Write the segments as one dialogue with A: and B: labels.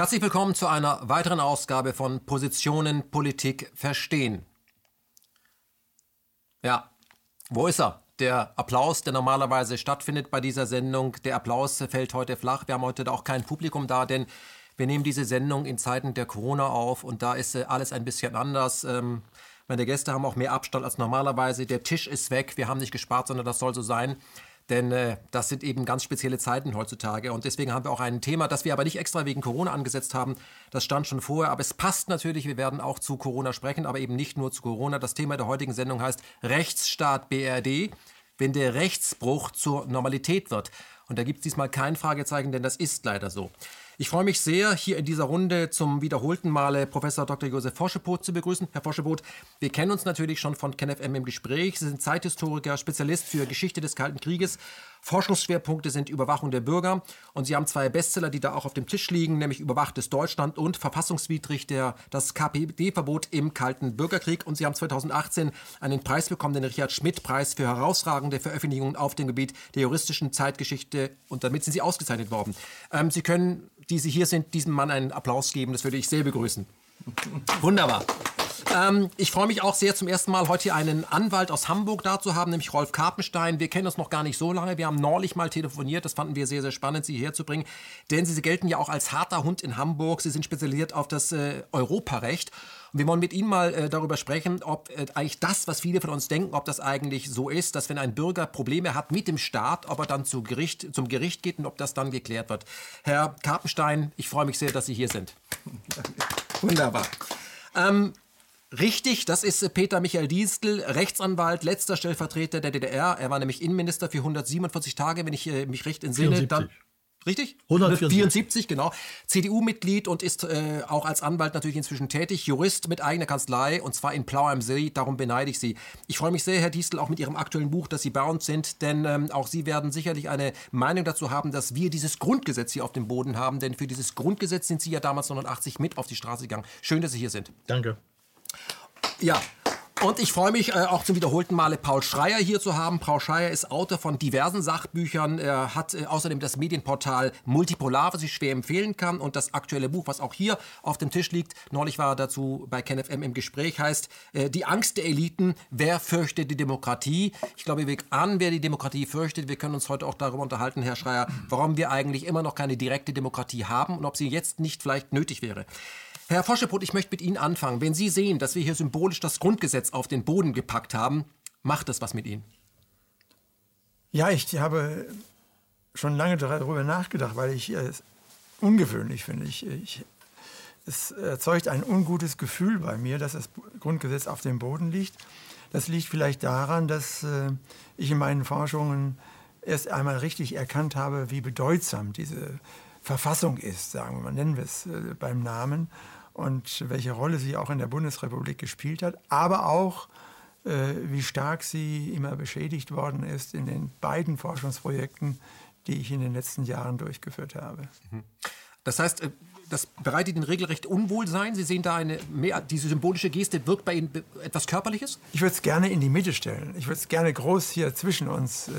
A: Herzlich willkommen zu einer weiteren Ausgabe von Positionen Politik verstehen. Ja, wo ist er? Der Applaus, der normalerweise stattfindet bei dieser Sendung, der Applaus fällt heute flach. Wir haben heute auch kein Publikum da, denn wir nehmen diese Sendung in Zeiten der Corona auf und da ist äh, alles ein bisschen anders. Ähm, meine Gäste haben auch mehr Abstand als normalerweise. Der Tisch ist weg. Wir haben nicht gespart, sondern das soll so sein. Denn äh, das sind eben ganz spezielle Zeiten heutzutage. Und deswegen haben wir auch ein Thema, das wir aber nicht extra wegen Corona angesetzt haben. Das stand schon vorher. Aber es passt natürlich. Wir werden auch zu Corona sprechen, aber eben nicht nur zu Corona. Das Thema der heutigen Sendung heißt Rechtsstaat BRD, wenn der Rechtsbruch zur Normalität wird. Und da gibt es diesmal kein Fragezeichen, denn das ist leider so. Ich freue mich sehr, hier in dieser Runde zum wiederholten Male Professor Dr. Josef Forschepot zu begrüßen. Herr Forschepot, wir kennen uns natürlich schon von KenFM im Gespräch. Sie sind Zeithistoriker, Spezialist für Geschichte des Kalten Krieges. Forschungsschwerpunkte sind Überwachung der Bürger. Und Sie haben zwei Bestseller, die da auch auf dem Tisch liegen, nämlich Überwachtes Deutschland und Verfassungswidrig der, das KPD-Verbot im Kalten Bürgerkrieg. Und Sie haben 2018 einen Preis bekommen, den Richard-Schmidt-Preis für herausragende Veröffentlichungen auf dem Gebiet der juristischen Zeitgeschichte. Und damit sind Sie ausgezeichnet worden. Ähm, Sie können die Sie hier sind, diesem Mann einen Applaus geben. Das würde ich sehr begrüßen. Wunderbar. Ähm, ich freue mich auch sehr, zum ersten Mal heute hier einen Anwalt aus Hamburg da zu haben, nämlich Rolf Karpenstein. Wir kennen uns noch gar nicht so lange. Wir haben neulich mal telefoniert. Das fanden wir sehr, sehr spannend, Sie hierher zu bringen. Denn Sie, Sie gelten ja auch als harter Hund in Hamburg. Sie sind spezialisiert auf das äh, Europarecht. Und wir wollen mit Ihnen mal äh, darüber sprechen, ob äh, eigentlich das, was viele von uns denken, ob das eigentlich so ist, dass wenn ein Bürger Probleme hat mit dem Staat, ob er dann zu Gericht, zum Gericht geht und ob das dann geklärt wird. Herr Karpenstein, ich freue mich sehr, dass Sie hier sind. Wunderbar. Ähm, Richtig, das ist äh, Peter Michael Diestel, Rechtsanwalt, letzter Stellvertreter der DDR. Er war nämlich Innenminister für 147 Tage, wenn ich äh, mich recht entsinne. 74. Dann Richtig? 174, genau. CDU-Mitglied und ist äh, auch als Anwalt natürlich inzwischen tätig, Jurist mit eigener Kanzlei und zwar in Plau am See. Darum beneide ich Sie. Ich freue mich sehr, Herr Diestel, auch mit Ihrem aktuellen Buch, dass Sie bei uns sind, denn ähm, auch Sie werden sicherlich eine Meinung dazu haben, dass wir dieses Grundgesetz hier auf dem Boden haben, denn für dieses Grundgesetz sind Sie ja damals 89 mit auf die Straße gegangen. Schön, dass Sie hier sind.
B: Danke.
A: Ja, und ich freue mich äh, auch zum wiederholten Male Paul Schreier hier zu haben. Paul Schreier ist Autor von diversen Sachbüchern. Er hat äh, außerdem das Medienportal Multipolar, was ich schwer empfehlen kann. Und das aktuelle Buch, was auch hier auf dem Tisch liegt, neulich war er dazu bei KenFM im Gespräch, heißt äh, Die Angst der Eliten. Wer fürchtet die Demokratie? Ich glaube, wir an, wer die Demokratie fürchtet. Wir können uns heute auch darüber unterhalten, Herr Schreier, warum wir eigentlich immer noch keine direkte Demokratie haben und ob sie jetzt nicht vielleicht nötig wäre. Herr Foscheput, ich möchte mit Ihnen anfangen. Wenn Sie sehen, dass wir hier symbolisch das Grundgesetz auf den Boden gepackt haben, macht das was mit Ihnen?
B: Ja, ich habe schon lange darüber nachgedacht, weil ich es ungewöhnlich finde. Ich, ich, es erzeugt ein ungutes Gefühl bei mir, dass das Grundgesetz auf dem Boden liegt. Das liegt vielleicht daran, dass äh, ich in meinen Forschungen erst einmal richtig erkannt habe, wie bedeutsam diese Verfassung ist, sagen wir mal, nennen wir es äh, beim Namen und welche Rolle sie auch in der Bundesrepublik gespielt hat, aber auch äh, wie stark sie immer beschädigt worden ist in den beiden Forschungsprojekten, die ich in den letzten Jahren durchgeführt habe. Mhm.
A: Das heißt, äh, das bereitet Ihnen regelrecht Unwohlsein. Sie sehen da eine mehr, diese symbolische Geste wirkt bei Ihnen etwas Körperliches?
B: Ich würde es gerne in die Mitte stellen. Ich würde es gerne groß hier zwischen uns äh,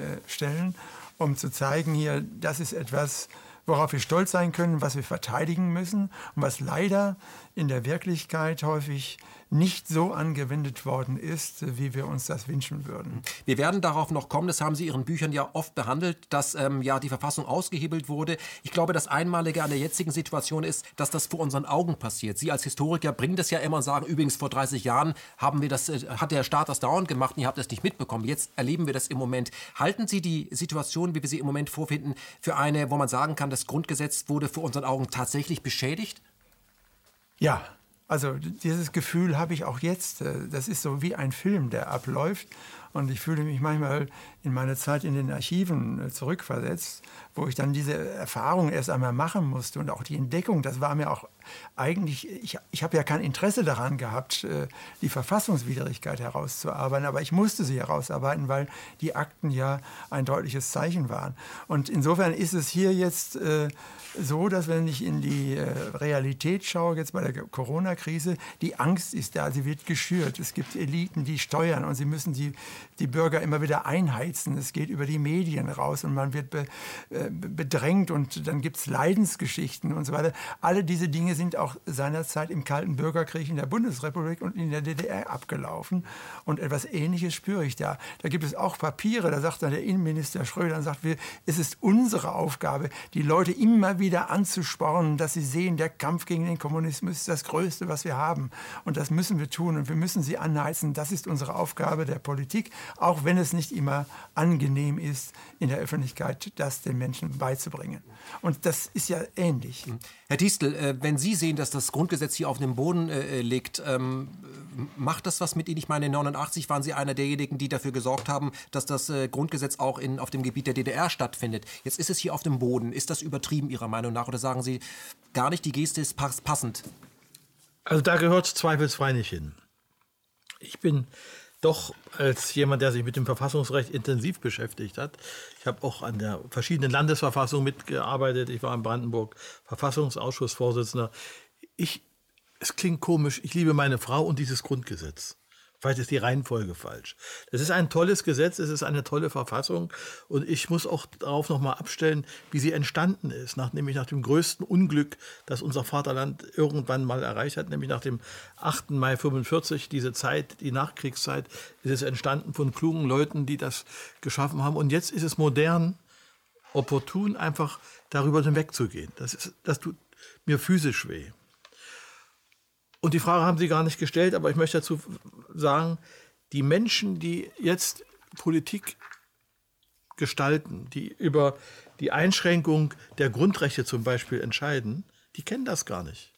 B: äh, stellen, um zu zeigen hier, das ist etwas, worauf wir stolz sein können, was wir verteidigen müssen und was leider in der Wirklichkeit häufig nicht so angewendet worden ist, wie wir uns das wünschen würden.
A: Wir werden darauf noch kommen, das haben Sie in Ihren Büchern ja oft behandelt, dass ähm, ja die Verfassung ausgehebelt wurde. Ich glaube, das Einmalige an der jetzigen Situation ist, dass das vor unseren Augen passiert. Sie als Historiker bringen das ja immer und sagen, übrigens vor 30 Jahren haben wir das, äh, hat der Staat das dauernd gemacht und ihr habt das nicht mitbekommen. Jetzt erleben wir das im Moment. Halten Sie die Situation, wie wir sie im Moment vorfinden, für eine, wo man sagen kann, das Grundgesetz wurde vor unseren Augen tatsächlich beschädigt?
B: Ja, also dieses Gefühl habe ich auch jetzt. Äh, das ist so wie ein Film, der abläuft. Und ich fühle mich manchmal in meine Zeit in den Archiven äh, zurückversetzt, wo ich dann diese Erfahrung erst einmal machen musste und auch die Entdeckung, das war mir auch eigentlich, ich, ich habe ja kein Interesse daran gehabt, äh, die Verfassungswidrigkeit herauszuarbeiten, aber ich musste sie herausarbeiten, weil die Akten ja ein deutliches Zeichen waren. Und insofern ist es hier jetzt so, dass wenn ich in die äh, Realität schaue, jetzt bei der Corona-Krise, die Angst ist da, sie wird geschürt. Es gibt Eliten, die steuern und sie müssen die die Bürger immer wieder einheizen. Es geht über die Medien raus und man wird be, äh, bedrängt und dann gibt es Leidensgeschichten und so weiter. Alle diese Dinge sind auch seinerzeit im Kalten Bürgerkrieg in der Bundesrepublik und in der DDR abgelaufen. Und etwas Ähnliches spüre ich da. Da gibt es auch Papiere, da sagt dann der Innenminister Schröder, und sagt, es ist unsere Aufgabe, die Leute immer wieder anzuspornen, dass sie sehen, der Kampf gegen den Kommunismus ist das Größte, was wir haben. Und das müssen wir tun und wir müssen sie anheizen. Das ist unsere Aufgabe der Politik, auch wenn es nicht immer angenehm ist, in der Öffentlichkeit das den Menschen beizubringen. Und das ist ja ähnlich.
A: Herr Distel, äh, wenn Sie sehen, dass das Grundgesetz hier auf dem Boden äh, liegt, ähm, macht das was mit Ihnen? Ich meine, 89 waren Sie einer derjenigen, die dafür gesorgt haben, dass das äh, Grundgesetz auch in, auf dem Gebiet der DDR stattfindet. Jetzt ist es hier auf dem Boden. Ist das übertrieben Ihrer Meinung nach? Oder sagen Sie gar nicht, die Geste ist passend?
C: Also da gehört zweifelsfrei nicht hin. Ich bin doch als jemand, der sich mit dem Verfassungsrecht intensiv beschäftigt hat. Ich habe auch an der verschiedenen Landesverfassung mitgearbeitet. Ich war in Brandenburg Verfassungsausschussvorsitzender. Ich, es klingt komisch, ich liebe meine Frau und dieses Grundgesetz. Vielleicht ist die Reihenfolge falsch. Es ist ein tolles Gesetz, es ist eine tolle Verfassung und ich muss auch darauf nochmal abstellen, wie sie entstanden ist, nach, nämlich nach dem größten Unglück, das unser Vaterland irgendwann mal erreicht hat, nämlich nach dem 8. Mai 45, diese Zeit, die Nachkriegszeit, ist es entstanden von klugen Leuten, die das geschaffen haben und jetzt ist es modern, opportun, einfach darüber hinwegzugehen. Das, ist, das tut mir physisch weh. Und die Frage haben Sie gar nicht gestellt, aber ich möchte dazu sagen, die Menschen, die jetzt Politik gestalten, die über die Einschränkung der Grundrechte zum Beispiel entscheiden, die kennen das gar nicht.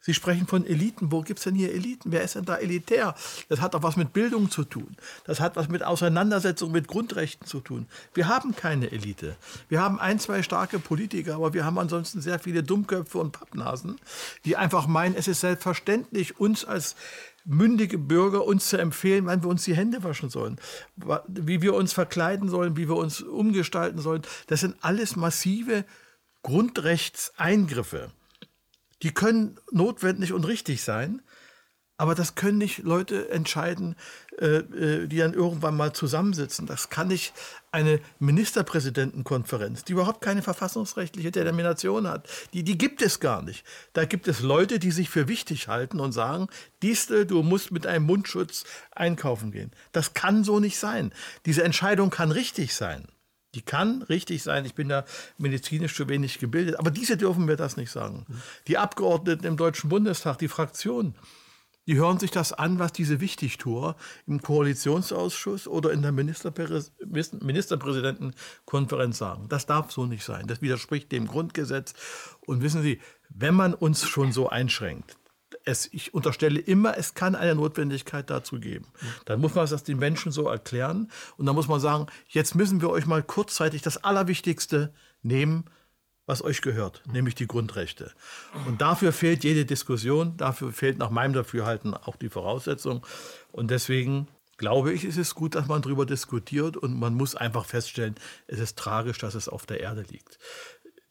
C: Sie sprechen von Eliten. Wo gibt es denn hier Eliten? Wer ist denn da elitär? Das hat doch was mit Bildung zu tun. Das hat was mit Auseinandersetzung mit Grundrechten zu tun. Wir haben keine Elite. Wir haben ein, zwei starke Politiker, aber wir haben ansonsten sehr viele Dummköpfe und Pappnasen, die einfach meinen, es ist selbstverständlich, uns als mündige Bürger uns zu empfehlen, wann wir uns die Hände waschen sollen, wie wir uns verkleiden sollen, wie wir uns umgestalten sollen. Das sind alles massive Grundrechtseingriffe. Die können notwendig und richtig sein, aber das können nicht Leute entscheiden, äh, äh, die dann irgendwann mal zusammensitzen. Das kann nicht eine Ministerpräsidentenkonferenz, die überhaupt keine verfassungsrechtliche Determination hat. Die, die gibt es gar nicht. Da gibt es Leute, die sich für wichtig halten und sagen, Distel, du musst mit einem Mundschutz einkaufen gehen. Das kann so nicht sein. Diese Entscheidung kann richtig sein. Die kann richtig sein. Ich bin da medizinisch zu wenig gebildet. Aber diese dürfen wir das nicht sagen. Die Abgeordneten im Deutschen Bundestag, die Fraktionen, die hören sich das an, was diese Wichtigtour im Koalitionsausschuss oder in der Ministerprä Ministerpräsidentenkonferenz sagen. Das darf so nicht sein. Das widerspricht dem Grundgesetz. Und wissen Sie, wenn man uns schon so einschränkt, es, ich unterstelle immer, es kann eine Notwendigkeit dazu geben. Dann muss man das den Menschen so erklären und dann muss man sagen, jetzt müssen wir euch mal kurzzeitig das Allerwichtigste nehmen, was euch gehört, nämlich die Grundrechte. Und dafür fehlt jede Diskussion, dafür fehlt nach meinem Dafürhalten auch die Voraussetzung. Und deswegen glaube ich, ist es gut, dass man darüber diskutiert und man muss einfach feststellen, es ist tragisch, dass es auf der Erde liegt.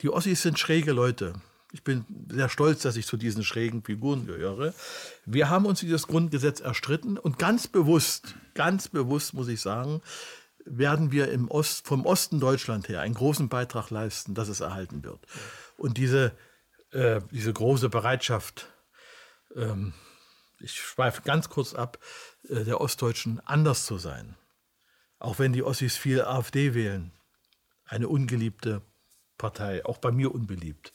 C: Die Ossis sind schräge Leute. Ich bin sehr stolz, dass ich zu diesen schrägen Figuren gehöre. Wir haben uns dieses Grundgesetz erstritten und ganz bewusst, ganz bewusst muss ich sagen, werden wir im Ost, vom Osten Deutschland her einen großen Beitrag leisten, dass es erhalten wird. Und diese, äh, diese große Bereitschaft, ähm, ich schweife ganz kurz ab, äh, der Ostdeutschen anders zu sein. Auch wenn die Ossis viel AfD wählen, eine ungeliebte Partei, auch bei mir unbeliebt.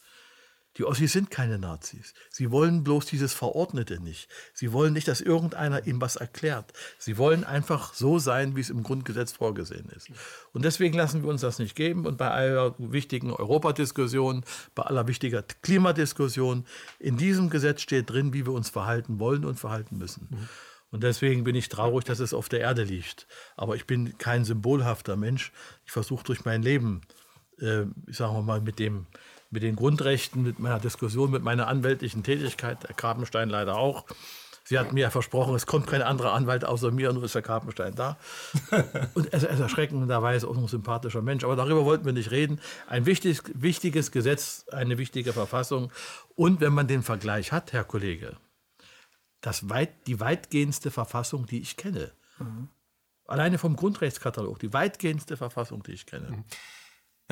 C: Die Ossis sind keine Nazis. Sie wollen bloß dieses Verordnete nicht. Sie wollen nicht, dass irgendeiner ihnen was erklärt. Sie wollen einfach so sein, wie es im Grundgesetz vorgesehen ist. Und deswegen lassen wir uns das nicht geben. Und bei aller wichtigen Europadiskussion, bei aller wichtiger Klimadiskussion, in diesem Gesetz steht drin, wie wir uns verhalten wollen und verhalten müssen. Mhm. Und deswegen bin ich traurig, dass es auf der Erde liegt. Aber ich bin kein symbolhafter Mensch. Ich versuche durch mein Leben, äh, sagen wir mal, mit dem mit den Grundrechten, mit meiner Diskussion, mit meiner anwältlichen Tätigkeit, der Karpenstein leider auch. Sie hat mir ja versprochen, es kommt kein anderer Anwalt außer mir, nur ist der Karpenstein da. Und er ist erschreckenderweise auch ein sympathischer Mensch. Aber darüber wollten wir nicht reden. Ein wichtiges, wichtiges Gesetz, eine wichtige Verfassung. Und wenn man den Vergleich hat, Herr Kollege, das weit, die weitgehendste Verfassung, die ich kenne. Mhm. Alleine vom Grundrechtskatalog, die weitgehendste Verfassung, die ich kenne. Mhm.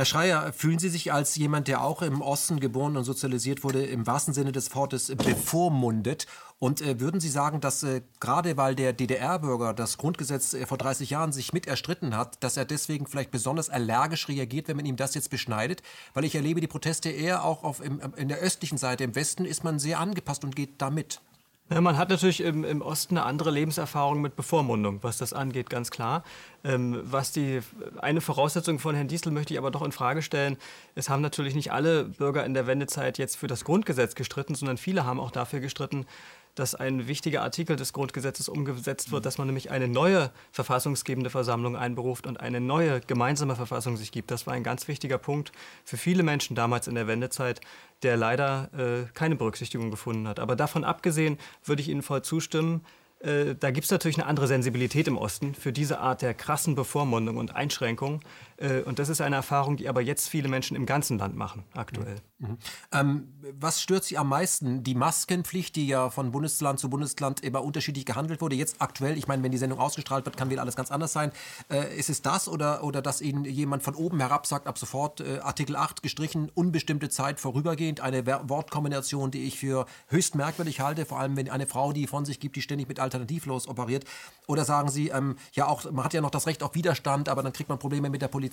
A: Herr Schreier, fühlen Sie sich als jemand, der auch im Osten geboren und sozialisiert wurde, im wahrsten Sinne des Wortes bevormundet? Und äh, würden Sie sagen, dass äh, gerade weil der DDR-Bürger das Grundgesetz äh, vor 30 Jahren sich mit erstritten hat, dass er deswegen vielleicht besonders allergisch reagiert, wenn man ihm das jetzt beschneidet? Weil ich erlebe die Proteste eher auch auf, im, in der östlichen Seite. Im Westen ist man sehr angepasst und geht damit.
D: Ja, man hat natürlich im, im, Osten eine andere Lebenserfahrung mit Bevormundung, was das angeht, ganz klar. Ähm, was die eine Voraussetzung von Herrn Diesel möchte ich aber doch in Frage stellen. Es haben natürlich nicht alle Bürger in der Wendezeit jetzt für das Grundgesetz gestritten, sondern viele haben auch dafür gestritten, dass ein wichtiger Artikel des Grundgesetzes umgesetzt wird, dass man nämlich eine neue verfassungsgebende Versammlung einberuft und eine neue gemeinsame Verfassung sich gibt. Das war ein ganz wichtiger Punkt für viele Menschen damals in der Wendezeit, der leider äh, keine Berücksichtigung gefunden hat. Aber davon abgesehen würde ich Ihnen voll zustimmen, äh, da gibt es natürlich eine andere Sensibilität im Osten für diese Art der krassen Bevormundung und Einschränkung. Äh, und das ist eine Erfahrung, die aber jetzt viele Menschen im ganzen Land machen, aktuell. Mhm.
A: mhm. Ähm, was stört Sie am meisten? Die Maskenpflicht, die ja von Bundesland zu Bundesland immer unterschiedlich gehandelt wurde. Jetzt aktuell, ich meine, wenn die Sendung ausgestrahlt wird, kann wieder alles ganz anders sein. Äh, ist es das oder, oder dass Ihnen jemand von oben herab sagt, ab sofort äh, Artikel 8 gestrichen, unbestimmte Zeit vorübergehend? Eine Wortkombination, die ich für höchst merkwürdig halte, vor allem wenn eine Frau, die von sich gibt, die ständig mit alternativlos operiert. Oder sagen Sie, ähm, ja auch, man hat ja noch das Recht auf Widerstand, aber dann kriegt man Probleme mit der Polizei.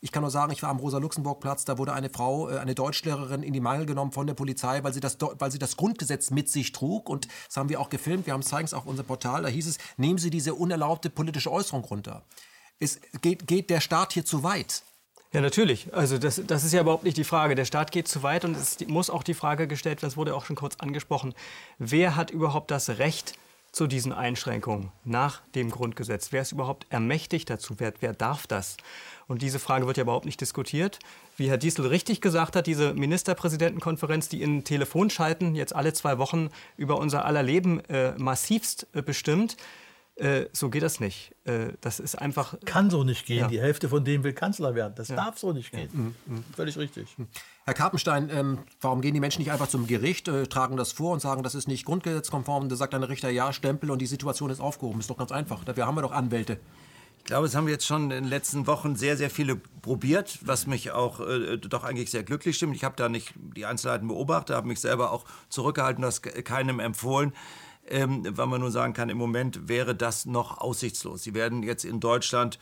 A: Ich kann nur sagen, ich war am Rosa-Luxemburg-Platz, da wurde eine Frau, äh, eine Deutschlehrerin in die Mangel genommen von der Polizei, weil sie, das, weil sie das Grundgesetz mit sich trug. Und das haben wir auch gefilmt, wir haben zeigen es auf unserem Portal. Da hieß es, nehmen Sie diese unerlaubte politische Äußerung runter. Es geht, geht der Staat hier zu weit?
D: Ja, natürlich. Also das, das ist ja überhaupt nicht die Frage. Der Staat geht zu weit und es muss auch die Frage gestellt werden, das wurde auch schon kurz angesprochen, wer hat überhaupt das Recht, zu diesen Einschränkungen nach dem Grundgesetz? Wer ist überhaupt ermächtigt dazu? Wer, wer darf das? Und diese Frage wird ja überhaupt nicht diskutiert. Wie Herr Diesel richtig gesagt hat, diese Ministerpräsidentenkonferenz, die in Telefonschalten jetzt alle zwei Wochen über unser aller Leben äh, massivst äh, bestimmt, äh, so geht das nicht. Äh, das ist einfach.
C: Kann so nicht gehen. Ja. Die Hälfte von dem will Kanzler werden. Das ja. darf so nicht gehen. Ja. Mhm. mhm. Völlig richtig. Mhm.
A: Herr Karpenstein, ähm, warum gehen die Menschen nicht einfach zum Gericht, äh, tragen das vor und sagen, das ist nicht grundgesetzkonform? Da sagt ein Richter ja, Stempel und die Situation ist aufgehoben. Ist doch ganz einfach. Dafür haben wir doch Anwälte.
E: Ich glaube, es haben jetzt schon in den letzten Wochen sehr, sehr viele probiert, was mich auch äh, doch eigentlich sehr glücklich stimmt. Ich habe da nicht die Einzelheiten beobachtet, habe mich selber auch zurückgehalten, das keinem empfohlen ähm, weil man nur sagen kann, im Moment wäre das noch aussichtslos. Sie werden jetzt in Deutschland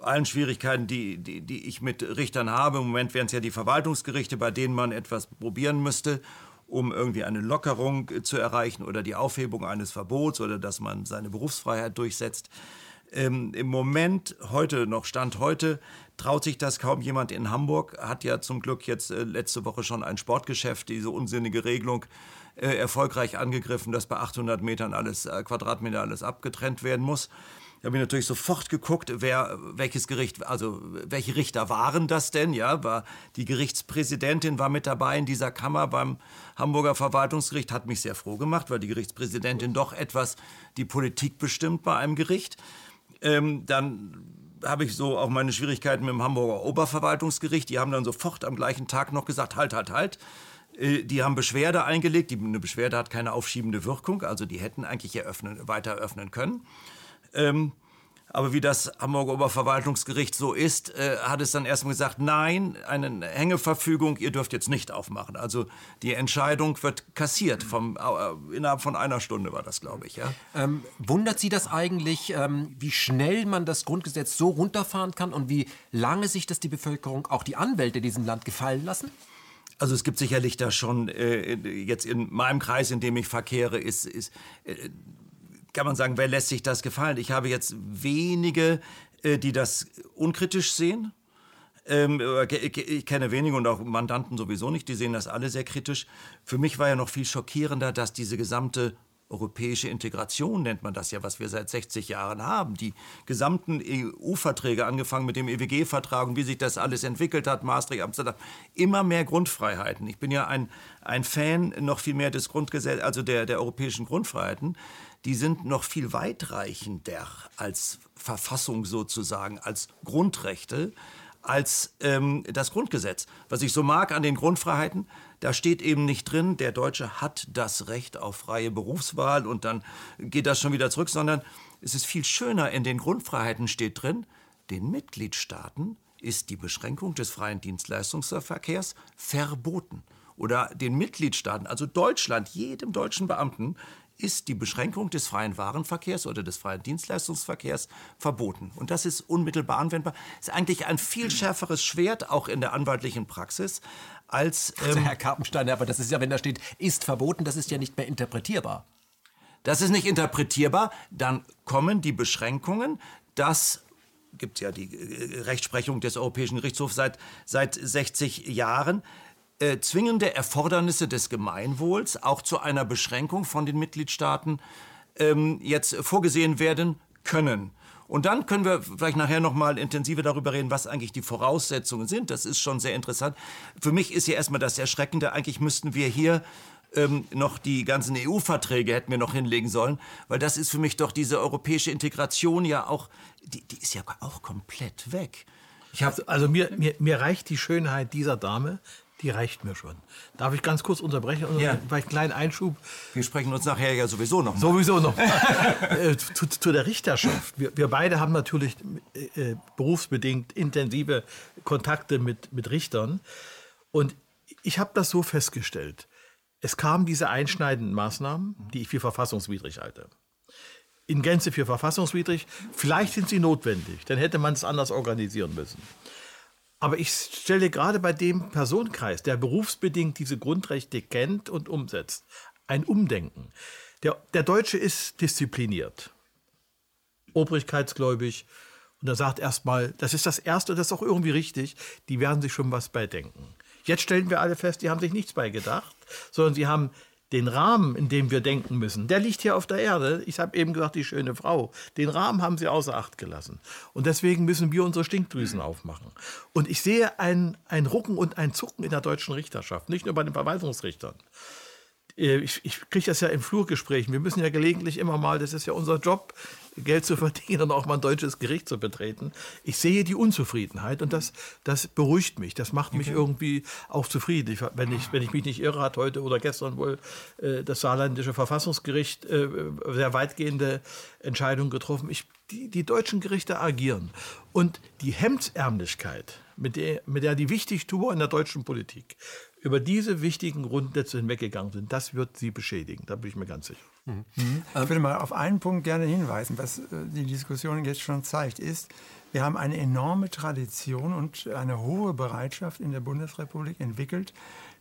E: allen Schwierigkeiten, die, die, die ich mit Richtern habe, im Moment wären es ja die Verwaltungsgerichte, bei denen man etwas probieren müsste, um irgendwie eine Lockerung zu erreichen oder die Aufhebung eines Verbots oder dass man seine Berufsfreiheit durchsetzt. Ähm, Im Moment, heute noch Stand heute, traut sich das kaum jemand in Hamburg. Hat ja zum Glück jetzt äh, letzte Woche schon ein Sportgeschäft diese unsinnige Regelung äh, erfolgreich angegriffen, dass bei 800 Metern alles, äh, Quadratmeter alles abgetrennt werden muss. Da habe ich natürlich sofort geguckt, wer, welches Gericht, also welche Richter waren das denn? Ja, war die Gerichtspräsidentin war mit dabei in dieser Kammer beim Hamburger Verwaltungsgericht, hat mich sehr froh gemacht, weil die Gerichtspräsidentin doch etwas die Politik bestimmt bei einem Gericht. Ähm, dann habe ich so auch meine Schwierigkeiten mit dem Hamburger Oberverwaltungsgericht. Die haben dann sofort am gleichen Tag noch gesagt, halt, halt, halt. Äh, die haben Beschwerde eingelegt. Die, eine Beschwerde hat keine aufschiebende Wirkung, also die hätten eigentlich eröffnen, weiter öffnen können. Ähm, aber wie das Hamburger Oberverwaltungsgericht so ist, äh, hat es dann erstmal gesagt, nein, eine Hängeverfügung, ihr dürft jetzt nicht aufmachen. Also die Entscheidung wird kassiert. Vom, äh, innerhalb von einer Stunde war das, glaube ich. Ja?
A: Ähm, wundert Sie das eigentlich, ähm, wie schnell man das Grundgesetz so runterfahren kann und wie lange sich das die Bevölkerung, auch die Anwälte in diesem Land gefallen lassen?
E: Also es gibt sicherlich da schon, äh, jetzt in meinem Kreis, in dem ich verkehre, ist, ist äh, kann man sagen, wer lässt sich das gefallen? Ich habe jetzt wenige, äh, die das unkritisch sehen. Ähm, ich kenne wenige und auch Mandanten sowieso nicht, die sehen das alle sehr kritisch. Für mich war ja noch viel schockierender, dass diese gesamte europäische Integration nennt man das ja, was wir seit 60 Jahren haben. Die gesamten EU-Verträge, angefangen mit dem EWG-Vertrag und wie sich das alles entwickelt hat, Maastricht, Amsterdam, immer mehr Grundfreiheiten. Ich bin ja ein, ein Fan noch viel mehr des Grundgesetzes, also der, der europäischen Grundfreiheiten. Die sind noch viel weitreichender als Verfassung sozusagen, als Grundrechte als ähm, das Grundgesetz. Was ich so mag an den Grundfreiheiten, da steht eben nicht drin, der Deutsche hat das Recht auf freie Berufswahl und dann geht das schon wieder zurück, sondern es ist viel schöner, in den Grundfreiheiten steht drin, den Mitgliedstaaten ist die Beschränkung des freien Dienstleistungsverkehrs verboten. Oder den Mitgliedstaaten, also Deutschland, jedem deutschen Beamten, ist die Beschränkung des freien Warenverkehrs oder des freien Dienstleistungsverkehrs verboten. Und das ist unmittelbar anwendbar. Ist eigentlich ein viel schärferes Schwert, auch in der anwaltlichen Praxis, als.
A: Ähm also Herr Karpenstein, aber das ist ja, wenn da steht, ist verboten, das ist ja nicht mehr interpretierbar.
E: Das ist nicht interpretierbar. Dann kommen die Beschränkungen, dass gibt ja die äh, Rechtsprechung des Europäischen Gerichtshofs seit, seit 60 Jahren, äh, zwingende Erfordernisse des Gemeinwohls auch zu einer Beschränkung von den Mitgliedstaaten ähm, jetzt vorgesehen werden können. Und dann können wir vielleicht nachher noch mal intensiver darüber reden, was eigentlich die Voraussetzungen sind. Das ist schon sehr interessant. Für mich ist ja erstmal das Erschreckende, eigentlich müssten wir hier ähm, noch die ganzen EU-Verträge hätten wir noch hinlegen sollen, weil das ist für mich doch diese europäische Integration ja auch, die, die ist ja auch komplett weg.
C: Hab, also mir, mir, mir reicht die Schönheit dieser Dame, die reicht mir schon. Darf ich ganz kurz unterbrechen? Ja. Vielleicht einen kleinen Einschub.
E: Wir sprechen uns nachher ja sowieso noch. Mal.
C: Sowieso noch. Äh, zu, zu, der Richterschaft. Wir, wir, beide haben natürlich äh, berufsbedingt intensive Kontakte mit, mit Richtern. Und ich habe das so festgestellt. Es kamen diese einschneidenden Maßnahmen, die ich für verfassungswidrig halte. In Gänze für verfassungswidrig. Vielleicht sind sie notwendig. Dann hätte man es anders organisieren müssen. Aber ich stelle gerade bei dem Personenkreis, der berufsbedingt diese Grundrechte kennt und umsetzt, ein Umdenken. Der, der Deutsche ist diszipliniert, obrigkeitsgläubig und er sagt erstmal, das ist das Erste, das ist auch irgendwie richtig, die werden sich schon was beidenken. Jetzt stellen wir alle fest, die haben sich nichts beigedacht, sondern sie haben den Rahmen, in dem wir denken müssen, der liegt hier auf der Erde. Ich habe eben gesagt, die schöne Frau. Den Rahmen haben sie außer Acht gelassen. Und deswegen müssen wir unsere Stinkdrüsen aufmachen. Und ich sehe ein, ein Rucken und ein Zucken in der deutschen Richterschaft, nicht nur bei den Verwaltungsrichtern. Äh, ich, ich kriege das ja in Flurgesprächen. Wir müssen ja gelegentlich immer mal, das ist ja unser Job, Geld zu verdienen und auch mal ein deutsches Gericht zu betreten. Ich sehe die Unzufriedenheit und das, das beruhigt mich. Das macht mich okay. irgendwie auch zufrieden. Ich, wenn, ich, wenn ich mich nicht irre, hat heute oder gestern wohl äh, das saarländische Verfassungsgericht äh, sehr weitgehende Entscheidungen getroffen. Ich, die, die deutschen Gerichte agieren. Und die Hemdsärmlichkeit, mit der, mit der die Wichtigtuer in der deutschen Politik über diese wichtigen Grundsätze hinweggegangen sind, das wird sie beschädigen. Da bin ich mir ganz sicher.
B: Mhm. Mhm. Ich würde mal auf einen Punkt gerne hinweisen, was äh, die Diskussion jetzt schon zeigt, ist, wir haben eine enorme Tradition und eine hohe Bereitschaft in der Bundesrepublik entwickelt,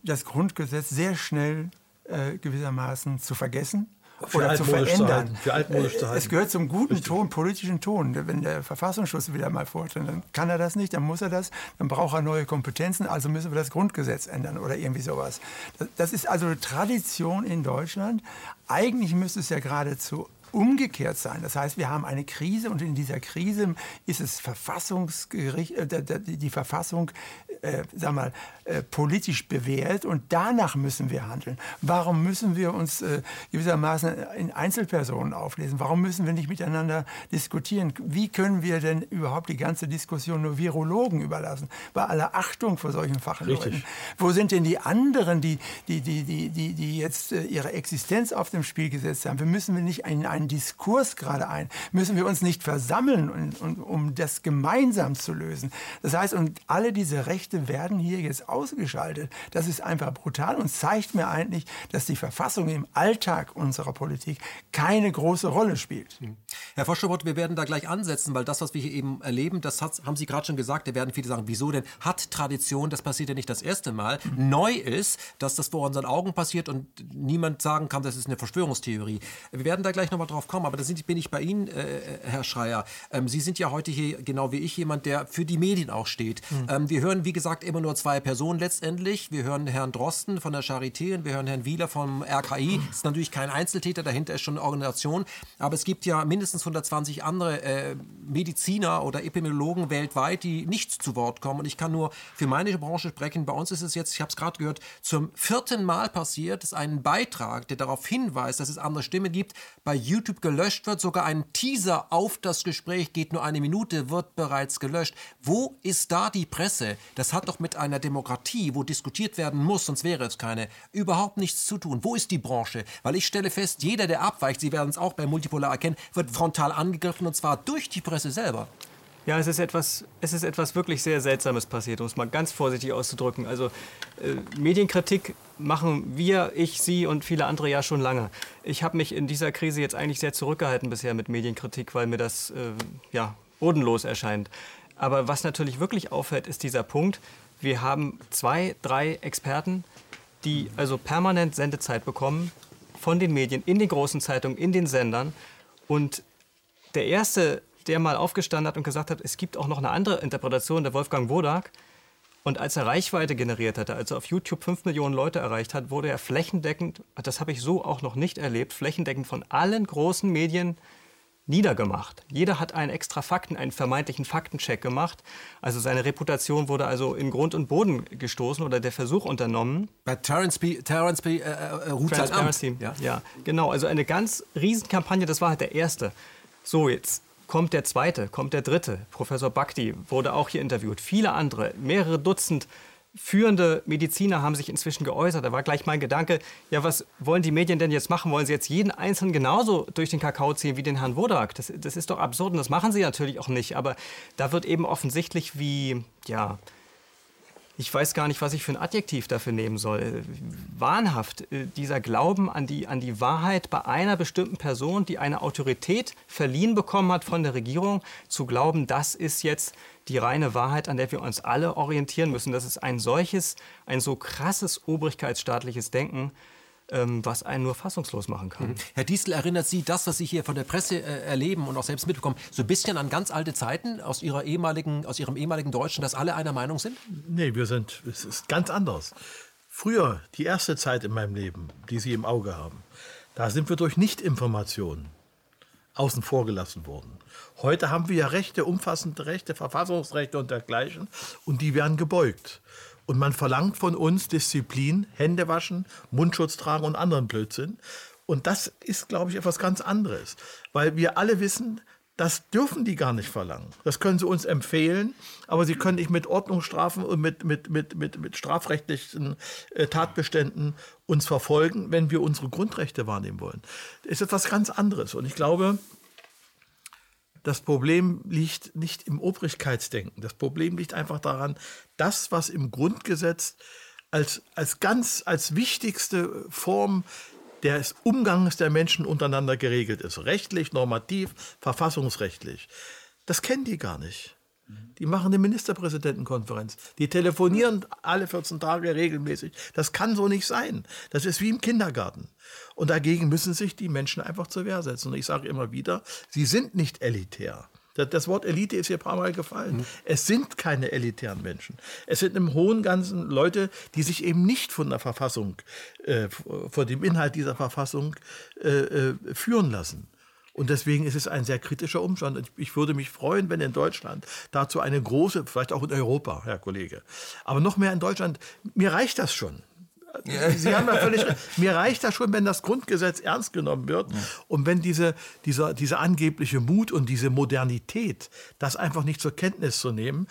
B: das Grundgesetz sehr schnell äh, gewissermaßen zu vergessen oder zu verändern. Zu altmodisch zu halten. Es gehört zum guten Richtig. Ton, politischen Ton. Wenn der Verfassungsschutz wieder mal vortritt, dann kann er das nicht, dann muss er das, dann braucht er neue Kompetenzen, also müssen wir das Grundgesetz ändern oder irgendwie sowas. Das ist also Tradition in Deutschland. Eigentlich müsste es ja geradezu umgekehrt sein. Das heißt, wir haben eine Krise und in dieser Krise ist es Verfassungsgericht, äh, die Verfassung, äh, sag mal, äh, politisch bewährt und danach müssen wir handeln. Warum müssen wir uns äh, gewissermaßen in Einzelpersonen auflesen? Warum müssen wir nicht miteinander diskutieren? Wie können wir denn überhaupt die ganze Diskussion nur Virologen überlassen? Bei aller Achtung vor solchen Fachleuten. Richtig. Wo sind denn die anderen, die, die, die, die, die, die jetzt äh, ihre Existenz auf dem Spiel gesetzt haben? Wir müssen wir nicht in einen einen Diskurs gerade ein? Müssen wir uns nicht versammeln, und, und, um das gemeinsam zu lösen? Das heißt, und alle diese Rechte werden hier jetzt ausgeschaltet. Das ist einfach brutal und zeigt mir eigentlich, dass die Verfassung im Alltag unserer Politik keine große Rolle spielt. Hm.
A: Herr Voschobot, wir werden da gleich ansetzen, weil das, was wir hier eben erleben, das hat, haben Sie gerade schon gesagt, da werden viele sagen, wieso denn? Hat Tradition, das passiert ja nicht das erste Mal. Mhm. Neu ist, dass das vor unseren Augen passiert und niemand sagen kann, das ist eine Verschwörungstheorie. Wir werden da gleich nochmal drauf kommen, aber da sind, bin ich bei Ihnen, äh, Herr Schreier. Ähm, Sie sind ja heute hier, genau wie ich, jemand, der für die Medien auch steht. Mhm. Ähm, wir hören, wie gesagt, immer nur zwei Personen letztendlich. Wir hören Herrn Drosten von der Charité und wir hören Herrn Wieler vom RKI. Das ist natürlich kein Einzeltäter, dahinter ist schon eine Organisation. Aber es gibt ja mindestens 120 andere äh, Mediziner oder Epidemiologen weltweit, die nicht zu Wort kommen. Und ich kann nur für meine Branche sprechen. Bei uns ist es jetzt, ich habe es gerade gehört, zum vierten Mal passiert, dass ein Beitrag, der darauf hinweist, dass es andere Stimmen gibt, bei YouTube YouTube gelöscht wird. Sogar ein Teaser auf das Gespräch geht nur eine Minute, wird bereits gelöscht. Wo ist da die Presse? Das hat doch mit einer Demokratie, wo diskutiert werden muss, sonst wäre es keine, überhaupt nichts zu tun. Wo ist die Branche? Weil ich stelle fest, jeder, der abweicht, Sie werden es auch bei Multipolar erkennen, wird frontal angegriffen und zwar durch die Presse selber.
D: Ja, es ist etwas, es ist etwas wirklich sehr Seltsames passiert, um es mal ganz vorsichtig auszudrücken. Also äh, Medienkritik machen wir, ich, Sie und viele andere ja schon lange. Ich habe mich in dieser Krise jetzt eigentlich sehr zurückgehalten bisher mit Medienkritik, weil mir das äh, ja, bodenlos erscheint. Aber was natürlich wirklich auffällt, ist dieser Punkt. Wir haben zwei, drei Experten, die also permanent Sendezeit bekommen von den Medien, in den großen Zeitungen, in den Sendern. Und der erste der mal aufgestanden hat und gesagt hat, es gibt auch noch eine andere Interpretation, der Wolfgang Wodak. Und als er Reichweite generiert hatte, als er auf YouTube 5 Millionen Leute erreicht hat, wurde er flächendeckend, das habe ich so auch noch nicht erlebt, flächendeckend von allen großen Medien niedergemacht. Jeder hat einen extra Fakten, einen vermeintlichen Faktencheck gemacht. Also seine Reputation wurde also in Grund und Boden gestoßen oder der Versuch unternommen.
A: Bei Terence B. Terence B. Äh, äh, sein Amt.
D: Ja. ja, genau. Also eine ganz Riesenkampagne. Das war halt der erste. So jetzt kommt der zweite, kommt der dritte. Professor Bhakti wurde auch hier interviewt. Viele andere, mehrere Dutzend führende Mediziner haben sich inzwischen geäußert. Da war gleich mein Gedanke, ja, was wollen die Medien denn jetzt machen? Wollen sie jetzt jeden Einzelnen genauso durch den Kakao ziehen wie den Herrn Wodak? Das, das ist doch absurd und das machen sie natürlich auch nicht. Aber da wird eben offensichtlich, wie, ja, ich weiß gar nicht, was ich für ein Adjektiv dafür nehmen soll. Wahnhaft, äh, dieser Glauben an die, an die Wahrheit bei einer bestimmten Person, die eine Autorität verliehen bekommen hat von der Regierung, zu glauben, das ist jetzt die reine Wahrheit, an der wir uns alle orientieren müssen. Das ist ein solches, ein so krasses obrigkeitsstaatliches Denken, was einen nur fassungslos machen kann. Mhm.
A: Herr Diesel, erinnert Sie das, was Sie hier von der Presse äh, erleben und auch selbst mitbekommen, so ein bisschen an ganz alte Zeiten aus, Ihrer ehemaligen, aus Ihrem ehemaligen Deutschen, dass alle einer Meinung sind?
C: Nee, wir sind, es ist ganz anders. Früher, die erste Zeit in meinem Leben, die Sie im Auge haben, da sind wir durch Nichtinformationen außen vor gelassen worden. Heute haben wir ja Rechte, umfassende Rechte, Verfassungsrechte und dergleichen, und die werden gebeugt. Und man verlangt von uns Disziplin, Hände waschen, Mundschutz tragen und anderen Blödsinn. Und das ist, glaube ich, etwas ganz anderes. Weil wir alle wissen, das dürfen die gar nicht verlangen. Das können sie uns empfehlen, aber sie können nicht mit Ordnungsstrafen und mit, mit, mit, mit, mit strafrechtlichen äh, Tatbeständen uns verfolgen, wenn wir unsere Grundrechte wahrnehmen wollen. Das ist etwas ganz anderes. Und ich glaube, das Problem liegt nicht im Obrigkeitsdenken. Das Problem liegt einfach daran, das, was im Grundgesetz als, als ganz, als wichtigste Form des Umgangs der Menschen untereinander geregelt ist. Rechtlich, normativ, verfassungsrechtlich. Das kennen die gar nicht. Die machen eine Ministerpräsidentenkonferenz. Die telefonieren alle 14 Tage regelmäßig. Das kann so nicht sein. Das ist wie im Kindergarten. Und dagegen müssen sich die Menschen einfach zur Wehr setzen. Und ich sage immer wieder, sie sind nicht elitär. Das Wort Elite ist hier ein paar Mal gefallen. Mhm. Es sind keine elitären Menschen. Es sind im hohen Ganzen Leute, die sich eben nicht von der Verfassung, äh, von dem Inhalt dieser Verfassung äh, äh, führen lassen. Und deswegen ist es ein sehr kritischer Umstand. Ich würde mich freuen, wenn in Deutschland dazu eine große, vielleicht auch in Europa, Herr Kollege, aber noch mehr in Deutschland, mir reicht das schon. Sie haben ja völlig. Mir reicht das schon, wenn das Grundgesetz ernst genommen wird ja. und wenn diese, dieser, dieser angebliche Mut und diese Modernität, das einfach nicht zur Kenntnis zu nehmen,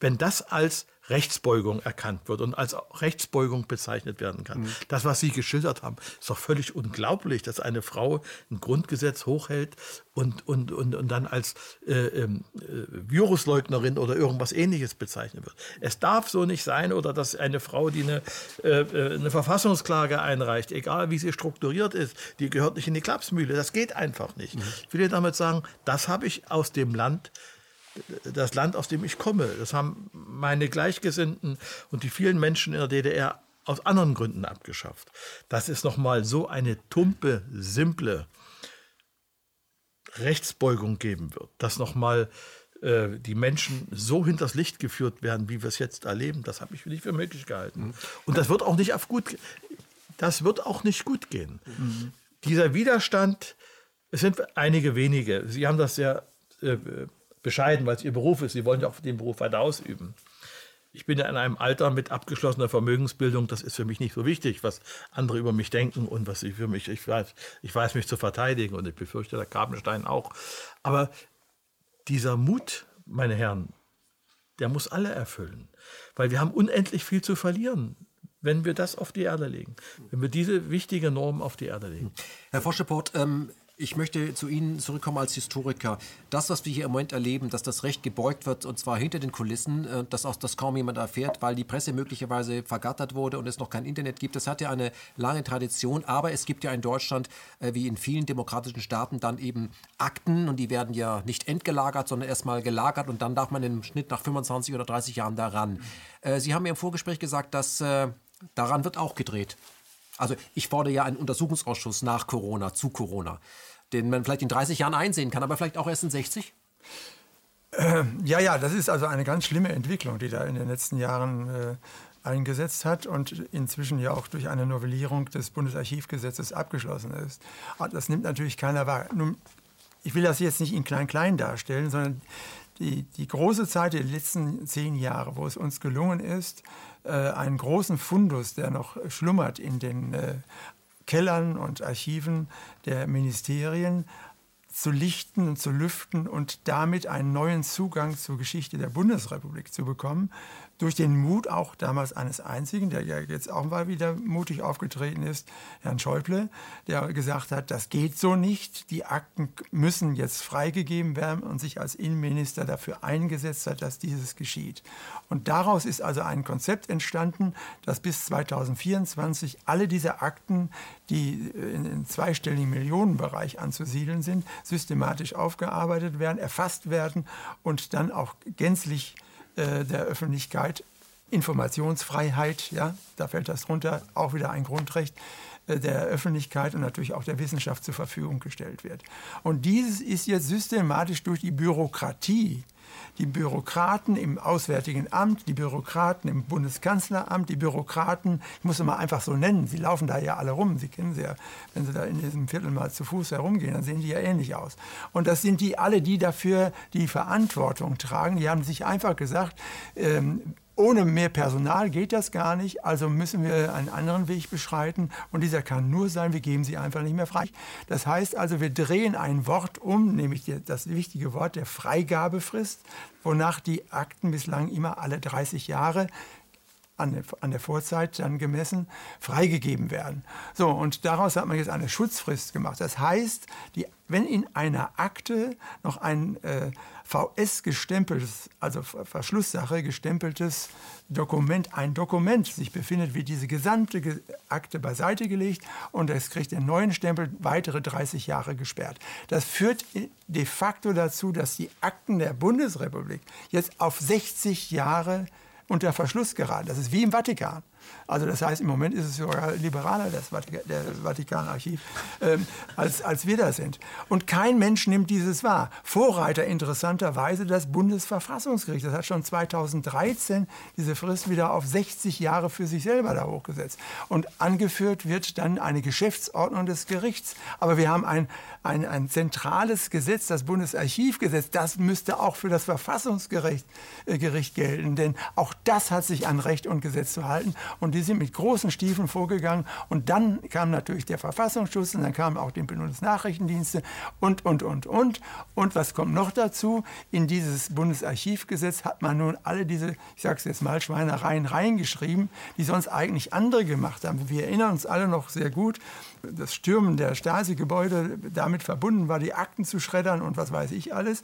C: wenn das als Rechtsbeugung erkannt wird und als Rechtsbeugung bezeichnet werden kann. Mhm. Das, was Sie geschildert haben, ist doch völlig unglaublich, dass eine Frau ein Grundgesetz hochhält und, und, und, und dann als äh, ähm, äh, Virusleugnerin oder irgendwas ähnliches bezeichnet wird. Es darf so nicht sein oder dass eine Frau, die eine, äh, äh, eine Verfassungsklage einreicht, egal wie sie strukturiert ist, die gehört nicht in die Klapsmühle. Das geht einfach nicht. Mhm. Ich will damit sagen, das habe ich aus dem Land das Land, aus dem ich komme. Das haben meine Gleichgesinnten und die vielen Menschen in der DDR aus anderen Gründen abgeschafft. Das ist nochmal so eine tumpe, simple Rechtsbeugung geben wird, dass nochmal äh, die Menschen so hinters Licht geführt werden, wie wir es jetzt erleben, das habe ich nicht für möglich gehalten. Und das wird auch nicht auf gut, das wird auch nicht gut gehen. Mhm. Dieser Widerstand, es sind einige wenige. Sie haben das sehr äh, bescheiden, weil es ihr Beruf ist. Sie wollen ja auch den Beruf weiter ausüben. Ich bin ja in einem Alter mit abgeschlossener Vermögensbildung. Das ist für mich nicht so wichtig, was andere über mich denken und was ich für mich, ich weiß, ich weiß mich zu verteidigen und ich befürchte der Karpenstein auch. Aber dieser Mut, meine Herren, der muss alle erfüllen. Weil wir haben unendlich viel zu verlieren wenn wir das auf die Erde legen, wenn wir diese wichtige Norm auf die Erde legen.
A: Herr Foscheport, ähm, ich möchte zu Ihnen zurückkommen als Historiker. Das, was wir hier im Moment erleben, dass das Recht gebeugt wird, und zwar hinter den Kulissen, äh, dass auch das kaum jemand erfährt, weil die Presse möglicherweise vergattert wurde und es noch kein Internet gibt, das hat ja eine lange Tradition. Aber es gibt ja in Deutschland, äh, wie in vielen demokratischen Staaten, dann eben Akten und die werden ja nicht entgelagert, sondern erstmal gelagert und dann darf man im Schnitt nach 25 oder 30 Jahren daran. Äh, Sie haben mir im Vorgespräch gesagt, dass daran wird auch gedreht. Also ich fordere ja einen Untersuchungsausschuss nach Corona, zu Corona den man vielleicht in 30 Jahren einsehen kann, aber vielleicht auch erst in 60?
B: Ähm, ja, ja, das ist also eine ganz schlimme Entwicklung, die da in den letzten Jahren äh, eingesetzt hat und inzwischen ja auch durch eine Novellierung des Bundesarchivgesetzes abgeschlossen ist. Ah, das nimmt natürlich keiner wahr. Nun, ich will das jetzt nicht in klein-klein darstellen, sondern die, die große Zeit der letzten zehn Jahre, wo es uns gelungen ist, äh, einen großen Fundus, der noch schlummert in den äh, Kellern und Archiven der Ministerien zu lichten und zu lüften und damit einen neuen Zugang zur Geschichte der Bundesrepublik zu bekommen, durch den Mut auch damals eines Einzigen, der ja jetzt auch mal wieder mutig aufgetreten ist, Herrn Schäuble, der gesagt hat, das geht so nicht, die Akten müssen jetzt freigegeben werden und sich als Innenminister dafür eingesetzt hat, dass dieses geschieht. Und daraus ist also ein Konzept entstanden, dass bis 2024 alle diese Akten, die in, in zweistelligen Millionenbereich anzusiedeln sind, systematisch aufgearbeitet werden, erfasst werden und dann auch gänzlich äh, der Öffentlichkeit. Informationsfreiheit, ja, da fällt das drunter, auch wieder ein Grundrecht äh, der Öffentlichkeit und natürlich auch der Wissenschaft zur Verfügung gestellt wird. Und dieses ist jetzt systematisch durch die Bürokratie die Bürokraten im Auswärtigen Amt, die Bürokraten im Bundeskanzleramt, die Bürokraten, ich muss sie mal einfach so nennen, sie laufen da ja alle rum, Sie kennen sie ja, wenn Sie da in diesem Viertel mal zu Fuß herumgehen, dann sehen die ja ähnlich aus. Und das sind die alle, die dafür die Verantwortung tragen. Die haben sich einfach gesagt, ähm, ohne mehr Personal geht das gar nicht, also müssen wir einen anderen Weg beschreiten und dieser kann nur sein, wir geben sie einfach nicht mehr frei. Das heißt also, wir drehen ein Wort um, nämlich das wichtige Wort der Freigabefrist, wonach die Akten bislang immer alle 30 Jahre an der, an der Vorzeit dann gemessen freigegeben werden. So, und daraus hat man jetzt eine Schutzfrist gemacht. Das heißt, die, wenn in einer Akte noch ein äh, VS gestempeltes, also Verschlusssache gestempeltes Dokument, ein Dokument sich befindet, wird diese gesamte Akte beiseite gelegt und es kriegt den neuen Stempel weitere 30 Jahre gesperrt. Das führt de facto dazu, dass die Akten der Bundesrepublik jetzt auf 60 Jahre unter Verschluss geraten. Das ist wie im Vatikan. Also das heißt, im Moment ist es sogar liberaler, das Vatikanarchiv, ähm, als, als wir das sind. Und kein Mensch nimmt dieses wahr. Vorreiter interessanterweise das Bundesverfassungsgericht. Das hat schon 2013 diese Frist wieder auf 60 Jahre für sich selber da hochgesetzt. Und angeführt wird dann eine Geschäftsordnung des Gerichts. Aber wir haben ein, ein, ein zentrales Gesetz, das Bundesarchivgesetz. Das müsste auch für das Verfassungsgericht äh, Gericht gelten. Denn auch das hat sich an Recht und Gesetz zu halten. Und die sind mit großen Stiefeln vorgegangen. Und dann kam natürlich der Verfassungsschutz und dann kamen auch die Bundesnachrichtendienste und, und, und, und. Und was kommt noch dazu? In dieses Bundesarchivgesetz hat man nun alle diese, ich sage es jetzt mal, Schweinereien reingeschrieben, die sonst eigentlich andere gemacht haben. Wir erinnern uns alle noch sehr gut, das Stürmen der Stasi-Gebäude, damit verbunden war, die Akten zu schreddern und was weiß ich alles.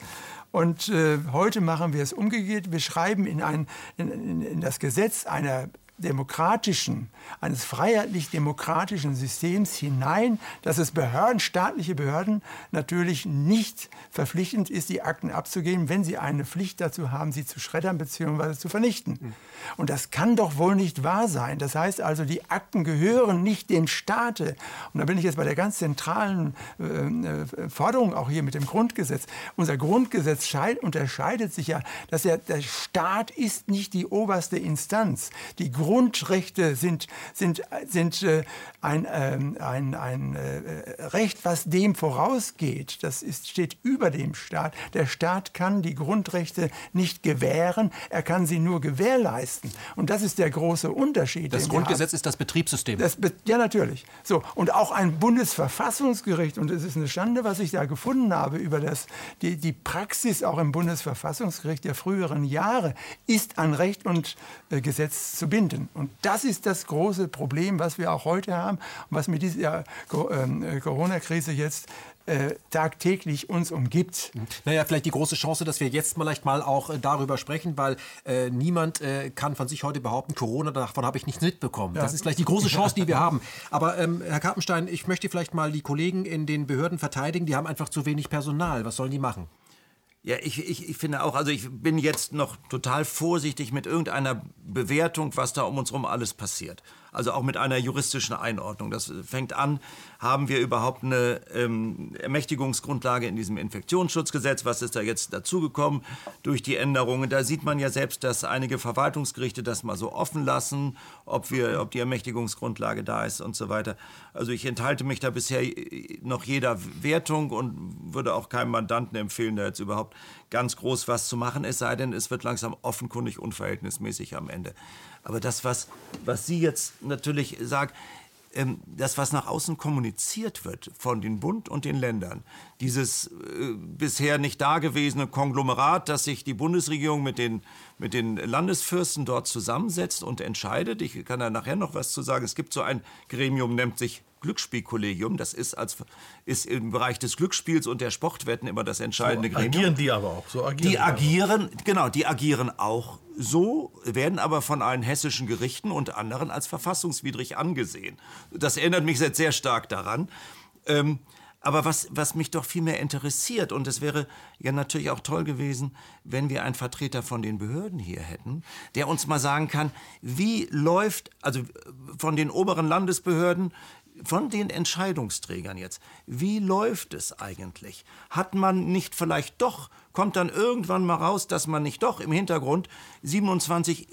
B: Und äh, heute machen wir es umgekehrt. Wir schreiben in, ein, in, in, in das Gesetz einer demokratischen, eines freiheitlich-demokratischen Systems hinein, dass es Behörden, staatliche Behörden natürlich nicht verpflichtend ist, die Akten abzugeben, wenn sie eine Pflicht dazu haben, sie zu schreddern bzw. zu vernichten. Und das kann doch wohl nicht wahr sein. Das heißt also, die Akten gehören nicht dem Staate. Und da bin ich jetzt bei der ganz zentralen äh, äh Forderung auch hier mit dem Grundgesetz. Unser Grundgesetz unterscheidet sich ja, dass er, der Staat ist nicht die oberste Instanz. Die Grundrechte sind, sind, sind äh, ein, ähm, ein, ein äh, Recht, was dem vorausgeht. Das ist, steht über dem Staat. Der Staat kann die Grundrechte nicht gewähren, er kann sie nur gewährleisten. Und das ist der große Unterschied.
A: Das Grundgesetz ist das Betriebssystem.
B: Das, ja, natürlich. So, und auch ein Bundesverfassungsgericht, und es ist eine Schande, was ich da gefunden habe über das, die, die Praxis auch im Bundesverfassungsgericht der früheren Jahre, ist an Recht und äh, Gesetz zu binden. Und das ist das große Problem, was wir auch heute haben und was mit dieser ähm, äh, Corona-Krise jetzt äh, tagtäglich uns umgibt.
A: Naja, vielleicht die große Chance, dass wir jetzt vielleicht mal auch äh, darüber sprechen, weil äh, niemand äh, kann von sich heute behaupten, Corona, davon habe ich nichts mitbekommen. Ja. Das ist vielleicht die große Chance, die wir haben. Aber ähm, Herr Kappenstein, ich möchte vielleicht mal die Kollegen in den Behörden verteidigen, die haben einfach zu wenig Personal. Was sollen die machen?
E: Ja, ich, ich, ich finde auch, also ich bin jetzt noch total vorsichtig mit irgendeiner Bewertung, was da um uns herum alles passiert also auch mit einer juristischen Einordnung. Das fängt an, haben wir überhaupt eine ähm, Ermächtigungsgrundlage in diesem Infektionsschutzgesetz? Was ist da jetzt dazugekommen durch die Änderungen? Da sieht man ja selbst, dass einige Verwaltungsgerichte das mal so offen lassen, ob, wir, ob die Ermächtigungsgrundlage da ist und so weiter. Also ich enthalte mich da bisher noch jeder Wertung und würde auch keinem Mandanten empfehlen, da jetzt überhaupt ganz groß was zu machen, es sei denn, es wird langsam offenkundig unverhältnismäßig am Ende. Aber das, was, was Sie jetzt natürlich sagen, ähm, das, was nach außen kommuniziert wird von den Bund und den Ländern, dieses äh, bisher nicht dagewesene Konglomerat, dass sich die Bundesregierung mit den, mit den Landesfürsten dort zusammensetzt und entscheidet. Ich kann da nachher noch was zu sagen. Es gibt so ein Gremium, nennt sich Glücksspielkollegium. Das ist, als, ist im Bereich des Glücksspiels und der Sportwetten immer das entscheidende
C: so
E: Gremium.
C: Agieren die aber auch? So
E: agieren die agieren, genau, die agieren auch so, werden aber von allen hessischen Gerichten und anderen als verfassungswidrig angesehen. Das erinnert mich jetzt sehr stark daran. Ähm, aber was, was mich doch viel mehr interessiert, und es wäre ja natürlich auch toll gewesen, wenn wir einen Vertreter von den Behörden hier hätten, der uns mal sagen kann, wie läuft, also von den oberen Landesbehörden, von den Entscheidungsträgern jetzt, wie läuft es eigentlich? Hat man nicht vielleicht doch, kommt dann irgendwann mal raus, dass man nicht doch im Hintergrund 27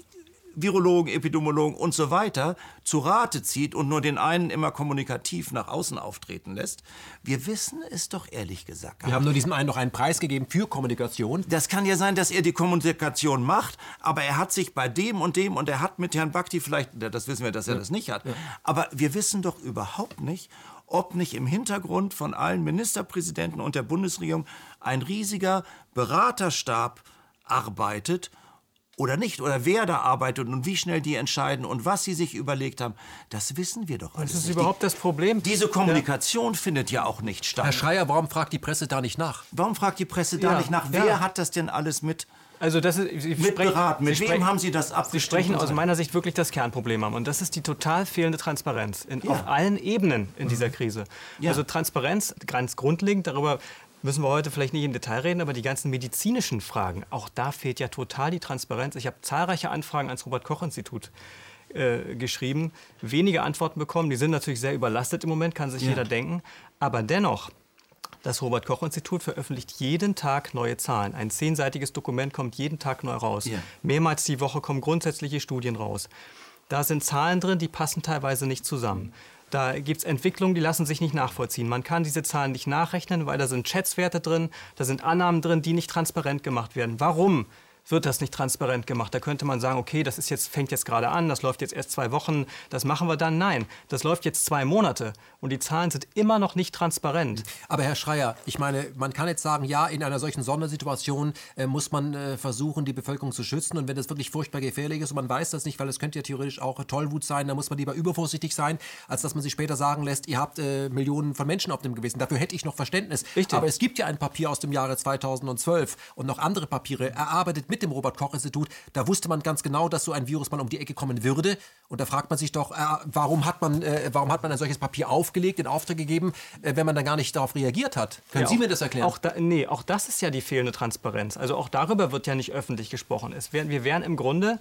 E: Virologen, Epidemiologen und so weiter zu Rate zieht und nur den einen immer kommunikativ nach außen auftreten lässt. Wir wissen es doch ehrlich gesagt.
A: Wir haben nur diesem einen noch einen Preis gegeben für Kommunikation.
E: Das kann ja sein, dass er die Kommunikation macht, aber er hat sich bei dem und dem und er hat mit Herrn Bakti vielleicht, das wissen wir, dass er ja. das nicht hat. Ja. Aber wir wissen doch überhaupt nicht, ob nicht im Hintergrund von allen Ministerpräsidenten und der Bundesregierung ein riesiger Beraterstab arbeitet oder nicht oder wer da arbeitet und wie schnell die entscheiden und was sie sich überlegt haben, das wissen wir doch alles.
D: Das ist
E: nicht.
D: überhaupt das Problem.
E: Diese Kommunikation ja. findet ja auch nicht statt.
A: Herr Schreier, warum fragt die Presse da nicht nach?
E: Warum fragt die Presse da ja. nicht nach? Wer ja. hat das denn alles mit?
D: Also das ist, Sie
E: mit sprechen, beraten. Mit
D: Sie
E: wem haben Sie das
D: abgestimmt? Sie sprechen aus meiner Sicht wirklich das Kernproblem an. Und das ist die total fehlende Transparenz in, auf allen Ebenen in mhm. dieser Krise. Also Transparenz, ganz grundlegend darüber, müssen wir heute vielleicht nicht im Detail reden, aber die ganzen medizinischen Fragen, auch da fehlt ja total die Transparenz. Ich habe zahlreiche Anfragen ans Robert-Koch-Institut äh, geschrieben, wenige Antworten bekommen. Die sind natürlich sehr überlastet im Moment, kann sich ja. jeder denken. Aber dennoch, das Robert-Koch-Institut veröffentlicht jeden Tag neue Zahlen. Ein zehnseitiges Dokument kommt jeden Tag neu raus. Ja. Mehrmals die Woche kommen grundsätzliche Studien raus. Da sind Zahlen drin, die passen teilweise nicht zusammen. Da gibt es Entwicklungen, die lassen sich nicht nachvollziehen. Man kann diese Zahlen nicht nachrechnen, weil da sind Schätzwerte drin, da sind Annahmen drin, die nicht transparent gemacht werden. Warum? Wird das nicht transparent gemacht. Da könnte man sagen, okay, das ist jetzt, fängt jetzt gerade an, das läuft jetzt erst zwei Wochen, das machen wir dann. Nein, das läuft jetzt zwei Monate und die Zahlen sind immer noch nicht transparent.
A: Aber Herr Schreier, ich meine, man kann jetzt sagen, ja, in einer solchen Sondersituation äh, muss man äh, versuchen, die Bevölkerung zu schützen. Und wenn das wirklich furchtbar gefährlich ist und man weiß das nicht, weil es könnte ja theoretisch auch Tollwut sein, dann muss man lieber übervorsichtig sein, als dass man sich später sagen lässt, ihr habt äh, Millionen von Menschen auf dem Gewissen. Dafür hätte ich noch Verständnis. Richtig. Aber es gibt ja ein Papier aus dem Jahre 2012 und noch andere Papiere erarbeitet mit dem Robert-Koch-Institut. Da wusste man ganz genau, dass so ein Virus mal um die Ecke kommen würde. Und da fragt man sich doch, äh, warum, hat man, äh, warum hat man ein solches Papier aufgelegt, in Auftrag gegeben, äh, wenn man dann gar nicht darauf reagiert hat? Können ja, Sie mir das erklären?
D: Auch da, nee, auch das ist ja die fehlende Transparenz. Also auch darüber wird ja nicht öffentlich gesprochen. Es wär, wir wären im Grunde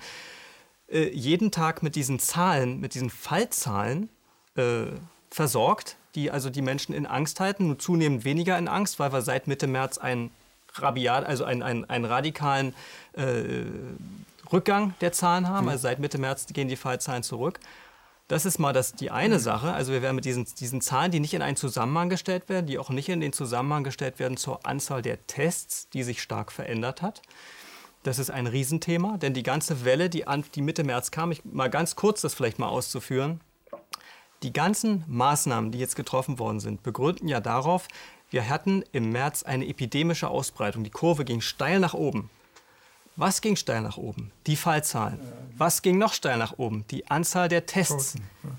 D: äh, jeden Tag mit diesen Zahlen, mit diesen Fallzahlen äh, versorgt, die also die Menschen in Angst halten, nur zunehmend weniger in Angst, weil wir seit Mitte März ein rabiat, also einen, einen, einen radikalen äh, Rückgang der Zahlen haben. Also seit Mitte März gehen die Fallzahlen zurück. Das ist mal das, die eine Sache. Also wir werden mit diesen, diesen Zahlen, die nicht in einen Zusammenhang gestellt werden, die auch nicht in den Zusammenhang gestellt werden zur Anzahl der Tests, die sich stark verändert hat. Das ist ein Riesenthema, denn die ganze Welle, die, an, die Mitte März kam, ich, mal ganz kurz das vielleicht mal auszuführen, die ganzen Maßnahmen, die jetzt getroffen worden sind, begründen ja darauf, wir hatten im März eine epidemische Ausbreitung. Die Kurve ging steil nach oben. Was ging steil nach oben? Die Fallzahlen. Was ging noch steil nach oben? Die Anzahl der Tests.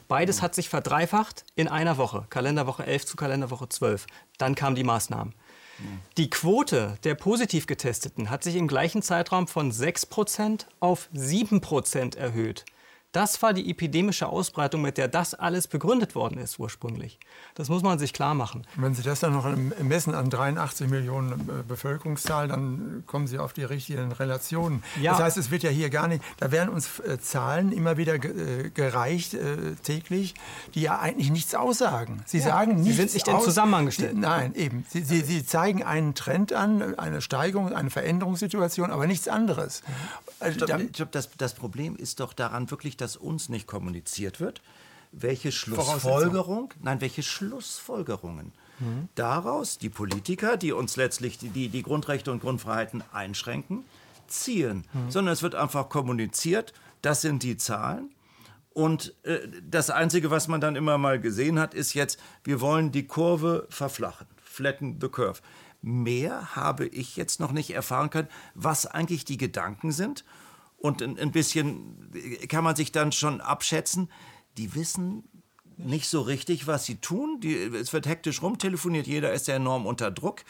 D: Beides hat sich verdreifacht in einer Woche. Kalenderwoche 11 zu Kalenderwoche 12. Dann kamen die Maßnahmen. Die Quote der positiv Getesteten hat sich im gleichen Zeitraum von 6% auf 7% erhöht. Das war die epidemische Ausbreitung, mit der das alles begründet worden ist ursprünglich. Das muss man sich klar machen.
B: Wenn Sie das dann noch messen an 83 Millionen äh, Bevölkerungszahl, dann kommen Sie auf die richtigen Relationen. Ja. Das heißt, es wird ja hier gar nicht, da werden uns äh, Zahlen immer wieder äh, gereicht täglich, die ja eigentlich nichts aussagen. Sie ja. sagen nichts.
D: Sie sind nicht in Zusammenhang gestellt.
B: Sie, nein, eben. Sie, Sie, Sie, zeigen einen Trend an, eine Steigerung, eine Veränderungssituation, aber nichts anderes.
E: Ich glaube, das, das Problem ist doch daran wirklich, dass uns nicht kommuniziert wird, welche Schlussfolgerung, nein, welche Schlussfolgerungen mhm. daraus die Politiker, die uns letztlich die, die, die Grundrechte und Grundfreiheiten einschränken, ziehen. Mhm. Sondern es wird einfach kommuniziert, das sind die Zahlen. Und äh, das Einzige, was man dann immer mal gesehen hat, ist jetzt, wir wollen die Kurve verflachen, flatten the curve. Mehr habe ich jetzt noch nicht erfahren können, was eigentlich die Gedanken sind und ein, bisschen kann man sich dann schon abschätzen, die wissen nicht so richtig, was sie tun. Die, es wird hektisch rumtelefoniert, jeder ist ja enorm unter Druck.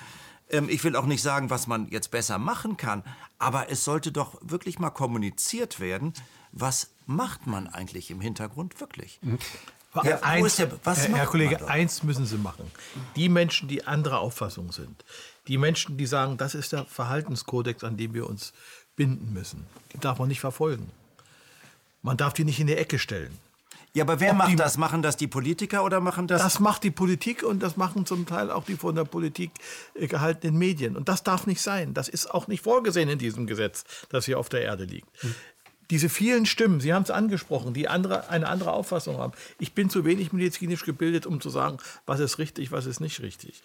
E: Ähm, ich will auch nicht sagen, was man jetzt besser machen kann, aber es sollte doch wirklich mal kommuniziert werden, was macht man eigentlich im Hintergrund wirklich.
C: Mhm. Herr, eins, der, Herr, Herr Kollege, eins müssen Sie machen. Die Menschen, die anderer Auffassung sind, die Menschen, die sagen, das ist der Verhaltenskodex, an dem wir uns binden müssen. Die darf man nicht verfolgen. Man darf die nicht in die Ecke stellen.
E: Ja, aber wer Ob macht das? Machen das die Politiker oder machen das?
C: Das macht die Politik und das machen zum Teil auch die von der Politik äh, gehaltenen Medien. Und das darf nicht sein. Das ist auch nicht vorgesehen in diesem Gesetz, das hier auf der Erde liegt. Hm. Diese vielen Stimmen, Sie haben es angesprochen, die andere, eine andere Auffassung haben. Ich bin zu wenig medizinisch gebildet, um zu sagen, was ist richtig, was ist nicht richtig.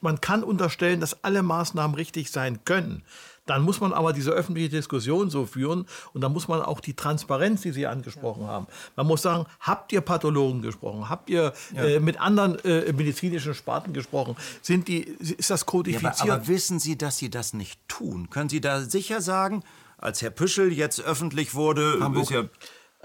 C: man kann unterstellen, dass alle Maßnahmen richtig sein können. Dann muss man aber diese öffentliche Diskussion so führen und dann muss man auch die Transparenz, die Sie angesprochen ja. haben. Man muss sagen, habt ihr Pathologen gesprochen? Habt ihr ja. äh, mit anderen äh, medizinischen Sparten gesprochen? Sind die, ist das kodifiziert?
E: Aber, aber wissen Sie, dass Sie das nicht tun? Können Sie da sicher sagen, als Herr Püschel jetzt öffentlich wurde,
C: Hamburg, ist ja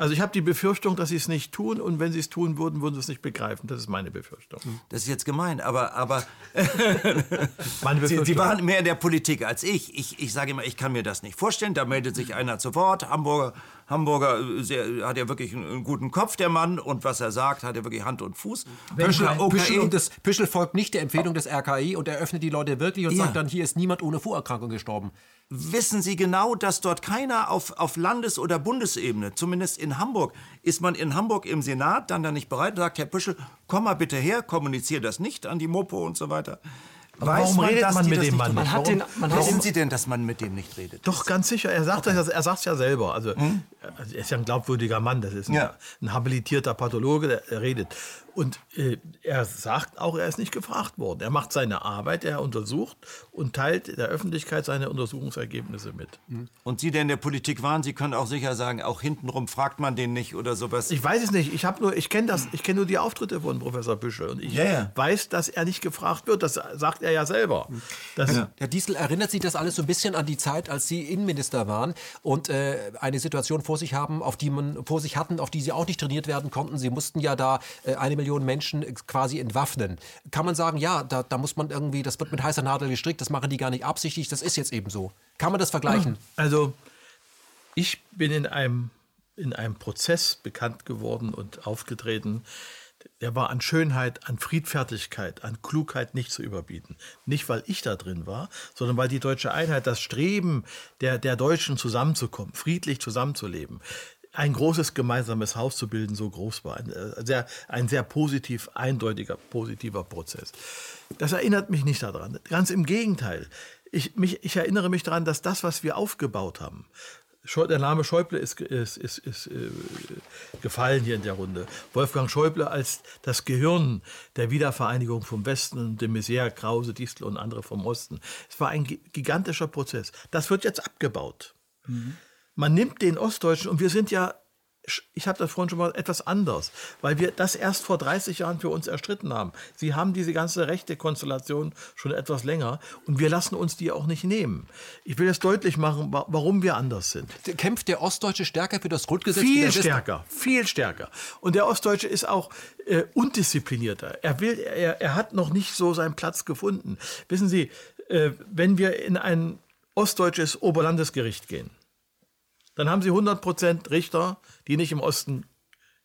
C: also ich habe die Befürchtung, dass sie es nicht tun und wenn sie es tun würden, würden sie es nicht begreifen. Das ist meine Befürchtung.
E: Das ist jetzt gemein, aber, aber meine sie, sie, waren mehr in der Politik als ich. ich. Ich sage immer, ich kann mir das nicht vorstellen. Da meldet sich einer zu Wort. Hamburger, Hamburger äh, sehr, hat ja wirklich einen, guten Kopf, der Mann. Und was er sagt, hat er wirklich Hand und Fuß.
A: Püschel, Püschel, und das, Püschel folgt nicht der Empfehlung des RKI und er öffnet die Leute wirklich und ja. sagt dann, hier ist niemand ohne Vorerkrankung gestorben
E: wissen Sie genau, dass dort keiner auf, auf Landes- oder Bundesebene, zumindest in Hamburg, ist man in Hamburg im Senat dann da nicht bereit, sagt Herr Püschel, komm mal bitte her, kommuniziere das nicht an die Mopo und so weiter.
C: Weiß warum man, redet man mit dem Mann
E: nicht? Man den, man Wissen Sie denn, dass man mit dem nicht redet?
C: Doch, ganz sicher. Er sagt okay. es ja selber. Also, hm? Er ist ja ein glaubwürdiger Mann. Das ist ein, ja. ein habilitierter Pathologe, der redet. Und äh, er sagt auch, er ist nicht gefragt worden. Er macht seine Arbeit, er untersucht und teilt der Öffentlichkeit seine Untersuchungsergebnisse mit.
E: Mhm. Und Sie, der in der Politik waren, Sie können auch sicher sagen, auch hintenrum fragt man den nicht oder sowas.
C: Ich weiß es nicht. Ich nur, ich kenne das, ich kenne nur die Auftritte von Professor Büsche und ich ja. weiß, dass er nicht gefragt wird. Das sagt er ja selber.
A: Das ja. Herr Diesel, erinnert sich das alles so ein bisschen an die Zeit, als Sie Innenminister waren und äh, eine Situation vor sich haben, auf die man vor sich hatten, auf die Sie auch nicht trainiert werden konnten. Sie mussten ja da äh, eine Millionen Menschen quasi entwaffnen. Kann man sagen, ja, da, da muss man irgendwie, das wird mit heißer Nadel gestrickt, das machen die gar nicht absichtlich, das ist jetzt eben so. Kann man das vergleichen?
C: Also, ich bin in einem, in einem Prozess bekannt geworden und aufgetreten, der war an Schönheit, an Friedfertigkeit, an Klugheit nicht zu überbieten. Nicht, weil ich da drin war, sondern weil die deutsche Einheit, das Streben der, der Deutschen zusammenzukommen, friedlich zusammenzuleben, ein großes gemeinsames Haus zu bilden so groß war. Ein äh, sehr, ein sehr positiv, eindeutiger, positiver Prozess. Das erinnert mich nicht daran. Ganz im Gegenteil. Ich, mich, ich erinnere mich daran, dass das, was wir aufgebaut haben, der Name Schäuble ist, ist, ist, ist äh, gefallen hier in der Runde. Wolfgang Schäuble als das Gehirn der Wiedervereinigung vom Westen de Maizière, Krause, Distel und andere vom Osten. Es war ein gigantischer Prozess. Das wird jetzt abgebaut. Mhm. Man nimmt den Ostdeutschen und wir sind ja ich habe das vorhin schon mal etwas anders, weil wir das erst vor 30 Jahren für uns erstritten haben. Sie haben diese ganze rechte Konstellation schon etwas länger und wir lassen uns die auch nicht nehmen. Ich will jetzt deutlich machen, warum wir anders sind.
A: Kämpft der Ostdeutsche stärker für das Grundgesetz?
C: Viel stärker, viel stärker. Und der Ostdeutsche ist auch äh, undisziplinierter. Er, will, er, er hat noch nicht so seinen Platz gefunden. Wissen Sie, äh, wenn wir in ein ostdeutsches Oberlandesgericht gehen, dann haben Sie 100% Richter, die nicht im Osten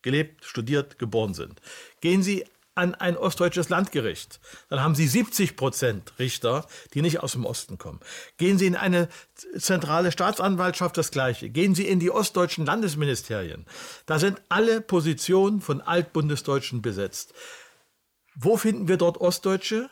C: gelebt, studiert, geboren sind. Gehen Sie an ein ostdeutsches Landgericht, dann haben Sie 70% Richter, die nicht aus dem Osten kommen. Gehen Sie in eine zentrale Staatsanwaltschaft, das Gleiche. Gehen Sie in die ostdeutschen Landesministerien. Da sind alle Positionen von Altbundesdeutschen besetzt. Wo finden wir dort Ostdeutsche?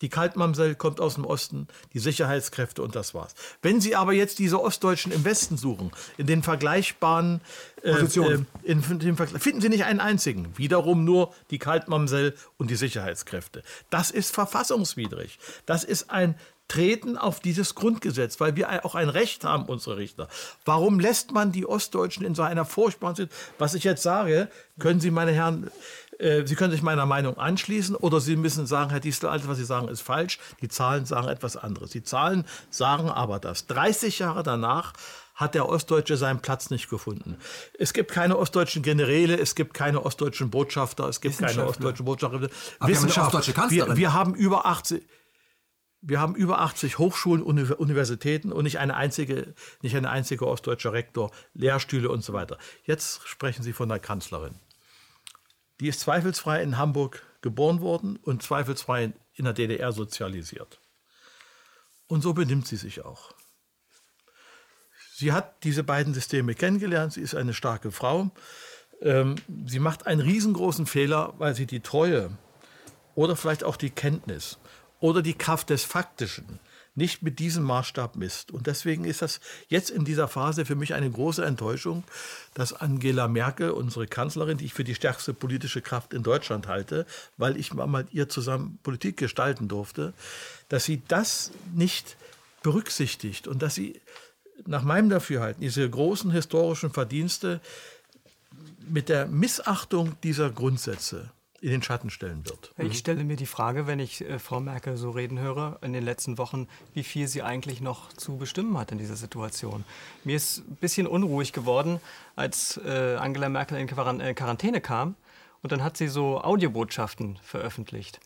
C: Die Kaltmamsel kommt aus dem Osten, die Sicherheitskräfte und das war's. Wenn Sie aber jetzt diese Ostdeutschen im Westen suchen, in den vergleichbaren äh, Positionen, äh, in, in, finden Sie nicht einen einzigen. Wiederum nur die Kaltmamsel und die Sicherheitskräfte. Das ist verfassungswidrig. Das ist ein Treten auf dieses Grundgesetz, weil wir auch ein Recht haben, unsere Richter. Warum lässt man die Ostdeutschen in so einer furchtbaren Situation? Was ich jetzt sage, können Sie, meine Herren, Sie können sich meiner Meinung anschließen oder Sie müssen sagen, Herr Diestel, alles, was Sie sagen, ist falsch. Die Zahlen sagen etwas anderes. Die Zahlen sagen aber das. 30 Jahre danach hat der Ostdeutsche seinen Platz nicht gefunden. Es gibt keine ostdeutschen Generäle, es gibt keine ostdeutschen Botschafter, es gibt keine ostdeutschen Botschafter.
A: Wissenschaft,
C: wir, wir haben über 80, wir haben über 80 Hochschulen, Universitäten und nicht eine einzige, nicht eine einzige ostdeutscher Rektor, Lehrstühle und so weiter. Jetzt sprechen Sie von der Kanzlerin. Die ist zweifelsfrei in Hamburg geboren worden und zweifelsfrei in der DDR sozialisiert. Und so benimmt sie sich auch. Sie hat diese beiden Systeme kennengelernt, sie ist eine starke Frau. Ähm, sie macht einen riesengroßen Fehler, weil sie die Treue oder vielleicht auch die Kenntnis oder die Kraft des Faktischen nicht mit diesem Maßstab misst. Und deswegen ist das jetzt in dieser Phase für mich eine große Enttäuschung, dass Angela Merkel, unsere Kanzlerin, die ich für die stärkste politische Kraft in Deutschland halte, weil ich mal mit ihr zusammen Politik gestalten durfte, dass sie das nicht berücksichtigt und dass sie nach meinem Dafürhalten diese großen historischen Verdienste mit der Missachtung dieser Grundsätze in den Schatten stellen wird.
D: Ich stelle mir die Frage, wenn ich äh, Frau Merkel so reden höre in den letzten Wochen, wie viel sie eigentlich noch zu bestimmen hat in dieser Situation. Mir ist ein bisschen unruhig geworden, als äh, Angela Merkel in äh, Quarantäne kam und dann hat sie so Audiobotschaften veröffentlicht.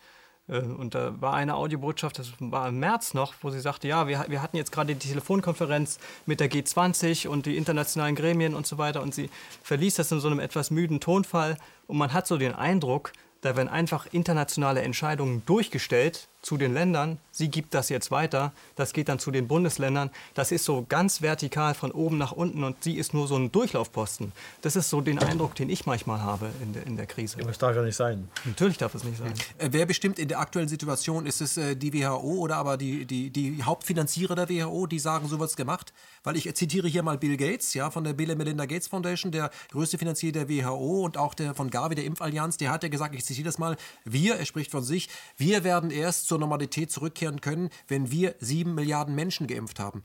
D: Äh, und da war eine Audiobotschaft, das war im März noch, wo sie sagte, ja, wir, wir hatten jetzt gerade die Telefonkonferenz mit der G20 und die internationalen Gremien und so weiter. Und sie verließ das in so einem etwas müden Tonfall. Und man hat so den Eindruck, da werden einfach internationale Entscheidungen durchgestellt zu den Ländern. Sie gibt das jetzt weiter. Das geht dann zu den Bundesländern. Das ist so ganz vertikal von oben nach unten und sie ist nur so ein Durchlaufposten. Das ist so den Eindruck, den ich manchmal habe in der, in der Krise.
C: Aber es darf ja nicht sein.
D: Natürlich darf es nicht sein.
A: Äh, wer bestimmt in der aktuellen Situation? Ist es äh, die WHO oder aber die, die, die Hauptfinanzierer der WHO, die sagen, so wird es gemacht? Weil ich zitiere hier mal Bill Gates, ja, von der Bill Melinda Gates Foundation, der größte Finanzier der WHO und auch der von Gavi, der Impfallianz, der hat ja gesagt, ich zitiere das mal, wir, er spricht von sich, wir werden erst zur Normalität zurückkehren können, wenn wir sieben Milliarden Menschen geimpft haben.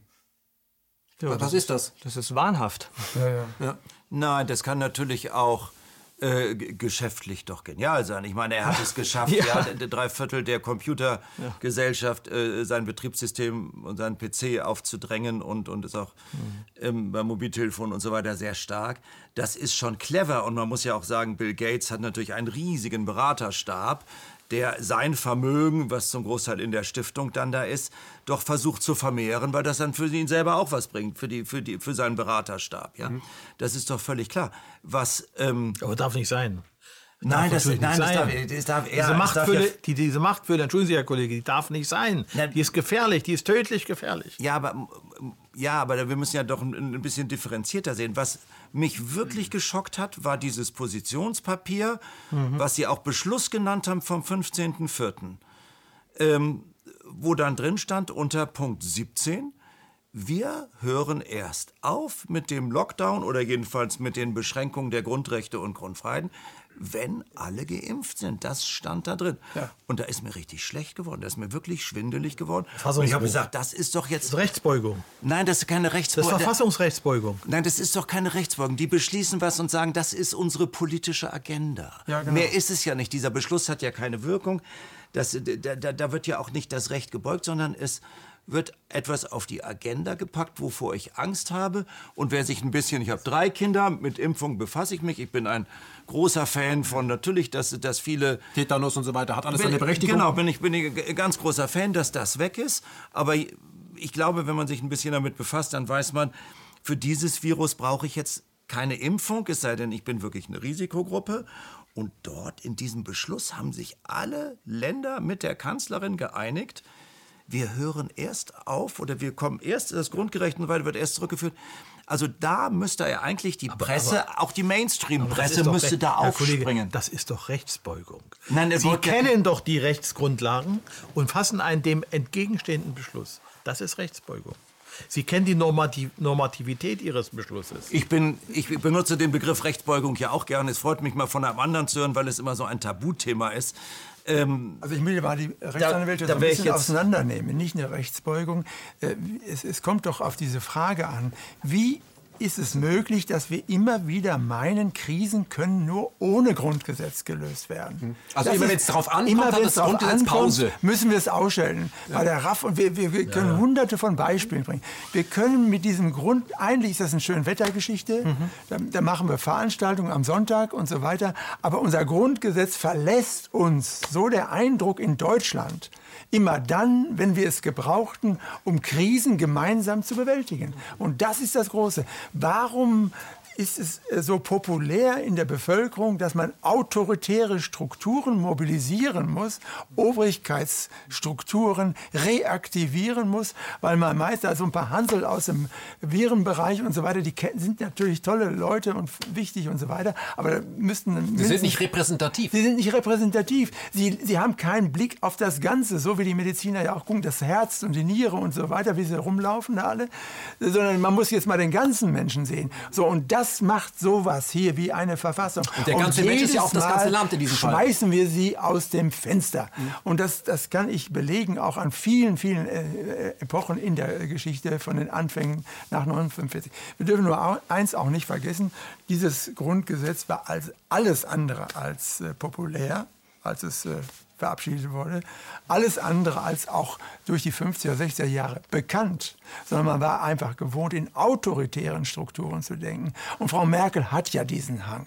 D: Ja, Was ist das? Das ist wahnhaft.
E: Ja, ja. Ja. Nein, das kann natürlich auch äh, geschäftlich doch genial sein. Ich meine, er hat es geschafft, ja. ja drei Viertel der Computergesellschaft äh, sein Betriebssystem und seinen PC aufzudrängen und, und ist auch mhm. ähm, beim Mobiltelefon und so weiter sehr stark. Das ist schon clever und man muss ja auch sagen, Bill Gates hat natürlich einen riesigen Beraterstab, der sein Vermögen, was zum Großteil in der Stiftung dann da ist, doch versucht zu vermehren, weil das dann für ihn selber auch was bringt, für, die, für, die, für seinen Beraterstab. Ja? Mhm. Das ist doch völlig klar. Was, ähm,
C: Aber darf nicht sein.
E: Nein, das, nein das, darf,
C: das darf, ja, diese, Machtfülle, ja, die, diese Machtfülle, entschuldigen Sie, Herr Kollege, die darf nicht sein. die ist gefährlich, die ist tödlich gefährlich.
E: Ja, aber Ja, aber wir müssen ja doch ein, ein bisschen differenzierter sehen. Was mich wirklich geschockt hat, war dieses Positionspapier, was Sie auch Beschluss genannt haben vom 15.04., ähm, wo dann drin stand unter Punkt 17, wir hören erst auf mit dem Lockdown oder jedenfalls mit den Beschränkungen der Grundrechte und Grundfreiheiten, wenn alle geimpft sind. Das stand da drin.
B: Ja.
E: Und da ist mir richtig schlecht geworden. Da ist mir wirklich schwindelig geworden. Und ich habe gesagt, das ist doch jetzt.
C: Das ist Rechtsbeugung.
E: Nein, das ist keine
C: Das ist
E: Rechtsbeugung.
C: Verfassungsrechtsbeugung.
E: Nein, das ist doch keine Rechtsbeugung. Die beschließen was und sagen, das ist unsere politische Agenda.
B: Ja, genau.
E: Mehr ist es ja nicht. Dieser Beschluss hat ja keine Wirkung. Das, da, da, da wird ja auch nicht das Recht gebeugt, sondern es wird etwas auf die Agenda gepackt, wovor ich Angst habe. Und wer sich ein bisschen, ich habe drei Kinder, mit Impfung befasse ich mich. Ich bin ein großer Fan von natürlich, dass, dass viele
A: Tetanus und so weiter, hat alles
E: bin,
A: seine Berechtigung.
E: Genau, bin ich bin ich ganz großer Fan, dass das weg ist. Aber ich glaube, wenn man sich ein bisschen damit befasst, dann weiß man, für dieses Virus brauche ich jetzt keine Impfung, es sei denn, ich bin wirklich eine Risikogruppe. Und dort in diesem Beschluss haben sich alle Länder mit der Kanzlerin geeinigt. Wir hören erst auf oder wir kommen erst, das Grundgerecht und so weiter wird erst zurückgeführt. Also da müsste ja eigentlich die Presse, auch die Mainstream-Presse müsste
C: Recht-
E: da
C: Herr Kollege,
E: aufspringen.
C: das ist doch Rechtsbeugung.
E: Nein,
C: Sie kennen doch die Rechtsgrundlagen und fassen einen dem entgegenstehenden Beschluss. Das ist Rechtsbeugung. Sie kennen die Normativ Normativität Ihres Beschlusses.
E: Ich, bin, ich benutze den Begriff Rechtsbeugung ja auch gerne. Es freut mich mal von einem anderen zu hören, weil es immer so ein Tabuthema ist. Ähm,
B: Also ich will mal die Rechtsanwälte
E: da
B: so ein bisschen auseinandernehmen, nicht eine Rechtsbeugung. Äh, Es, es kommt doch auf diese Frage an, wie ist es möglich, dass wir immer wieder meinen, Krisen können nur ohne Grundgesetz gelöst werden.
A: Also
B: Das
A: immer wenn es drauf ankommt,
B: immer
A: hat
B: wenn
A: das Grundgesetz
B: ankommt,
A: Pause.
B: müssen wir es ausstellen. Bei der RAF und wir, wir, wir können hunderte von Beispielen bringen. Wir können mit diesem Grund, eigentlich ist das eine schöne Wettergeschichte, da, da machen wir Veranstaltungen am Sonntag und so weiter, aber unser Grundgesetz verlässt uns, so der Eindruck in Deutschland, immer dann, wenn wir es gebrauchten, um Krisen gemeinsam zu bewältigen. Und das ist das Große. Warum ist es äh, so populär in der Bevölkerung, dass man autoritäre Strukturen mobilisieren muss, Obrigkeitsstrukturen reaktivieren muss, weil man meist also ein paar Hansel aus dem Virenbereich und so weiter, die sind natürlich tolle Leute und wichtig und so weiter, aber da müssten
A: Sie sind nicht repräsentativ.
B: Sie sind nicht repräsentativ. Sie, sie haben keinen Blick auf das Ganze, so wie die Mediziner ja auch gucken, das Herz und die Niere und so weiter, wie sie rumlaufen da alle. Sondern man muss jetzt mal den ganzen Menschen sehen. So, und das macht sowas hier wie eine Verfassung.
A: Und der ganze Mensch ist ja auch das ganze Land in diesem Fall.
B: schmeißen wir sie aus dem Fenster. Und das, das kann ich belegen, auch an vielen, vielen äh, Epochen in der Geschichte von den Anfängen nach 1945. Wir dürfen nur eins auch nicht vergessen, dieses Grundgesetz war als alles andere als äh, populär, als es äh, verabschiedet wurde. Alles andere als auch durch die 50er, 60er Jahre bekannt, sondern man war einfach gewohnt, in autoritären Strukturen zu denken. Und Frau Merkel hat ja diesen Hang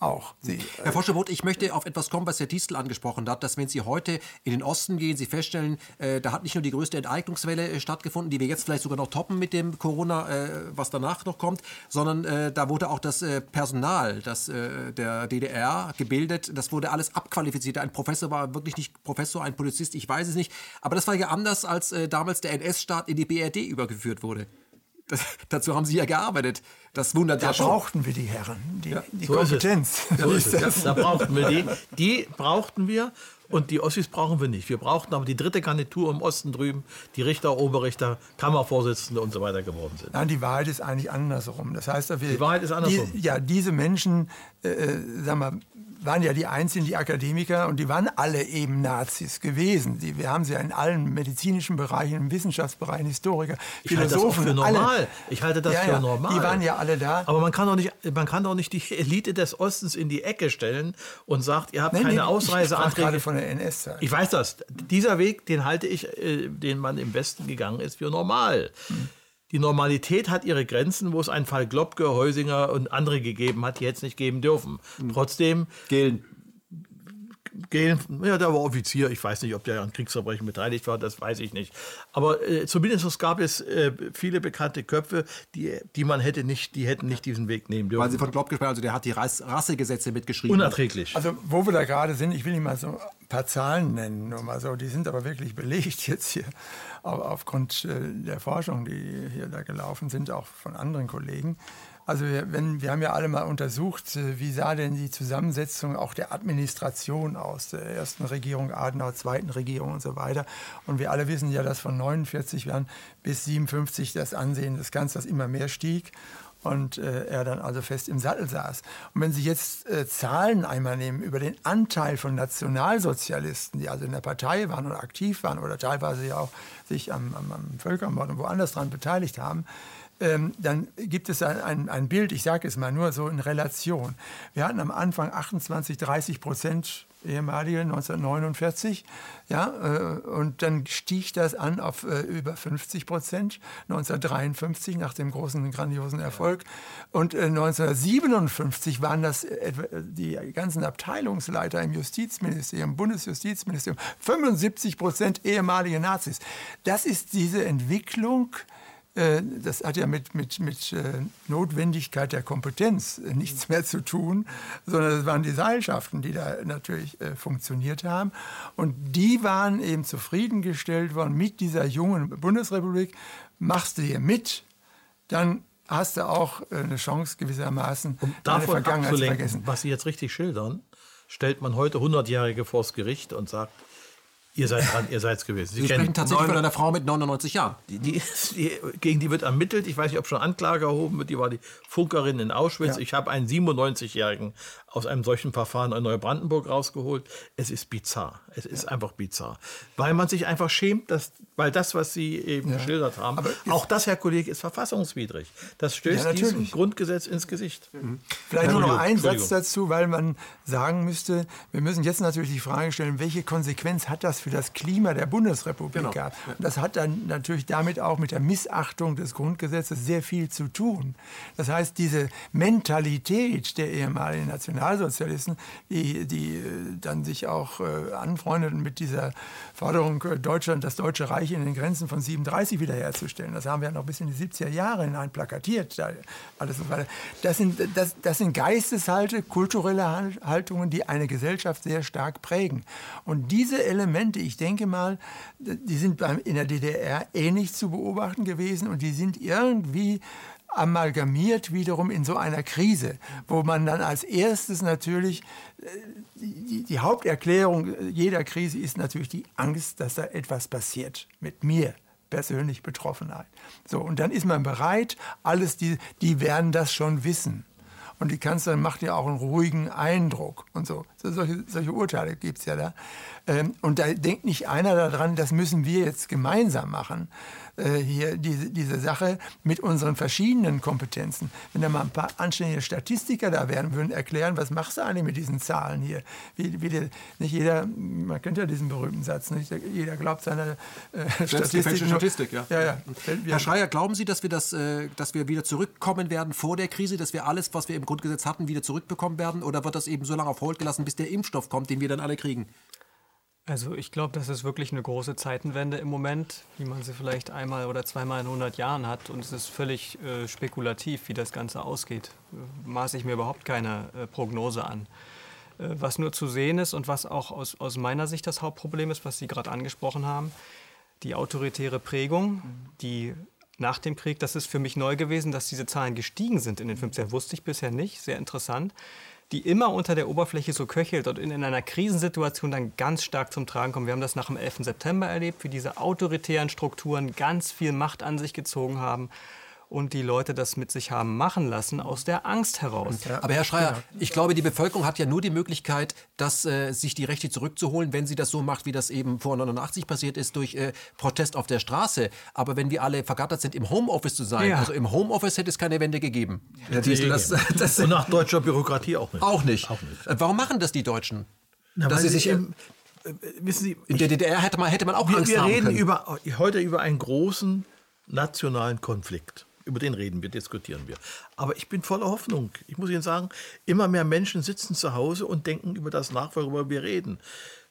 B: auch. Sie,
A: Herr Foschebot, ich möchte auf etwas kommen, was Herr Distel angesprochen hat, dass wenn Sie heute in den Osten gehen, Sie feststellen, äh, da hat nicht nur die größte Enteignungswelle äh, stattgefunden, die wir jetzt vielleicht sogar noch toppen mit dem Corona, äh, was danach noch kommt, sondern äh, da wurde auch das äh, Personal das, äh, der DDR gebildet, das wurde alles abqualifiziert. Ein Professor war wirklich nicht Professor, ein Polizist, ich weiß es nicht. Aber das war ja anders, als äh, damals der NS-Staat in die BRD übergeführt wurde. Das, dazu haben Sie ja gearbeitet. Das wundert
B: da
A: ja schon.
B: brauchten wir die Herren, die, die
C: So ist.
B: Kompetenz.
C: So ist. Ja, da brauchten wir die. Die brauchten wir und die Ossis brauchen wir nicht. Wir brauchten aber die dritte Garnitur im Osten drüben, die Richter, Oberrichter, Kammervorsitzende und so weiter geworden sind.
B: Nein, die Wahrheit ist eigentlich andersrum. Das heißt, dass wir,
C: Die Wahrheit ist andersrum.
B: Die, ja, diese Menschen, äh, äh, sagen wir, waren ja die einzigen, die Akademiker, und die waren alle eben Nazis gewesen. Die, wir haben sie ja in allen medizinischen Bereichen, im Wissenschaftsbereich, Historiker,
C: Ich halte das auch
B: Philosophen.
C: für normal.
B: Alle,
C: Ich halte das
B: Ja,
C: für
B: ja,
C: normal.
B: die waren ja alle da.
C: Aber man kann doch nicht, man kann doch nicht die Elite des Ostens in die Ecke stellen und sagt, ihr habt
B: Nein,
C: keine
B: nee, Ich
C: Ausreiseanträge.
B: gerade von der NS-Zeit.
C: Ich weiß das. Dieser Weg, den halte ich, äh, den man im Westen gegangen ist, für normal. Die Normalität hat ihre Grenzen, wo es einen Fall Globke, Heusinger und andere gegeben hat, die hätte es nicht geben dürfen. Trotzdem
A: Gillen.
C: Gehen. Ja, der war Offizier. Ich weiß nicht, ob der an Kriegsverbrechen beteiligt war, das weiß ich nicht. Aber äh, zumindest gab es äh, viele bekannte Köpfe, die, die man hätte nicht, die hätten nicht diesen Weg nehmen dürfen.
A: Weil Sie von Glob gesprochen also der hat die Rass Rassegesetze mitgeschrieben.
C: Unerträglich.
B: Also wo wir da gerade sind, ich will nicht mal so ein paar Zahlen nennen, nur mal so, die sind aber wirklich belegt jetzt hier aufgrund äh, der Forschung, die hier da gelaufen sind, auch von anderen Kollegen. Also wir, wenn, wir haben ja alle mal untersucht, äh, wie sah denn die Zusammensetzung auch der Administration aus, der ersten Regierung Adenauer, zweiten Regierung und so weiter. Und wir alle wissen ja, dass von 49 Jahren bis 57 das Ansehen des Kanzlers immer mehr stieg und äh, er dann also fest im Sattel saß. Und wenn Sie jetzt äh, Zahlen einmal nehmen über den Anteil von Nationalsozialisten, die also in der Partei waren und aktiv waren oder teilweise ja auch sich am, am, am Völkermord und woanders daran beteiligt haben, ähm, dann gibt es ein, ein, ein Bild, ich sage es mal nur so in Relation. Wir hatten am Anfang 28, 30 Prozent ehemalige 1949. Ja, äh, und dann stieg das an auf äh, über 50 Prozent 1953 nach dem großen, grandiosen Erfolg. Und äh, 1957 waren das die ganzen Abteilungsleiter im Justizministerium, Bundesjustizministerium, 75 Prozent ehemalige Nazis. Das ist diese Entwicklung, äh, das hat ja mit, mit, mit äh, Notwendigkeit der Kompetenz äh, nichts mehr zu tun, sondern es waren die Seilschaften, die da natürlich funktioniert haben. Und die waren eben zufriedengestellt worden mit dieser jungen Bundesrepublik. Machst du hier mit, dann hast du auch eine Chance gewissermaßen,
C: um davon Vergangenheit zu vergessen. Was Sie jetzt richtig schildern, stellt man heute 100-Jährige vors Gericht und sagt, Ihr seid dran, ihr seid es gewesen.
A: Sie, Sie sprechen tatsächlich von einer Frau mit 99 Jahren.
C: Die, die, die, gegen die wird ermittelt. Ich weiß nicht, ob schon Anklage erhoben wird. Die war die Funkerin in Auschwitz. Ja. Ich habe einen 97-Jährigen aus einem solchen Verfahren in Neubrandenburg rausgeholt. Es ist bizarr. Es ist ja. einfach bizarr. Weil man sich einfach schämt, dass, weil das, was Sie eben ja. geschildert haben, Aber auch das, Herr Kollege, ist verfassungswidrig. Das stößt ja, diesem Grundgesetz ins Gesicht.
B: Mhm. Vielleicht nur noch ein Satz dazu, weil man sagen müsste, wir müssen jetzt natürlich die Frage stellen, welche Konsequenz hat das für das Klima der Bundesrepublik genau. gehabt? Und das hat dann natürlich damit auch mit der Missachtung des Grundgesetzes sehr viel zu tun. Das heißt, diese Mentalität der ehemaligen Nationalsozialisten, die, die äh, dann sich auch äh, anfreundeten mit dieser Forderung, äh, Deutschland, das Deutsche Reich in den Grenzen von 37 wiederherzustellen. Das haben wir noch bis in die 70er Jahre hinein plakatiert. Alles und weiter. Das sind, das, das sind Geisteshalte, kulturelle Haltungen, die eine Gesellschaft sehr stark prägen. Und diese Elemente, ich denke mal, die sind in der DDR ähnlich zu beobachten gewesen und die sind irgendwie amalgamiert wiederum in so einer Krise, wo man dann als erstes natürlich, äh, die, die, Haupterklärung jeder Krise ist natürlich die Angst, dass da etwas passiert mit mir persönlich Betroffenheit. So, und dann ist man bereit, alles, die, die werden das schon wissen. Und die Kanzlerin macht ja auch einen ruhigen Eindruck und so. Solche, solche Urteile gibt es ja da. Ähm, und da denkt nicht einer daran, das müssen wir jetzt gemeinsam machen, äh, hier diese, diese Sache mit unseren verschiedenen Kompetenzen. Wenn da mal ein paar anständige Statistiker da wären, würden erklären, was machst du eigentlich mit diesen Zahlen hier? Wie, wie die, nicht jeder, man kennt ja diesen berühmten Satz, nicht jeder glaubt seiner
A: äh, Statistik. Statistik ja. Ja, ja. Herr Schreier, glauben Sie, dass wir, das, äh, dass wir wieder zurückkommen werden vor der Krise, dass wir alles, was wir im Grundgesetz hatten, wieder zurückbekommen werden? Oder wird das eben so lange auf Hold gelassen, bis der Impfstoff kommt, den wir dann alle kriegen?
D: Also ich glaube, das ist wirklich eine große Zeitenwende im Moment, wie man sie vielleicht einmal oder zweimal in 100 Jahren hat. Und es ist völlig äh, spekulativ, wie das Ganze ausgeht. Äh, maße ich mir überhaupt keine äh, Prognose an. Äh, was nur zu sehen ist und was auch aus, aus meiner Sicht das Hauptproblem ist, was Sie gerade angesprochen haben, die autoritäre Prägung, die nach dem Krieg, das ist für mich neu gewesen, dass diese Zahlen gestiegen sind in den 50er. Wusste ich bisher nicht, sehr interessant die immer unter der Oberfläche so köchelt und in einer Krisensituation dann ganz stark zum Tragen kommt. Wir haben das nach dem 11. September erlebt, wie diese autoritären Strukturen ganz viel Macht an sich gezogen haben und die Leute das mit sich haben machen lassen aus der Angst heraus.
A: Aber Herr Schreier, genau. ich glaube, die Bevölkerung hat ja nur die Möglichkeit, dass, äh, sich die Rechte zurückzuholen, wenn sie das so macht, wie das eben vor 89 passiert ist, durch äh, Protest auf der Straße. Aber wenn wir alle vergattert sind, im Homeoffice zu sein, ja. also im Homeoffice hätte es keine Wende gegeben.
C: Ja, das, das, und nach deutscher Bürokratie auch nicht.
A: Auch nicht. Auch nicht. Äh, warum machen das die Deutschen?
C: Na, dass sie sich im,
A: äh, wissen Sie, in der DDR hätte man, hätte man auch
C: wir,
A: Angst
C: wir
A: haben
C: reden
A: können.
C: Über, heute über einen großen nationalen Konflikt über den reden wir, diskutieren wir. Aber ich bin voller Hoffnung. Ich muss Ihnen sagen, immer mehr Menschen sitzen zu Hause und denken über das nach, worüber wir reden.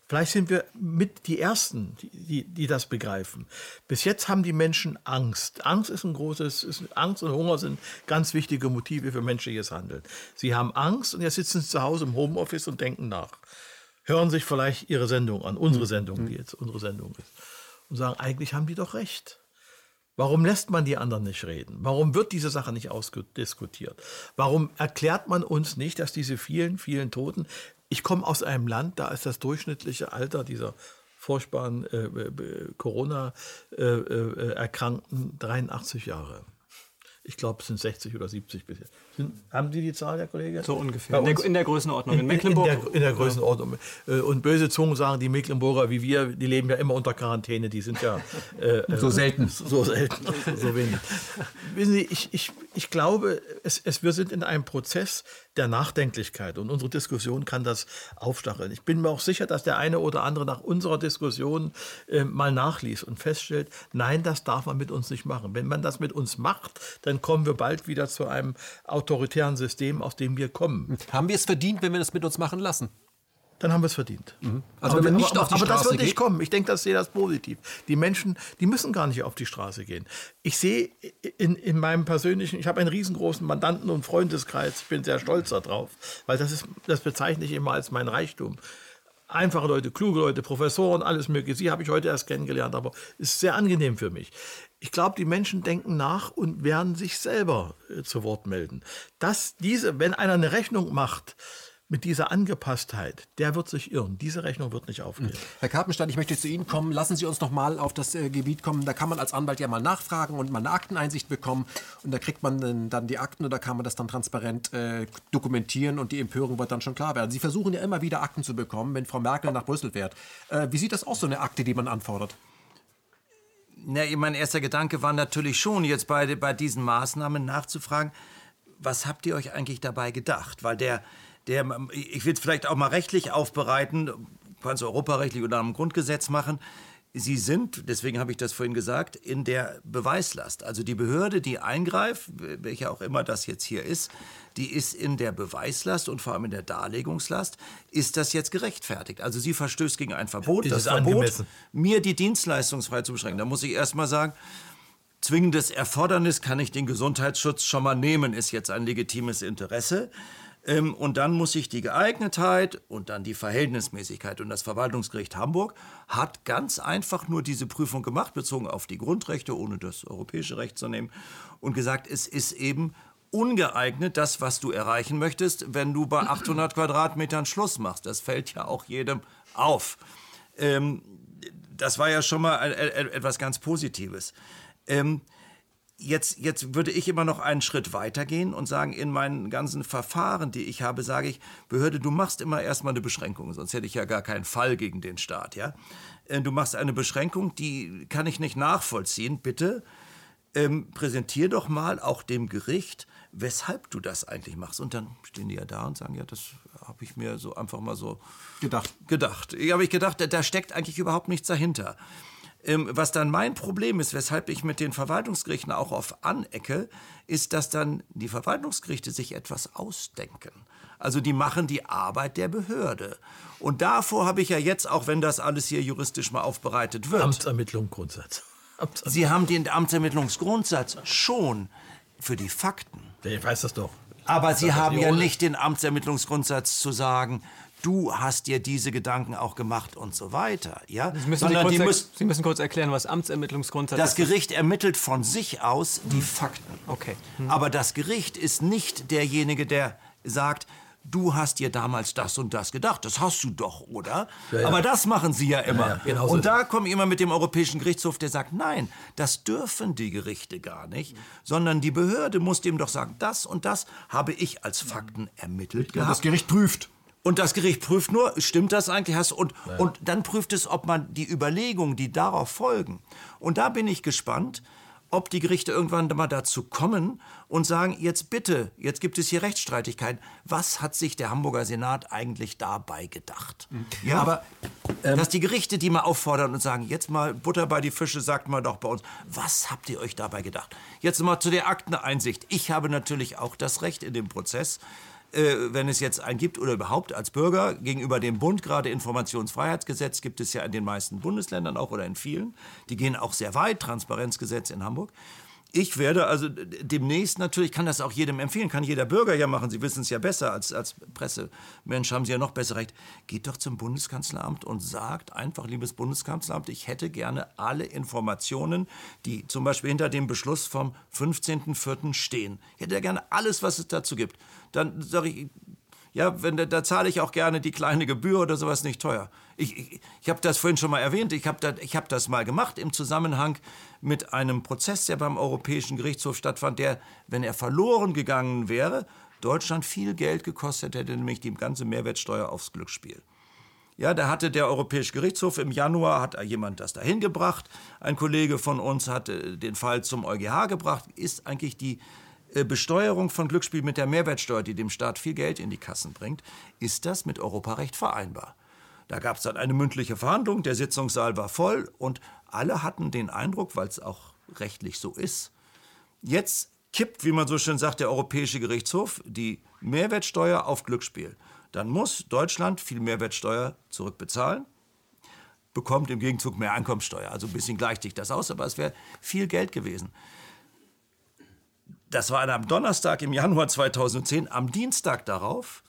C: Vielleicht sind wir mit die Ersten, die, die, das begreifen. Bis jetzt haben die Menschen Angst. Angst ist ein großes, ist, Angst und Hunger sind ganz wichtige Motive für menschliches Handeln. Sie haben Angst und jetzt sitzen sie zu Hause im Homeoffice und denken nach. Hören sich vielleicht ihre Sendung an, unsere Sendung, die jetzt unsere Sendung ist, und sagen, eigentlich haben die doch recht. Warum lässt man die anderen nicht reden? Warum wird diese Sache nicht ausdiskutiert? Warum erklärt man uns nicht, dass diese vielen, vielen Toten ich komme aus einem Land, da ist das durchschnittliche Alter dieser furchtbaren äh, äh Corona-Erkrankten äh, äh, 83 Jahre. Ich glaube, es sind 60 oder 70 bisher. Sind, haben Sie die Zahl, Herr Kollege?
D: So ungefähr. In der, in der, Größenordnung. In,
C: in
D: Mecklenburg.
C: In der, in der Größenordnung. Äh, und böse Zungen sagen, die Mecklenburger wie wir, die leben ja immer unter Quarantäne. Die sind ja.
A: Äh, so selten.
C: So selten. so wenig. Wissen Sie, ich, ich, ich glaube, es, es, wir sind in einem Prozess der Nachdenklichkeit. Und unsere Diskussion kann das aufstacheln. Ich bin mir auch sicher, dass der eine oder andere nach unserer Diskussion äh, mal nachliest und feststellt, nein, das darf man mit uns nicht machen. Wenn man das mit uns macht, dann kommen wir bald wieder zu einem autoritären System, aus dem wir kommen.
A: Haben wir es verdient, wenn wir das mit uns machen lassen?
C: Dann haben wir es verdient.
A: Mhm. Also aber, wenn wir nicht aber, auf die
C: aber
A: Straße
C: das wird
A: nicht
C: kommen. Ich denke, das sehe das positiv. Die Menschen, die müssen gar nicht auf die Straße gehen. Ich sehe in, in meinem persönlichen, ich habe einen riesengroßen Mandanten- und Freundeskreis. Ich bin sehr stolz darauf, weil das ist, das bezeichne ich immer als mein Reichtum. Einfache Leute, kluge Leute, Professoren, alles mögliche. Sie habe ich heute erst kennengelernt, aber es ist sehr angenehm für mich. Ich glaube, die Menschen denken nach und werden sich selber äh, zu Wort melden. Dass diese, wenn einer eine Rechnung macht, mit dieser Angepasstheit, der wird sich irren. Diese Rechnung wird nicht aufgehen.
A: Herr Karpenstein, ich möchte zu Ihnen kommen. Lassen Sie uns noch mal auf das äh, Gebiet kommen. Da kann man als Anwalt ja mal nachfragen und mal eine Akteneinsicht bekommen. Und da kriegt man dann die Akten und da kann man das dann transparent äh, dokumentieren und die Empörung wird dann schon klar werden. Sie versuchen ja immer wieder Akten zu bekommen, wenn Frau Merkel nach Brüssel fährt. Äh, wie sieht das aus, so eine Akte, die man anfordert?
E: Na, mein erster Gedanke war natürlich schon, jetzt bei, bei diesen Maßnahmen nachzufragen, was habt ihr euch eigentlich dabei gedacht? Weil der, der ich will es vielleicht auch mal rechtlich aufbereiten, kann es europarechtlich oder am Grundgesetz machen. Sie sind, deswegen habe ich das vorhin gesagt, in der Beweislast. Also die Behörde, die eingreift, welche auch immer das jetzt hier ist, die ist in der Beweislast und vor allem in der Darlegungslast. Ist das jetzt gerechtfertigt? Also sie verstößt gegen ein Verbot,
C: ist
E: das
C: Verbot, angemessen?
E: mir die Dienstleistungsfreiheit zu beschränken. Da muss ich erst mal sagen, zwingendes Erfordernis kann ich den Gesundheitsschutz schon mal nehmen, ist jetzt ein legitimes Interesse. Ähm, und dann muss sich die Geeignetheit und dann die Verhältnismäßigkeit. Und das Verwaltungsgericht Hamburg hat ganz einfach nur diese Prüfung gemacht, bezogen auf die Grundrechte, ohne das europäische Recht zu nehmen, und gesagt, es ist eben ungeeignet, das, was du erreichen möchtest, wenn du bei 800 Quadratmetern Schluss machst. Das fällt ja auch jedem auf. Ähm, das war ja schon mal etwas ganz Positives. Jetzt, jetzt würde ich immer noch einen Schritt weiter gehen und sagen, in meinen ganzen Verfahren, die ich habe, sage ich, Behörde, du machst immer erstmal eine Beschränkung, sonst hätte ich ja gar keinen Fall gegen den Staat. Ja? Äh, du machst eine Beschränkung, die kann ich nicht nachvollziehen. Bitte ähm, präsentier doch mal auch dem Gericht, weshalb du das eigentlich machst. Und dann stehen die ja da und sagen, ja, das habe ich mir so einfach mal so
A: gedacht.
E: Gedacht. Ich habe ich gedacht, da steckt eigentlich überhaupt nichts dahinter. Ähm, was dann mein Problem ist, weshalb ich mit den Verwaltungsgerichten auch auf anecke, ist, dass dann die Verwaltungsgerichte sich etwas ausdenken. Also die machen die Arbeit der Behörde. Und davor habe ich ja jetzt, auch wenn das alles hier juristisch mal aufbereitet wird.
C: Amtsermittlung Grundsatz.
E: Amtsermittlung. Sie haben den Amtsermittlungsgrundsatz schon für die Fakten.
C: Ich weiß das doch.
E: Aber Sie haben ja nicht den Amtsermittlungsgrundsatz zu sagen, du hast dir diese Gedanken auch gemacht und so weiter. Ja?
D: Sie müssen, Sondern Sie, müssen, Sie müssen kurz erklären, was Amtsermittlungsgrundsatz
E: ist. Das Gericht ermittelt von sich aus die hm. Fakten.
D: Okay.
E: Hm. Aber das Gericht ist nicht derjenige, der sagt, du hast dir damals das und das gedacht. Das hast du doch, oder? Ja, ja. Aber das machen sie ja immer. Ja, genau und da komme ich immer mit dem Europäischen Gerichtshof, der sagt, nein, das dürfen die Gerichte gar nicht, sondern die Behörde muss dem doch sagen, das und das habe ich als Fakten ermittelt
A: gehabt. Das Gericht prüft.
E: Und das Gericht prüft nur, stimmt das eigentlich? Hast, und, ja. und dann prüft es, ob man die Überlegungen, die darauf folgen. Und da bin ich gespannt, ob die Gerichte irgendwann mal dazu kommen und sagen, jetzt bitte, jetzt gibt es hier Rechtsstreitigkeiten. Was hat sich der Hamburger Senat eigentlich dabei gedacht? Ja, aber dass die Gerichte die mal auffordern und sagen, jetzt mal Butter bei die Fische, sagt mal doch bei uns, was habt ihr euch dabei gedacht? Jetzt mal zu der Akteneinsicht. Ich habe natürlich auch das Recht in dem Prozess, wenn es jetzt einen gibt oder überhaupt als Bürger gegenüber dem Bund, gerade Informationsfreiheitsgesetz gibt es ja in den meisten Bundesländern auch oder in vielen, die gehen auch sehr weit, Transparenzgesetz in Hamburg. Ich werde also demnächst natürlich, kann das auch jedem empfehlen, kann jeder Bürger ja machen. Sie wissen es ja besser als, als Pressemensch, haben Sie ja noch besser recht. Geht doch zum Bundeskanzleramt und sagt einfach, liebes Bundeskanzleramt, ich hätte gerne alle Informationen, die zum Beispiel hinter dem Beschluss vom 15.04. stehen. Ich hätte gerne alles, was es dazu gibt. Dann sage ich, ja, wenn, da zahle ich auch gerne die kleine Gebühr oder sowas nicht teuer. Ich, ich, ich habe das vorhin schon mal erwähnt, ich habe da, hab das mal gemacht im Zusammenhang mit einem Prozess, der beim Europäischen Gerichtshof stattfand, der, wenn er verloren gegangen wäre, Deutschland viel Geld gekostet hätte, nämlich die ganze Mehrwertsteuer aufs Glücksspiel. Ja, da hatte der Europäische Gerichtshof im Januar hat jemand das dahin gebracht. Ein Kollege von uns hat den Fall zum EuGH gebracht. Ist eigentlich die äh, Besteuerung von Glücksspiel mit der Mehrwertsteuer, die dem Staat viel Geld in die Kassen bringt, ist das mit Europarecht vereinbar? Da gab es dann eine mündliche Verhandlung, der Sitzungssaal war voll und alle hatten den Eindruck, weil es auch rechtlich so ist, jetzt kippt, wie man so schön sagt, der Europäische Gerichtshof die Mehrwertsteuer auf Glücksspiel. Dann muss Deutschland viel Mehrwertsteuer zurückbezahlen, bekommt im Gegenzug mehr Einkommensteuer. Also ein bisschen gleicht sich das aus, aber es wäre viel Geld gewesen. Das war am Donnerstag im Januar 2010. Am Dienstag darauf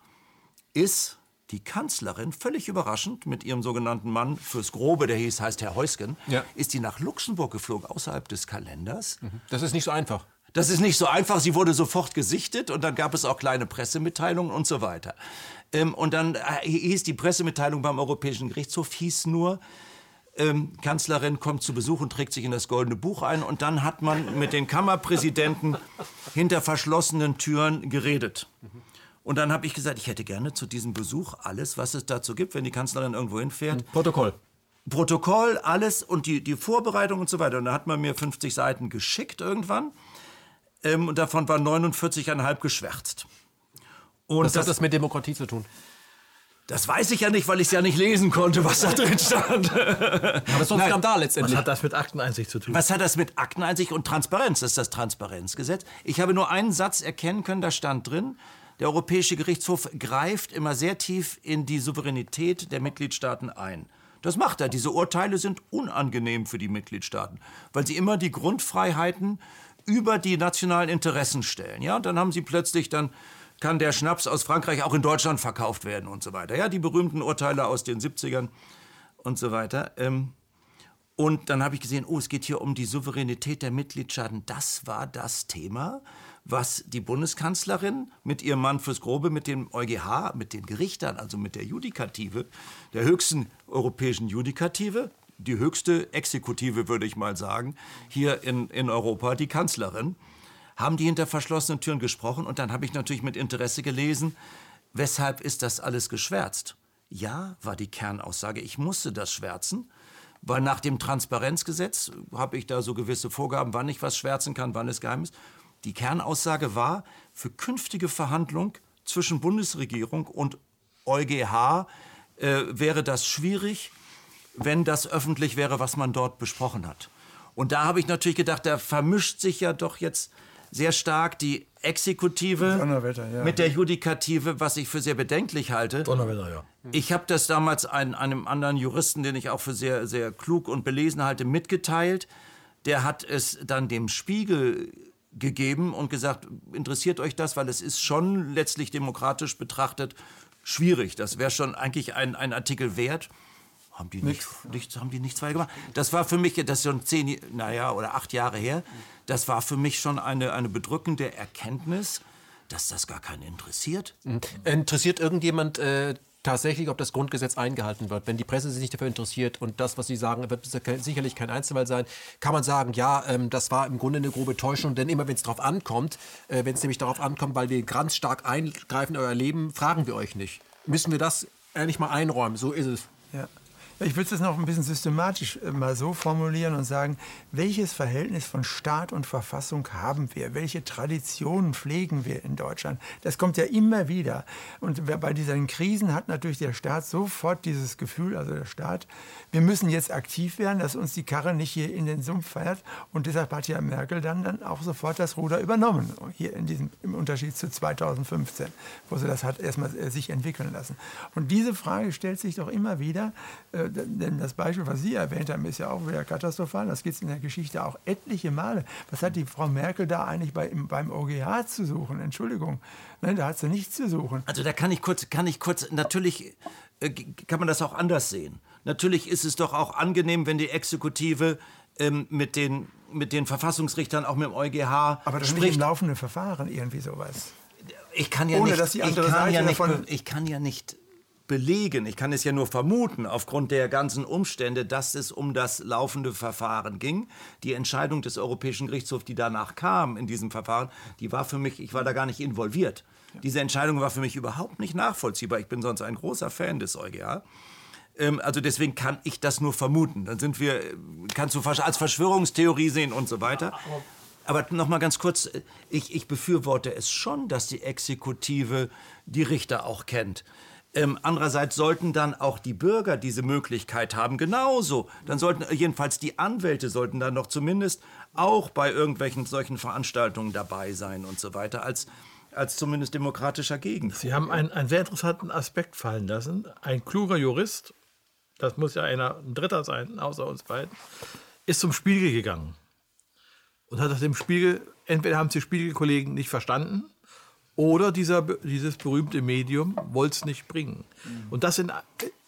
E: ist die Kanzlerin, völlig überraschend, mit ihrem sogenannten Mann fürs Grobe, der hieß, heißt Herr Heusgen,
A: Ja.
E: ist die nach Luxemburg geflogen, außerhalb des Kalenders.
A: Das ist nicht so einfach.
E: Das ist nicht so einfach. Sie wurde sofort gesichtet und dann gab es auch kleine Pressemitteilungen und so weiter. Ähm, und dann äh, hieß die Pressemitteilung beim Europäischen Gerichtshof, hieß nur, ähm, Kanzlerin kommt zu Besuch und trägt sich in das Goldene Buch ein. Und dann hat man mit den Kammerpräsidenten hinter verschlossenen Türen geredet. Und dann habe ich gesagt, ich hätte gerne zu diesem Besuch alles, was es dazu gibt, wenn die Kanzlerin irgendwo hinfährt.
A: Protokoll.
E: Protokoll, alles und die, die Vorbereitung und so weiter. Und da hat man mir 50 Seiten geschickt irgendwann. Ähm, und davon waren 49,5 geschwärzt. Und
A: Was
E: das,
A: hat das mit Demokratie zu tun?
E: Das weiß ich ja nicht, weil ich es ja nicht lesen konnte, was da drin stand.
A: Aber doch ein Skandal
C: Was
A: letztendlich.
C: hat das mit Akteneinsicht zu tun?
E: Was hat das mit Akteneinsicht und Transparenz? Das ist das Transparenzgesetz. Ich habe nur einen Satz erkennen können, da stand drin, der Europäische Gerichtshof greift immer sehr tief in die Souveränität der Mitgliedstaaten ein. Das macht er. Diese Urteile sind unangenehm für die Mitgliedstaaten, weil sie immer die Grundfreiheiten über die nationalen Interessen stellen. Ja, und dann haben sie plötzlich dann kann der Schnaps aus Frankreich auch in Deutschland verkauft werden und so weiter. Ja, die berühmten Urteile aus den 70ern und so weiter. Ähm, und dann habe ich gesehen, oh, es geht hier um die Souveränität der Mitgliedstaaten. Das war das Thema, was die Bundeskanzlerin mit ihrem Mann fürs Grobe, mit dem EuGH, mit den Gerichtern, also mit der Judikative, der höchsten europäischen Judikative, die höchste Exekutive, würde ich mal sagen, hier in, in Europa, die Kanzlerin, haben die hinter verschlossenen Türen gesprochen. Und dann habe ich natürlich mit Interesse gelesen, weshalb ist das alles geschwärzt? Ja, war die Kernaussage. Ich musste das schwärzen, weil nach dem Transparenzgesetz habe ich da so gewisse Vorgaben, wann ich was schwärzen kann, wann es geheim ist. Die Kernaussage war, für künftige Verhandlungen zwischen Bundesregierung und EuGH äh, wäre das schwierig, wenn das öffentlich wäre, was man dort besprochen hat. Und da habe ich natürlich gedacht, da vermischt sich ja doch jetzt sehr stark die Exekutive
B: Donnerwetter, ja.
E: mit der Judikative, was ich für sehr bedenklich halte.
C: Donnerwetter, ja.
E: Ich habe das damals ein, einem anderen Juristen, den ich auch für sehr, sehr klug und belesen halte, mitgeteilt. Der hat es dann dem Spiegel gegeben und gesagt, interessiert euch das, weil es ist schon letztlich demokratisch betrachtet schwierig. Das wäre schon eigentlich ein, ein Artikel wert. Haben die, nicht, nichts, haben die nichts weiter gemacht. Das war für mich, das ist schon zehn, naja, oder acht Jahre her, das war für mich schon eine, eine bedrückende Erkenntnis, dass das gar keinen interessiert.
A: Interessiert irgendjemand äh, tatsächlich, ob das Grundgesetz eingehalten wird? Wenn die Presse sich nicht dafür interessiert und das, was Sie sagen, wird sicherlich kein Einzelfall sein, kann man sagen, ja, ähm, das war im Grunde eine grobe Täuschung, denn immer wenn es darauf ankommt, äh, wenn es nämlich darauf ankommt, weil wir ganz stark eingreifen in euer Leben, fragen wir euch nicht. Müssen wir das endlich mal einräumen? So ist es.
B: Ja. Ich würde es noch ein bisschen systematisch äh, mal so formulieren und sagen, welches Verhältnis von Staat und Verfassung haben wir? Welche Traditionen pflegen wir in Deutschland? Das kommt ja immer wieder. Und bei diesen Krisen hat natürlich der Staat sofort dieses Gefühl, also der Staat, wir müssen jetzt aktiv werden, dass uns die Karre nicht hier in den Sumpf fährt. Und deshalb hat ja Merkel dann, dann auch sofort das Ruder übernommen, hier in diesem, im Unterschied zu 2015, wo sie das hat erstmal äh, sich entwickeln lassen. Und diese Frage stellt sich doch immer wieder, äh, denn das Beispiel, was Sie erwähnt haben, ist ja auch wieder katastrophal. Das gibt es in der Geschichte auch etliche Male. Was hat die Frau Merkel da eigentlich bei, beim OGH zu suchen? Entschuldigung, Nein, da hat sie nichts zu suchen.
E: Also da kann ich kurz, kann ich kurz, natürlich äh, kann man das auch anders sehen. Natürlich ist es doch auch angenehm, wenn die Exekutive ähm, mit, den, mit den Verfassungsrichtern, auch mit dem EuGH
B: Aber das
E: spricht.
B: nicht im laufenden Verfahren irgendwie sowas.
E: Ich kann ja
B: Ohne,
E: nicht,
B: dass die andere Seite
E: ja nicht,
B: davon-
E: be- ich kann ja nicht belegen, ich kann es ja nur vermuten, aufgrund der ganzen Umstände, dass es um das laufende Verfahren ging. Die Entscheidung des Europäischen Gerichtshofs, die danach kam in diesem Verfahren, die war für mich, ich war da gar nicht involviert. Diese Entscheidung war für mich überhaupt nicht nachvollziehbar. Ich bin sonst ein großer Fan des EuGH. Ähm, also deswegen kann ich das nur vermuten. Dann sind wir, äh, kannst du als Verschwörungstheorie sehen und so weiter. Aber noch mal ganz kurz, äh, ich, ich befürworte es schon, dass die Exekutive die Richter auch kennt. Ähm, andererseits sollten dann auch die Bürger diese Möglichkeit haben, genauso. Dann sollten äh, jedenfalls die Anwälte sollten dann doch zumindest auch bei irgendwelchen solchen Veranstaltungen dabei sein und so weiter, als, als zumindest demokratischer Gegend.
C: Sie haben einen, einen sehr interessanten Aspekt fallen lassen. Ein kluger Jurist, das muss ja einer, ein Dritter sein, außer uns beiden, ist zum Spiegel gegangen und hat das dem Spiegel, entweder haben es die Spiegelkollegen nicht verstanden oder dieser, dieses berühmte Medium wollte es nicht bringen. Und das sind,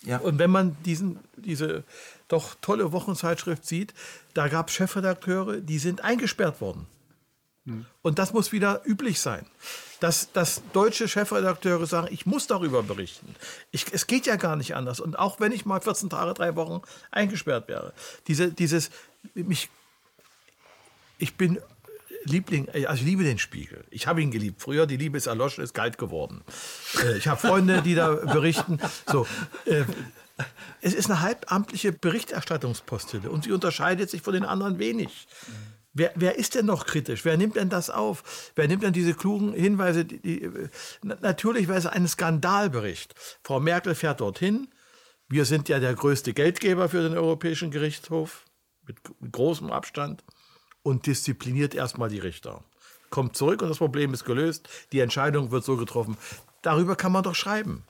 E: Ja.
C: und wenn man diesen, diese doch tolle Wochenzeitschrift sieht, da gab es Chefredakteure, die sind eingesperrt worden. Und das muss wieder üblich sein. Dass, dass deutsche Chefredakteure sagen, ich muss darüber berichten. Ich, es geht ja gar nicht anders. Und auch wenn ich mal 14 Tage, drei Wochen eingesperrt wäre. Diese, dieses, mich, ich bin Liebling, also ich liebe den Spiegel. Ich habe ihn geliebt. Früher, die Liebe ist erloschen, ist kalt geworden. Äh, Ich habe Freunde, die da berichten. So, äh, es ist eine halbamtliche Berichterstattungspostille und sie unterscheidet sich von den anderen wenig. Wer, wer ist denn noch kritisch? Wer nimmt denn das auf? Wer nimmt denn diese klugen Hinweise? Die, die, äh, na- natürlich wäre es ein Skandalbericht. Frau Merkel fährt dorthin. Wir sind ja der größte Geldgeber für den Europäischen Gerichtshof mit großem Abstand und diszipliniert erstmal die Richter. Kommt zurück und das Problem ist gelöst. Die Entscheidung wird so getroffen. Darüber kann man doch schreiben.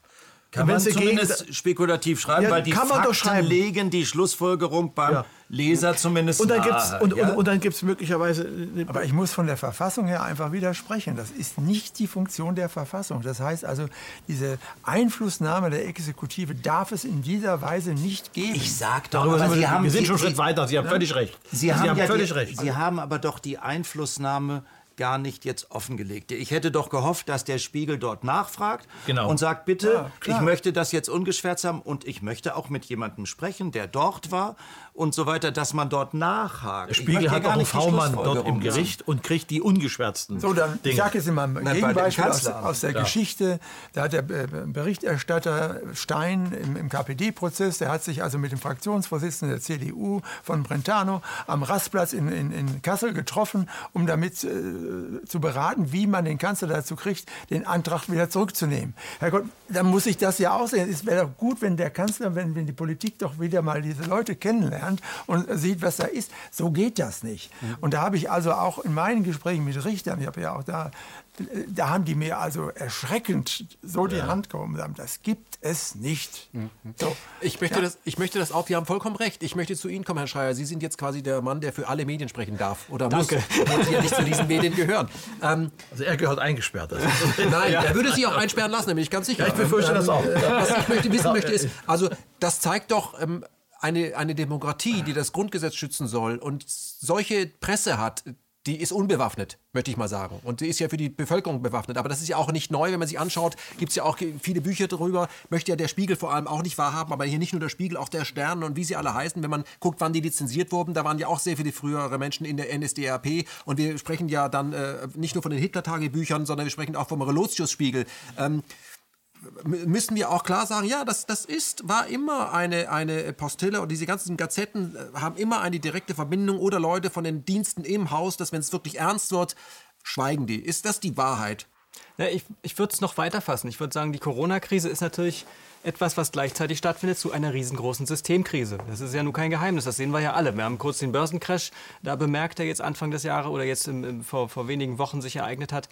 E: Kann man
C: sie gegen-
E: zumindest spekulativ schreiben,
C: Ja,
E: weil die
C: kann man doch
E: Fakten
C: schreiben.
E: legen die Schlussfolgerung beim
C: Ja.
E: Leser zumindest
C: und dann gibt es
E: nahe,
C: und,
E: ja?
C: und, und dann gibt's möglicherweise äh,
B: Aber ich muss von der Verfassung her einfach widersprechen. Das ist nicht die Funktion der Verfassung. Das heißt also, diese Einflussnahme der Exekutive darf es in dieser Weise nicht geben.
E: Ich sag doch,
C: Darüber
E: aber
C: sind
E: Sie
C: wir,
E: haben,
C: wir sind schon einen Schritt weiter. Sie haben völlig recht.
E: Sie haben,
C: völlig
E: die,
C: recht.
E: Sie haben aber doch die Einflussnahme gar nicht jetzt offengelegt. Ich hätte doch gehofft, dass der Spiegel dort nachfragt
C: Genau.
E: und sagt, bitte,
B: Ja,
E: ich möchte das jetzt ungeschwärzt haben und ich möchte auch mit jemandem sprechen, der dort war und so weiter, dass man dort nachhakt.
C: Der
E: Ich
C: Spiegel hat auch einen V-Mann dort im Gericht und kriegt die ungeschwärzten
B: So, dann, ich
C: Dinge.
B: sage jetzt immer ein Gegenbeispiel aus, aus der Geschichte. Da hat der äh, Berichterstatter Stein im, im KPD-Prozess, der hat sich also mit dem Fraktionsvorsitzenden der CDU von Brentano am Rastplatz in, in, in Kassel getroffen, um damit äh, zu beraten, wie man den Kanzler dazu kriegt, den Antrag wieder zurückzunehmen. Herrgott, dann muss ich das ja aussehen. Es wäre doch gut, wenn der Kanzler, wenn, wenn die Politik doch wieder mal diese Leute kennenlernt und sieht, was da ist. So geht das nicht. Und da habe ich also auch in meinen Gesprächen mit Richtern, ich habe ja auch da, da haben die mir also erschreckend so die Hand gehoben sagen, das gibt es nicht. So.
A: Ich möchte, das, ich möchte das auch, Sie haben vollkommen recht. Ich möchte zu Ihnen kommen, Herr Schreier. Sie sind jetzt quasi der Mann, der für alle Medien sprechen darf. Oder
D: Danke.
A: muss, obwohl Sie ja nicht zu diesen Medien gehören. Ähm,
C: Also er gehört eingesperrt. Ist-
A: nein, er würde Sie auch einsperren lassen, da bin ich ganz sicher.
C: Ja, ich befürchte das auch.
A: Was ich möchte wissen möchte ist, also das zeigt doch ähm, eine, eine Demokratie, die das Grundgesetz schützen soll und solche Presse hat, die ist unbewaffnet, möchte ich mal sagen. Und die ist ja für die Bevölkerung bewaffnet. Aber das ist ja auch nicht neu, wenn man sich anschaut, gibt es ja auch viele Bücher darüber. Möchte ja der Spiegel vor allem auch nicht wahrhaben, aber hier nicht nur der Spiegel, auch der Stern und wie sie alle heißen. Wenn man guckt, wann die lizenziert wurden, da waren ja auch sehr viele frühere Menschen in der NSDAP. Und wir sprechen ja dann äh, nicht nur von den Hitler-Tagebüchern, sondern wir sprechen auch vom Relotius-Spiegel. Ähm, müssen wir auch klar sagen, ja, das, das ist, war immer eine, eine Postille und diese ganzen Gazetten äh, haben immer eine direkte Verbindung oder Leute von den Diensten im Haus, dass wenn es wirklich ernst wird, schweigen die. Ist das die Wahrheit?
D: Ja, ich ich würde es noch weiter fassen. Ich würde sagen, die Corona-Krise ist natürlich etwas, was gleichzeitig stattfindet zu einer riesengroßen Systemkrise. Das ist ja nun kein Geheimnis, das sehen wir ja alle. Wir haben kurz den Börsencrash da bemerkt, der jetzt Anfang des Jahres oder jetzt im, im, vor, vor wenigen Wochen sich ereignet hat.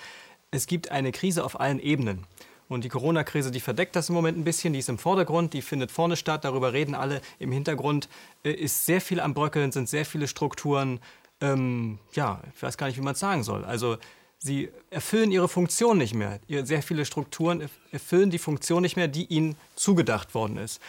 D: Es gibt eine Krise auf allen Ebenen. Und die Corona-Krise, die verdeckt das im Moment ein bisschen, die ist im Vordergrund, die findet vorne statt, darüber reden alle. Im Hintergrund äh, ist sehr viel am Bröckeln, sind sehr viele Strukturen. Ähm, ja, ich weiß gar nicht, wie man es sagen soll. Also sie erfüllen ihre Funktion nicht mehr. Sehr viele Strukturen erfüllen die Funktion nicht mehr, die ihnen zugedacht worden ist.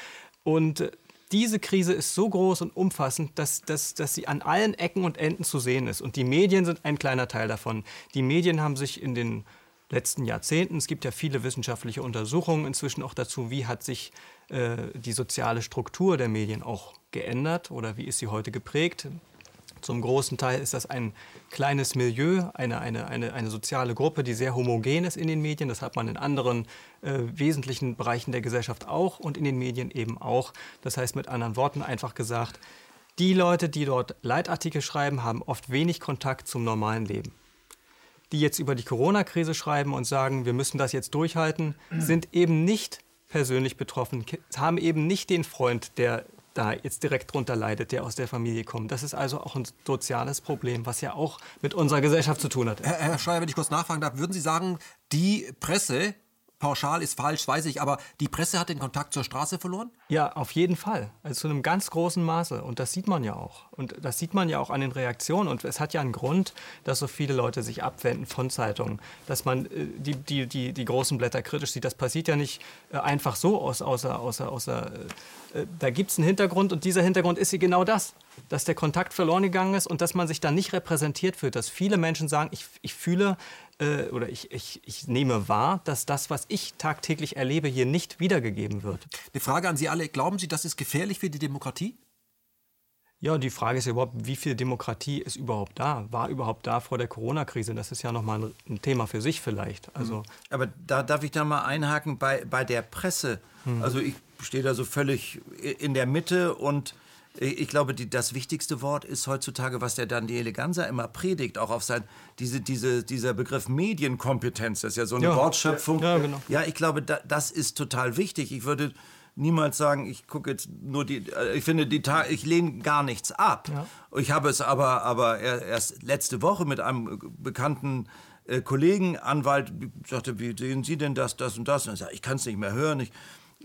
D: Und äh, diese Krise ist so groß und umfassend, dass, dass, dass sie an allen Ecken und Enden zu sehen ist. Und die Medien sind ein kleiner Teil davon. Die Medien haben sich in den letzten Jahrzehnten. Es gibt ja viele wissenschaftliche Untersuchungen inzwischen auch dazu, wie hat sich äh, die soziale Struktur der Medien auch geändert oder wie ist sie heute geprägt. Zum großen Teil ist das ein kleines Milieu, eine, eine, eine, eine soziale Gruppe, die sehr homogen ist in den Medien. Das hat man in anderen äh, wesentlichen Bereichen der Gesellschaft auch und in den Medien eben auch. Das heißt mit anderen Worten einfach gesagt, die Leute, die dort Leitartikel schreiben, haben oft wenig Kontakt zum normalen Leben die jetzt über die Corona-Krise schreiben und sagen, wir müssen das jetzt durchhalten, sind eben nicht persönlich betroffen, haben eben nicht den Freund, der da jetzt direkt drunter leidet, der aus der Familie kommt. Das ist also auch ein soziales Problem, was ja auch mit unserer Gesellschaft zu tun hat.
A: Herr, Herr Schreier, wenn ich kurz nachfragen darf, würden Sie sagen, die Presse pauschal ist falsch, weiß ich, aber die Presse hat den Kontakt zur Straße verloren?
D: Ja, auf jeden Fall. Also zu einem ganz großen Maße. Und das sieht man ja auch. Und das sieht man ja auch an den Reaktionen. Und es hat ja einen Grund, dass so viele Leute sich abwenden von Zeitungen. Dass man äh, die, die, die, die großen Blätter kritisch sieht. Das passiert ja nicht äh, einfach so außer, außer, außer äh, da gibt es einen Hintergrund. Und dieser Hintergrund ist genau das dass der Kontakt verloren gegangen ist und dass man sich da nicht repräsentiert fühlt. Dass viele Menschen sagen, ich, ich fühle, äh, oder ich, ich, ich nehme wahr, dass das, was ich tagtäglich erlebe, hier nicht wiedergegeben wird.
A: Eine Frage an Sie alle. Glauben Sie, das ist gefährlich für die Demokratie?
D: Ja, die Frage ist überhaupt, wie viel Demokratie ist überhaupt da? War überhaupt da vor der Corona-Krise? Das ist ja nochmal ein, ein Thema für sich vielleicht. Also
E: mhm. Aber da darf ich da mal einhaken bei, bei der Presse. Hm. Also ich stehe da so völlig in der Mitte und ich glaube, die, das wichtigste Wort ist heutzutage, was der Daniele Ganser immer predigt, auch auf sein, diese, diese, dieser Begriff Medienkompetenz, das ist ja so eine ja, Wortschöpfung. Ja, genau. ja, ich glaube, da, das ist total wichtig. Ich würde niemals sagen, ich gucke jetzt nur die, äh, ich finde die ich lehne gar nichts ab. Ja. Ich habe es aber, aber erst letzte Woche mit einem bekannten äh, Kollegen, Anwalt, sagte, wie sehen Sie denn das, das und das? Und ich sage, ich kann es nicht mehr hören. Ich,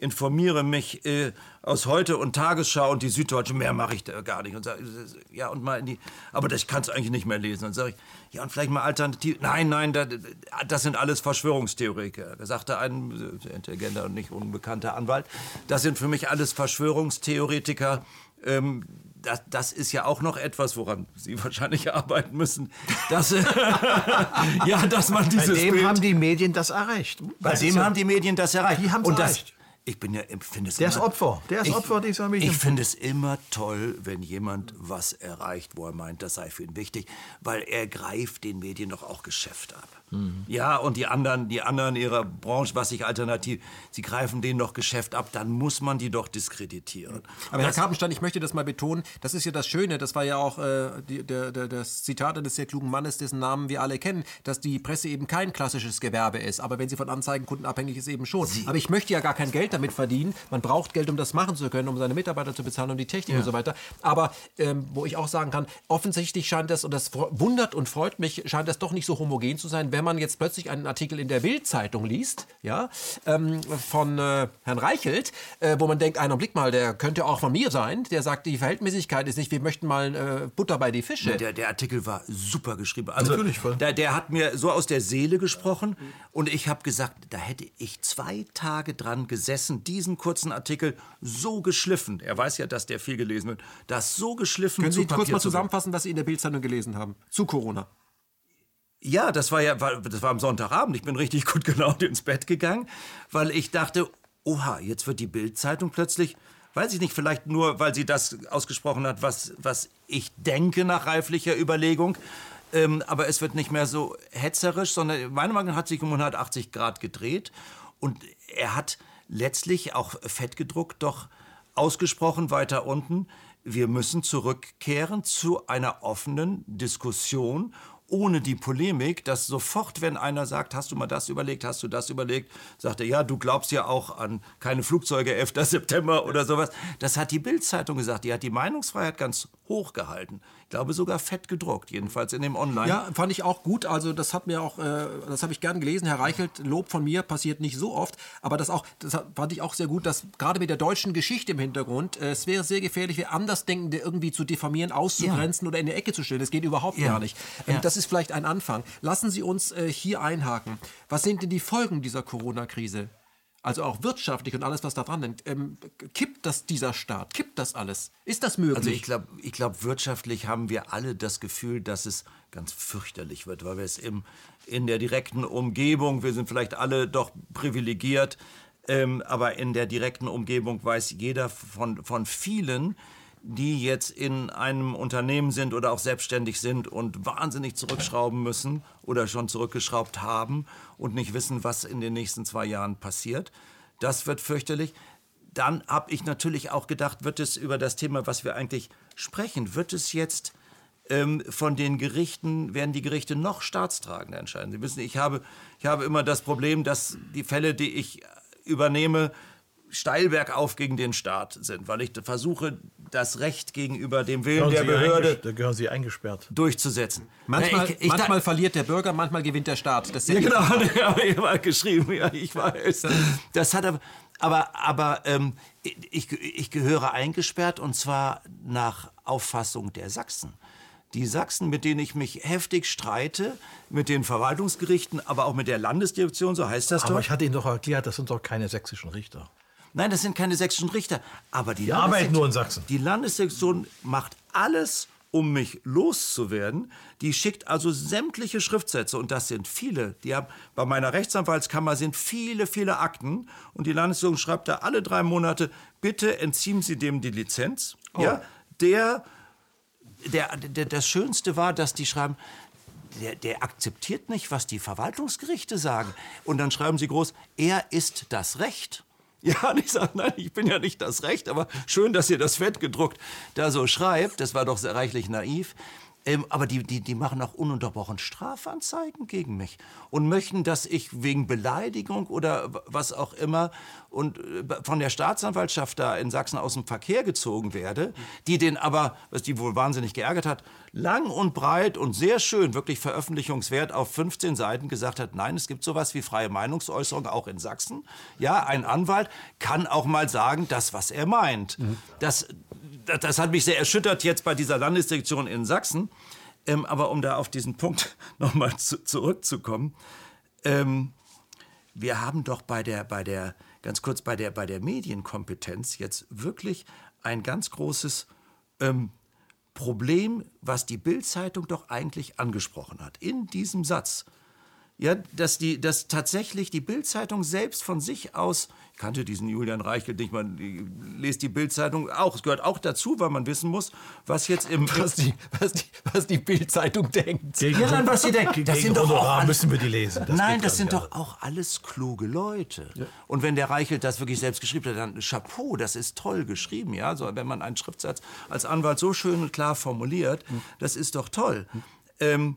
E: informiere mich äh, aus Heute und Tagesschau und die Süddeutsche, mehr mache ich da gar nicht. Und sag, ja, und mal in die, aber das kannst du eigentlich nicht mehr lesen. Und sage ich, ja, und vielleicht mal alternativ. Nein, nein, das, das sind alles Verschwörungstheoretiker. Da sagte ein sehr intelligenter und nicht unbekannter Anwalt, das sind für mich alles Verschwörungstheoretiker. Ähm, das, das, ist ja auch noch etwas, woran Sie wahrscheinlich arbeiten müssen. Dass,
C: ja, dass man dieses Bei dem Bild haben die Medien das erreicht.
E: Bei dem haben die Medien das erreicht.
C: Die haben es erreicht.
E: Ich bin ja, finde es
C: Der ist Opfer. Der ist
E: ich,
C: Opfer dieser Medien.
E: Ich finde es immer toll, wenn jemand was erreicht, wo er meint, das sei für ihn wichtig, weil er greift den Medien doch auch Geschäft ab. Mhm. Ja, und die anderen, die anderen ihrer Branche, was sich alternativ, sie greifen denen noch Geschäft ab, dann muss man die doch diskreditieren.
A: Aber das, Herr Karpenstein, ich möchte das mal betonen, das ist ja das Schöne, das war ja auch äh, die, der, der, das Zitat eines sehr klugen Mannes, dessen Namen wir alle kennen, dass die Presse eben kein klassisches Gewerbe ist, aber wenn sie von Anzeigenkunden abhängig ist, eben schon. Sie aber ich möchte ja gar kein Geld damit verdienen. Man braucht Geld, um das machen zu können, um seine Mitarbeiter zu bezahlen, um die Technik ja. und so weiter. Aber ähm, wo ich auch sagen kann, offensichtlich scheint das, und das wundert und freut mich, scheint das doch nicht so homogen zu sein, wenn man jetzt plötzlich einen Artikel in der Bild-Zeitung liest, ja, ähm, von äh, Herrn Reichelt, äh, wo man denkt, einen Blick mal, der könnte auch von mir sein, der sagt, die Verhältnismäßigkeit ist nicht, wir möchten mal äh, Butter bei die Fische.
E: Der, der, Artikel war super geschrieben. Also, Natürlich voll. Der, der hat mir so aus der Seele gesprochen und ich habe gesagt, da hätte ich zwei Tage dran gesessen, diesen kurzen Artikel so geschliffen, er weiß ja, dass der viel gelesen wird, das so geschliffen
A: Können Sie kurz mal zusammenfassen, was Sie in der Bildzeitung gelesen haben zu Corona?
E: Ja, das war ja, das war am Sonntagabend. Ich bin richtig gut gelaunt ins Bett gegangen, weil ich dachte, oha, jetzt wird die Bildzeitung plötzlich, weiß ich nicht, vielleicht nur, weil sie das ausgesprochen hat, was, was ich denke nach reiflicher Überlegung. Ähm, aber es wird nicht mehr so hetzerisch, sondern meiner Meinung hat sich um 180 Grad gedreht. Und er hat letztlich auch fett gedruckt doch ausgesprochen weiter unten, wir müssen zurückkehren zu einer offenen Diskussion ohne die Polemik, dass sofort, wenn einer sagt, hast du mal das überlegt, hast du das überlegt, sagt er, ja, du glaubst ja auch an keine Flugzeuge 11. September oder sowas. Das hat die Bild-Zeitung gesagt. Die hat die Meinungsfreiheit ganz hoch gehalten. Ich glaube sogar fett gedruckt, jedenfalls in dem Online.
A: Ja, fand ich auch gut. Also das hat mir auch, äh, das habe ich gern gelesen. Herr Reichelt, Lob von mir passiert nicht so oft, aber das auch, das fand ich auch sehr gut, dass gerade mit der deutschen Geschichte im Hintergrund, äh, es wäre sehr gefährlich, Andersdenkende irgendwie zu diffamieren, auszugrenzen ja. oder in die Ecke zu stellen. Das geht überhaupt ja. gar nicht. Ähm, ja. Das ist vielleicht ein Anfang. Lassen Sie uns äh, hier einhaken. Was sind denn die Folgen dieser Corona-Krise? Also auch wirtschaftlich und alles, was da dran hängt, ähm, kippt das dieser Staat? Kippt das alles? Ist das möglich?
E: Also ich glaube, ich glaub, wirtschaftlich haben wir alle das Gefühl, dass es ganz fürchterlich wird, weil wir es im, in der direkten Umgebung, wir sind vielleicht alle doch privilegiert, ähm, aber in der direkten Umgebung weiß jeder von, von vielen, die jetzt in einem Unternehmen sind oder auch selbstständig sind und wahnsinnig zurückschrauben müssen oder schon zurückgeschraubt haben und nicht wissen, was in den nächsten zwei Jahren passiert. Das wird fürchterlich. Dann habe ich natürlich auch gedacht, wird es über das Thema, was wir eigentlich sprechen, wird es jetzt ähm, von den Gerichten, werden die Gerichte noch staatstragender entscheiden. Sie wissen, ich habe, ich habe immer das Problem, dass die Fälle, die ich übernehme, steil bergauf gegen den Staat sind, weil ich versuche, das Recht gegenüber dem Willen der Behörde
C: da gehören Sie eingesperrt.
E: durchzusetzen.
A: Manchmal, ich, ich, manchmal verliert der Bürger, manchmal gewinnt der Staat.
E: Das ja, genau, habe ich mal geschrieben, ja, ich weiß. Das hat aber, aber, aber ähm, ich, ich gehöre eingesperrt und zwar nach Auffassung der Sachsen. Die Sachsen, mit denen ich mich heftig streite, mit den Verwaltungsgerichten, aber auch mit der Landesdirektion, so heißt das
C: aber
E: doch.
C: Aber ich hatte Ihnen doch erklärt, das sind doch keine sächsischen Richter.
E: Nein, das sind keine sächsischen Richter. Aber die,
C: die arbeiten nur in Sachsen.
E: Die Landessektion macht alles, um mich loszuwerden. Die schickt also sämtliche Schriftsätze und das sind viele. Die haben, bei meiner Rechtsanwaltskammer sind viele, viele Akten und die Landessektion schreibt da alle drei Monate: Bitte entziehen Sie dem die Lizenz. Oh. Ja, der, der, der, das Schönste war, dass die schreiben. Der, der, akzeptiert nicht, was die Verwaltungsgerichte sagen. Und dann schreiben sie groß, er ist das Recht. Ja, und ich sage, nein, ich bin ja nicht das Recht, aber schön, dass ihr das fett gedruckt da so schreibt. Das war doch sehr reichlich naiv. Ähm, aber die, die, die machen auch ununterbrochen Strafanzeigen gegen mich und möchten, dass ich wegen Beleidigung oder was auch immer und äh, von der Staatsanwaltschaft da in Sachsen aus dem Verkehr gezogen werde, die den aber, was die wohl wahnsinnig geärgert hat, lang und breit und sehr schön, wirklich veröffentlichungswert auf 15 Seiten gesagt hat, nein, es gibt sowas wie freie Meinungsäußerung auch in Sachsen. Ja, ein Anwalt kann auch mal sagen, das, was er meint. Mhm. Das, das, hat mich sehr erschüttert jetzt bei dieser Landesdirektion in Sachsen. Ähm, aber um da auf diesen Punkt nochmal zu, zurückzukommen, ähm, wir haben doch bei der, bei der, ganz kurz bei der, bei der Medienkompetenz jetzt wirklich ein ganz großes ähm, Problem, was die Bild-Zeitung doch eigentlich angesprochen hat. In diesem Satz ja, dass, die, dass tatsächlich die Bildzeitung selbst von sich aus, ich kannte diesen Julian Reichelt nicht, man lest die Bildzeitung auch, es gehört auch dazu, weil man wissen muss, was jetzt im...
A: Was die, was die, was die Bildzeitung denkt.
E: Gegen, ja, nein, was sie denkt.
C: Das sind doch auch müssen wir die lesen.
E: Das nein, das sind doch auch alles kluge Leute. Ja. Und wenn der Reichelt das wirklich selbst geschrieben hat, dann Chapeau, das ist toll geschrieben, ja. Also, wenn man einen Schriftsatz als Anwalt so schön und klar formuliert, hm. das ist doch toll. Hm. Ähm,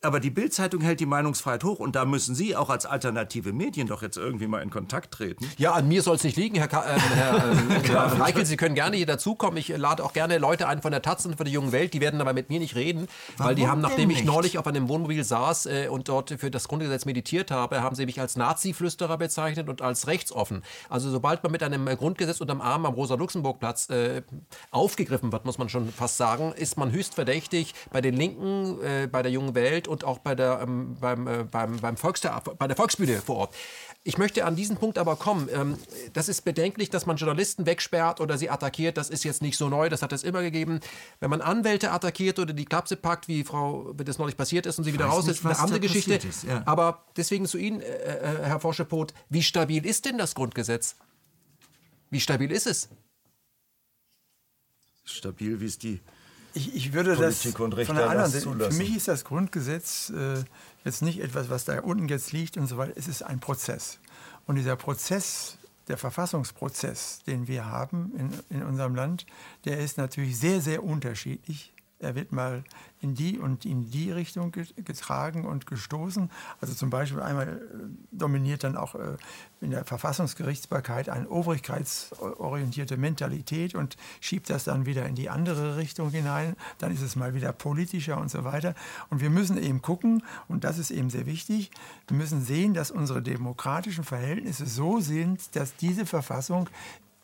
E: aber die Bild-Zeitung hält die Meinungsfreiheit hoch und da müssen Sie auch als alternative Medien doch jetzt irgendwie mal in Kontakt treten.
A: Ja, an mir soll es nicht liegen, Herr, Ka äh, Herr, äh, Herr Reichel. Sie können gerne hier dazukommen. Ich lade auch gerne Leute ein von der Taz und von der Jungen Welt. Die werden aber mit mir nicht reden, Warum weil die haben, nachdem ich neulich auf einem Wohnmobil saß äh, und dort für das Grundgesetz meditiert habe, haben sie mich als Nazi-Flüsterer bezeichnet und als rechtsoffen. Also sobald man mit einem Grundgesetz unterm Arm am Rosa-Luxemburg-Platz äh, aufgegriffen wird, muss man schon fast sagen, ist man höchst verdächtig bei den Linken, äh, bei der Jungen Welt und auch bei der, ähm, beim, äh, beim, beim bei der Volksbühne vor Ort. Ich möchte an diesen Punkt aber kommen. Ähm, das ist bedenklich, dass man Journalisten wegsperrt oder sie attackiert. Das ist jetzt nicht so neu, das hat es immer gegeben. Wenn man Anwälte attackiert oder die Klapse packt, wie Frau wie das neulich passiert ist und sie wieder raus ist, eine andere Geschichte. Ist, ja. Aber deswegen zu Ihnen, äh, äh, Herr Forschepot, wie stabil ist denn das Grundgesetz? Wie stabil ist es?
E: Stabil, wie es die
B: ich, ich würde Politik das von der anderen Seite, für mich ist das Grundgesetz äh, jetzt nicht etwas, was da unten jetzt liegt und so weiter. Es ist ein Prozess. Und dieser Prozess, der Verfassungsprozess, den wir haben in, in unserem Land, der ist natürlich sehr, sehr unterschiedlich er wird mal in die und in die Richtung getragen und gestoßen. Also zum Beispiel einmal äh, dominiert dann auch äh, in der Verfassungsgerichtsbarkeit eine obrigkeitsorientierte Mentalität und schiebt das dann wieder in die andere Richtung hinein. Dann ist es mal wieder politischer und so weiter. Und wir müssen eben gucken, und das ist eben sehr wichtig, wir müssen sehen, dass unsere demokratischen Verhältnisse so sind, dass diese Verfassung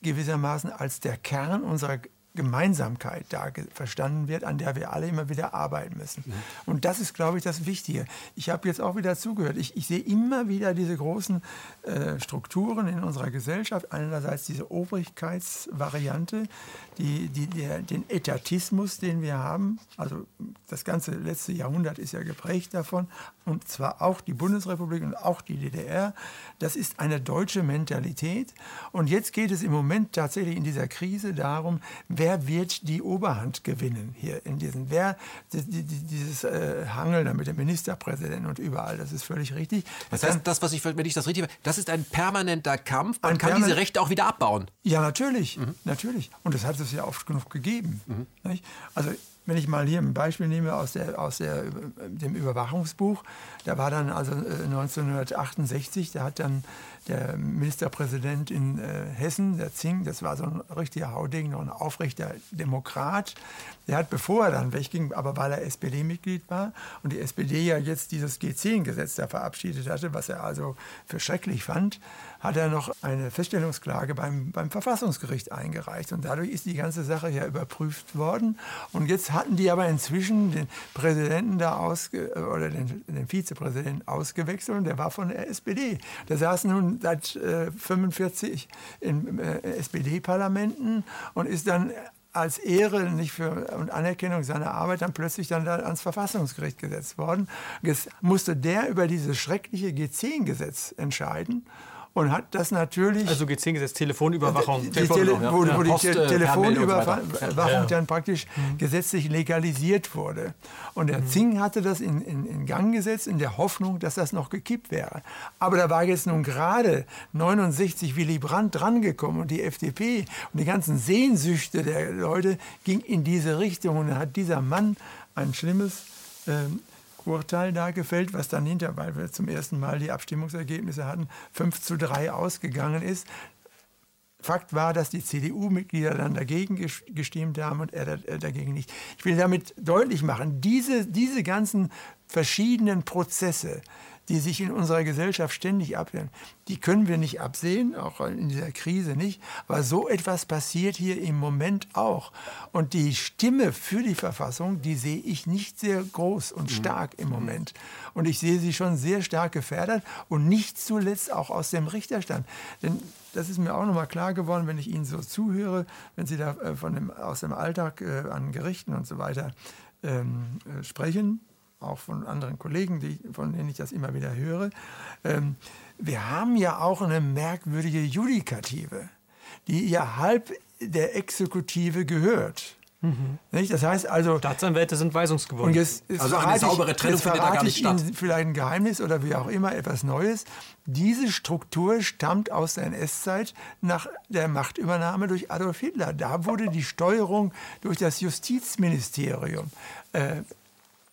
B: gewissermaßen als der Kern unserer Gemeinsamkeit da verstanden wird, an der wir alle immer wieder arbeiten müssen. Und das ist, glaube ich, das Wichtige. Ich habe jetzt auch wieder zugehört. Ich, ich sehe immer wieder diese großen äh, Strukturen in unserer Gesellschaft. Einerseits diese Obrigkeitsvariante, die, die, der, den Etatismus, den wir haben. Also das ganze letzte Jahrhundert ist ja geprägt davon. Und zwar auch die Bundesrepublik und auch die DDR. Das ist eine deutsche Mentalität. Und jetzt geht es im Moment tatsächlich in dieser Krise darum, wer wird die Oberhand gewinnen hier in diesen, wer, die, die, dieses äh, Hangeln mit dem Ministerpräsidenten und überall, das ist völlig richtig.
A: Das, das heißt, das, was ich, wenn ich das richtig das ist ein permanenter Kampf, man kann permanent, diese Rechte auch wieder abbauen.
B: Ja, natürlich, mhm. natürlich. Und das hat es ja oft genug gegeben. Mhm. Also wenn ich mal hier ein Beispiel nehme aus, der, aus der, dem Überwachungsbuch, da war dann also 1968, äh, da hat dann der Ministerpräsident in äh, Hessen, der Zing, das war so ein richtiger Hauding, ein aufrechter Demokrat, der hat, bevor er dann wegging, aber weil er SPD-Mitglied war und die SPD ja jetzt dieses G10-Gesetz da verabschiedet hatte, was er also für schrecklich fand, hat er noch eine Feststellungsklage beim, beim Verfassungsgericht eingereicht. Und dadurch ist die ganze Sache ja überprüft worden. Und jetzt hatten die aber inzwischen den Präsidenten da ausge oder den, den Vizepräsidenten ausgewechselt und der war von der SPD. Der saß nun seit äh, 45 in äh, SPD-Parlamenten und ist dann als Ehre nicht für, und Anerkennung seiner Arbeit dann plötzlich dann da ans Verfassungsgericht gesetzt worden. Jetzt musste der über dieses schreckliche G10-Gesetz entscheiden und hat das natürlich.
D: Also G10-Gesetz, Telefonüberwachung.
B: Die, die Tele ja. wo, wo die Post, Te Telefonüberwachung ja. dann praktisch mhm. gesetzlich legalisiert wurde. Und der mhm. Zing hatte das in, in, in, Gang gesetzt in der Hoffnung, dass das noch gekippt wäre. Aber da war jetzt nun gerade 69 Willy Brandt drangekommen und die FDP und die ganzen Sehnsüchte der Leute ging in diese Richtung. Und dann hat dieser Mann ein schlimmes ähm, Urteil da gefällt, was dann hinter, weil wir zum ersten Mal die Abstimmungsergebnisse hatten, 5 zu 3 ausgegangen ist. Fakt war, dass die CDU-Mitglieder dann dagegen gestimmt haben und er dagegen nicht. Ich will damit deutlich machen, diese, diese ganzen verschiedenen Prozesse, die sich in unserer Gesellschaft ständig abwehren. Die können wir nicht absehen, auch in dieser Krise nicht. Aber so etwas passiert hier im Moment auch. Und die Stimme für die Verfassung, die sehe ich nicht sehr groß und mhm. stark im Moment. Und ich sehe sie schon sehr stark gefährdet und nicht zuletzt auch aus dem Richterstand. Denn das ist mir auch nochmal klar geworden, wenn ich Ihnen so zuhöre, wenn Sie da äh, von dem, aus dem Alltag äh, an Gerichten und so weiter ähm, äh, sprechen auch von anderen Kollegen, die, von denen ich das immer wieder höre. Ähm, wir haben ja auch eine merkwürdige Judikative, die ja halb der Exekutive gehört. Mhm. Das heißt also.
D: Staatsanwälte sind weisungsgebunden. Und
B: jetzt, jetzt also eine saubere Trennung findet da gar nicht statt. Ihnen vielleicht ein Geheimnis oder wie auch immer, etwas Neues. Diese Struktur stammt aus der NS-Zeit nach der Machtübernahme durch Adolf Hitler. Da wurde die Steuerung durch das Justizministerium äh,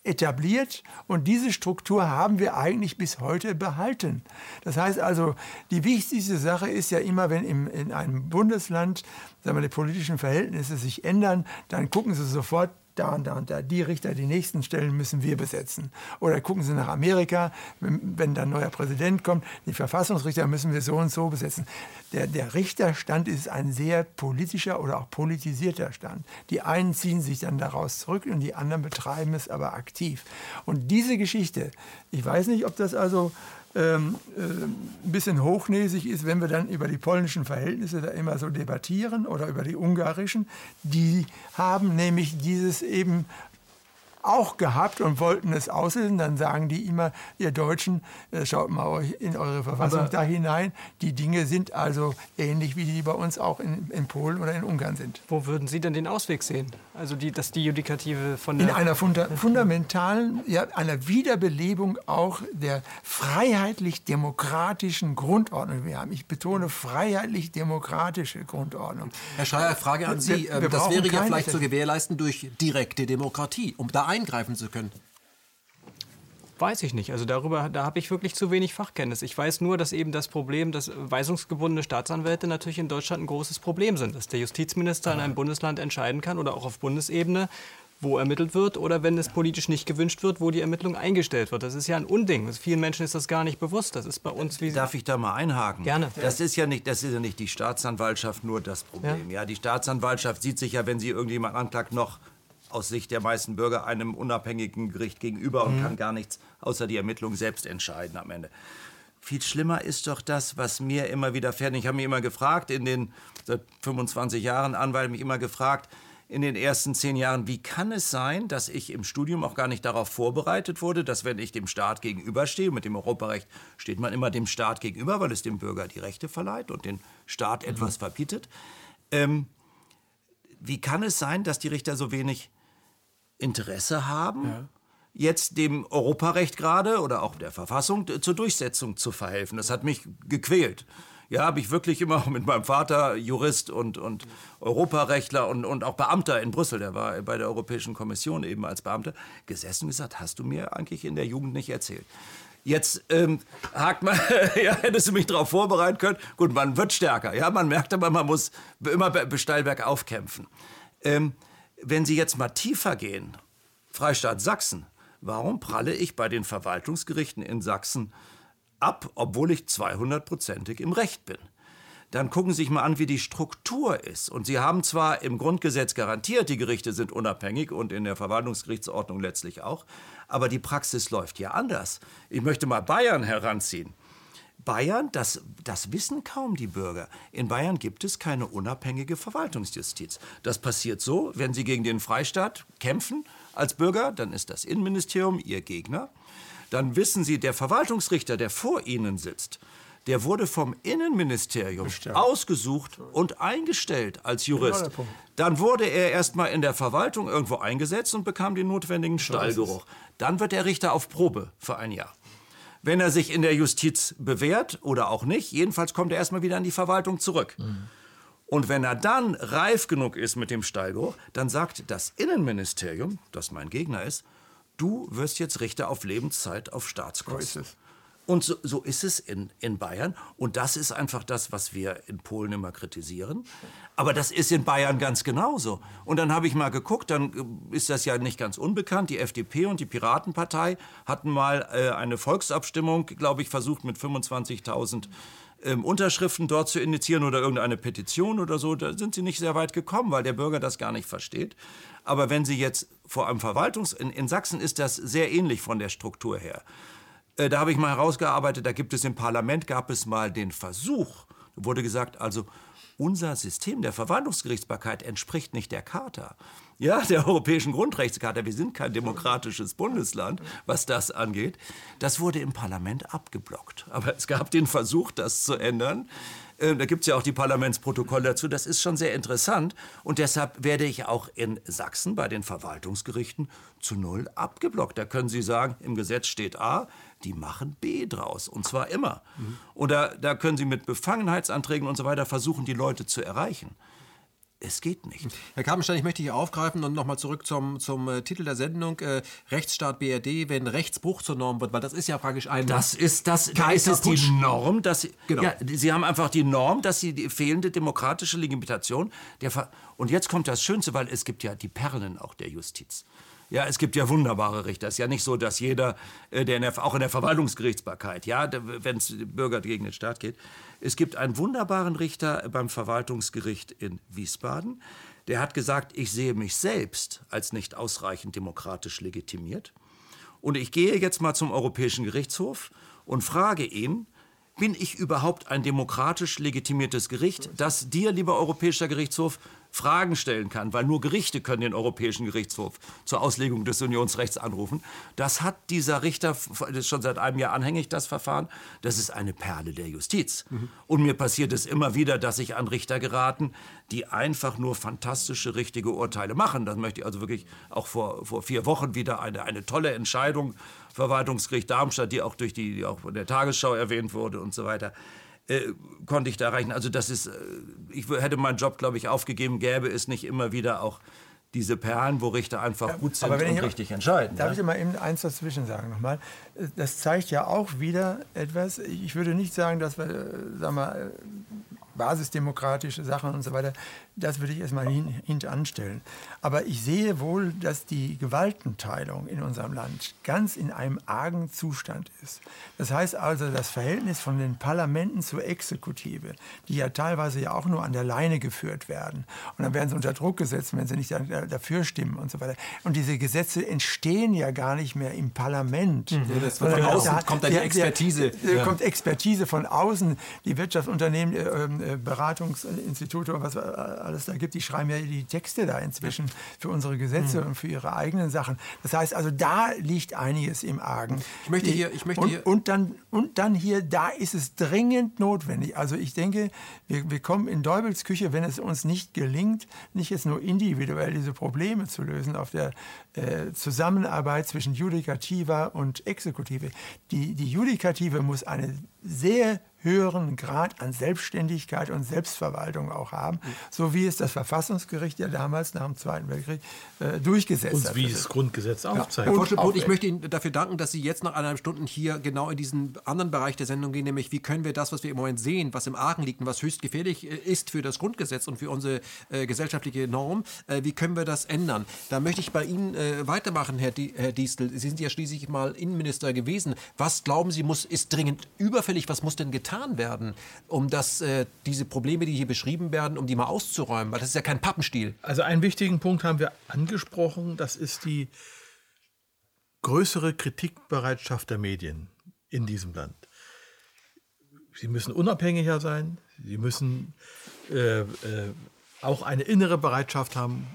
B: etabliert und diese Struktur haben wir eigentlich bis heute behalten. Das heißt also, die wichtigste Sache ist ja immer, wenn im, in einem Bundesland sagen wir, die politischen Verhältnisse sich ändern, dann gucken Sie sofort, da und da und da, die Richter, die nächsten Stellen müssen wir besetzen. Oder gucken Sie nach Amerika, wenn, wenn dann ein neuer Präsident kommt, die Verfassungsrichter müssen wir so und so besetzen. Der, der Richterstand ist ein sehr politischer oder auch politisierter Stand. Die einen ziehen sich dann daraus zurück und die anderen betreiben es aber aktiv. Und diese Geschichte, ich weiß nicht, ob das also ähm, äh, ein bisschen hochnäsig ist, wenn wir dann über die polnischen Verhältnisse da immer so debattieren oder über die ungarischen. Die haben nämlich dieses eben auch gehabt und wollten es auslösen. Dann sagen die immer, ihr Deutschen, äh, schaut mal in eure Verfassung Aber da hinein. Die Dinge sind also ähnlich, wie die bei uns auch in, in, Polen oder in Ungarn sind.
D: Wo würden Sie denn den Ausweg sehen? Also die, dass die Judikative von der...
B: In einer funda fundamentalen, ja, einer Wiederbelebung auch der freiheitlich-demokratischen Grundordnung. Wir haben, ich betone, freiheitlich-demokratische Grundordnung.
A: Herr Schreier, Frage an Sie. Wir, wir ähm, das wäre ja vielleicht zu gewährleisten durch direkte Demokratie, um da eingreifen zu können.
D: Weiß ich nicht. Also darüber, da habe ich wirklich zu wenig Fachkenntnis. Ich weiß nur, dass eben das Problem, dass weisungsgebundene Staatsanwälte natürlich in Deutschland ein großes Problem sind. Dass der Justizminister in einem Bundesland entscheiden kann oder auch auf Bundesebene, wo ermittelt wird oder wenn es politisch nicht gewünscht wird, wo die Ermittlung eingestellt wird. Das ist ja ein Unding. Vielen Menschen ist das gar nicht bewusst. Das ist bei uns wie
E: Darf ich da mal einhaken?
D: Gerne.
E: Das ist ja nicht, das ist ja nicht die Staatsanwaltschaft nur das Problem. Ja. ja, die Staatsanwaltschaft sieht sich ja, wenn sie irgendjemand anklagt, noch aus Sicht der meisten Bürger einem unabhängigen Gericht gegenüber und mhm. kann gar nichts außer die Ermittlung selbst entscheiden am Ende. Viel schlimmer ist doch das, was mir immer wieder fährt. Ich habe mich immer gefragt, in den seit 25 Jahren Anwalt mich immer gefragt, in den ersten zehn Jahren, wie kann es sein, dass ich im Studium auch gar nicht darauf vorbereitet wurde, dass wenn ich dem Staat gegenüberstehe, mit dem Europarecht steht man immer dem Staat gegenüber, weil es dem Bürger die Rechte verleiht und den Staat mhm. etwas verbietet. Ähm, wie kann es sein, dass die Richter so wenig Interesse haben, ja. jetzt dem Europarecht gerade oder auch der Verfassung zur Durchsetzung zu verhelfen. Das hat mich gequält. Ja, habe ich wirklich immer mit meinem Vater, Jurist und, und Europarechtler und, und auch Beamter in Brüssel, der war bei der Europäischen Kommission eben als Beamter, gesessen und gesagt, hast du mir eigentlich in der Jugend nicht erzählt. Jetzt ähm, hakt man, ja, hättest du mich darauf vorbereiten können. Gut, man wird stärker. Ja, man merkt aber, man muss immer steil bergauf kämpfen. Ähm, wenn Sie jetzt mal tiefer gehen, Freistaat Sachsen, warum pralle ich bei den Verwaltungsgerichten in Sachsen ab, obwohl ich 200-prozentig im Recht bin? Dann gucken Sie sich mal an, wie die Struktur ist. Und Sie haben zwar im Grundgesetz garantiert, die Gerichte sind unabhängig und in der Verwaltungsgerichtsordnung letztlich auch, aber die Praxis läuft ja anders. Ich möchte mal Bayern heranziehen. Bayern, das, das wissen kaum die Bürger. In Bayern gibt es keine unabhängige Verwaltungsjustiz. Das passiert so, wenn Sie gegen den Freistaat kämpfen als Bürger, dann ist das Innenministerium Ihr Gegner. Dann wissen Sie, der Verwaltungsrichter, der vor Ihnen sitzt, der wurde vom Innenministerium Bestimmt. ausgesucht und eingestellt als Jurist. Dann wurde er erst mal in der Verwaltung irgendwo eingesetzt und bekam den notwendigen Stallgeruch. Dann wird der Richter auf Probe für ein Jahr wenn er sich in der Justiz bewährt oder auch nicht. Jedenfalls kommt er erstmal wieder an die Verwaltung zurück. Mhm. Und wenn er dann reif genug ist mit dem Steigo, dann sagt das Innenministerium, das mein Gegner ist, du wirst jetzt Richter auf Lebenszeit auf Staatskosten. Und so, so, ist es in, in Bayern. Und das ist einfach das, was wir in Polen immer kritisieren. Aber das ist in Bayern ganz genauso. Und dann habe ich mal geguckt, dann äh, ist das ja nicht ganz unbekannt. Die FDP und die Piratenpartei hatten mal äh, eine Volksabstimmung, glaube ich, versucht mit 25.000 ähm, Unterschriften dort zu initiieren oder irgendeine Petition oder so. Da sind sie nicht sehr weit gekommen, weil der Bürger das gar nicht versteht. Aber wenn Sie jetzt vor einem Verwaltungs... In, in Sachsen ist das sehr ähnlich von der Struktur her. Äh, da habe ich mal herausgearbeitet, da gibt es im Parlament, gab es mal den Versuch, wurde gesagt, also unser System der Verwaltungsgerichtsbarkeit entspricht nicht der Charta. Ja, der Europäischen Grundrechtscharta. Wir sind kein demokratisches Bundesland, was das angeht. Das wurde im Parlament abgeblockt. Aber es gab den Versuch, das zu ändern. Äh, da gibt es ja auch die Parlamentsprotokolle dazu. Das ist schon sehr interessant. Und deshalb werde ich auch in Sachsen bei den Verwaltungsgerichten zu null abgeblockt. Da können Sie sagen, im Gesetz steht A, die machen B draus. Und zwar immer. Mhm. Oder da können Sie mit Befangenheitsanträgen und so weiter versuchen, die Leute zu erreichen. Es geht nicht.
A: Herr Karpenstein, ich möchte hier aufgreifen und nochmal zurück zum, zum äh, Titel der Sendung. Äh, Rechtsstaat BRD, wenn Rechtsbruch zur Norm wird, weil das ist ja praktisch ein.
E: Das ist, das, da ist es die Norm, dass Sie, genau. ja, Sie haben einfach die Norm, dass Sie die fehlende demokratische Legitimation der. Ver und jetzt kommt das Schönste, weil es gibt ja die Perlen auch der Justiz. Ja, es gibt ja wunderbare Richter. Es ist ja nicht so, dass jeder, äh, der in der, auch in der Verwaltungsgerichtsbarkeit, ja, wenn es Bürger gegen den Staat geht, es gibt einen wunderbaren Richter beim Verwaltungsgericht in Wiesbaden. Der hat gesagt, ich sehe mich selbst als nicht ausreichend demokratisch legitimiert. Und ich gehe jetzt mal zum Europäischen Gerichtshof und frage ihn, bin ich überhaupt ein demokratisch legitimiertes Gericht, das dir, lieber Europäischer Gerichtshof, Fragen stellen kann, weil nur Gerichte können den Europäischen Gerichtshof zur Auslegung des Unionsrechts anrufen. Das hat dieser Richter, das ist schon seit einem Jahr anhängig, das Verfahren. Das ist eine Perle der Justiz. Mhm. Und mir passiert es immer wieder, dass ich an Richter geraten, die einfach nur fantastische, richtige Urteile machen. Das möchte ich also wirklich auch vor, vor vier Wochen wieder eine, eine tolle Entscheidung. Verwaltungsgericht Darmstadt, die auch durch die, die auch in der Tagesschau erwähnt wurde und so weiter äh, konnte ich da erreichen. Also das ist, äh, ich hätte meinen Job, glaube ich, aufgegeben, gäbe es nicht immer wieder auch diese Perlen, wo Richter einfach gut sind und
B: ich,
E: richtig entscheiden.
B: Darf ja? ich dir mal eben eins dazwischen sagen nochmal? Das zeigt ja auch wieder etwas, ich würde nicht sagen, dass wir, äh, sag mal, basisdemokratische Sachen und so weiter, das würde ich erstmal hin, hintanstellen. Aber ich sehe wohl, dass die Gewaltenteilung in unserem Land ganz in einem argen Zustand ist. Das heißt also, das Verhältnis von den Parlamenten zur Exekutive, die ja teilweise ja auch nur an der Leine geführt werden. Und dann werden sie unter Druck gesetzt, wenn sie nicht dafür stimmen und so weiter. Und diese Gesetze entstehen ja gar nicht mehr im Parlament. Mhm.
A: Ja, von außen da, kommt da die Expertise.
B: Da, ja. kommt Expertise von außen. Die Wirtschaftsunternehmen, äh, äh, Beratungsinstitute und was alles da gibt, die schreiben ja die Texte da inzwischen für unsere Gesetze mhm. und für ihre eigenen Sachen. Das heißt also, da liegt einiges im Argen.
A: Ich möchte hier, ich möchte
B: und,
A: hier
B: und dann und dann hier, da ist es dringend notwendig. Also ich denke, wir, wir kommen in Deubels Küche, wenn es uns nicht gelingt, nicht jetzt nur individuell diese Probleme zu lösen auf der äh, Zusammenarbeit zwischen Judikativa und Exekutive. Die, die Judikative muss eine sehr höheren Grad an Selbstständigkeit und Selbstverwaltung auch haben, so wie es das Verfassungsgericht ja damals nach dem Zweiten Weltkrieg äh, durchgesetzt
C: und
B: hat.
C: Und wie das Grundgesetz aufzeigt.
A: Herr Forschelbrot, ich möchte Ihnen dafür danken, dass Sie jetzt nach eineinhalb Stunden hier genau in diesen anderen Bereich der Sendung gehen, nämlich wie können wir das, was wir im Moment sehen, was im Argen liegt und was höchst gefährlich äh, ist für das Grundgesetz und für unsere äh, gesellschaftliche Norm, äh, wie können wir das ändern? Da möchte ich bei Ihnen äh, weitermachen, Herr, Di Herr Diestel. Sie sind ja schließlich mal Innenminister gewesen. Was glauben Sie, muss, ist dringend überfällig? Was muss denn getan getan werden, um das, äh, diese Probleme, die hier beschrieben werden, um die mal auszuräumen? Weil das ist ja kein Pappenstiel.
C: Also einen wichtigen Punkt haben wir angesprochen, das ist die größere Kritikbereitschaft der Medien in diesem Land. Sie müssen unabhängiger sein, sie müssen äh, äh, auch eine innere Bereitschaft haben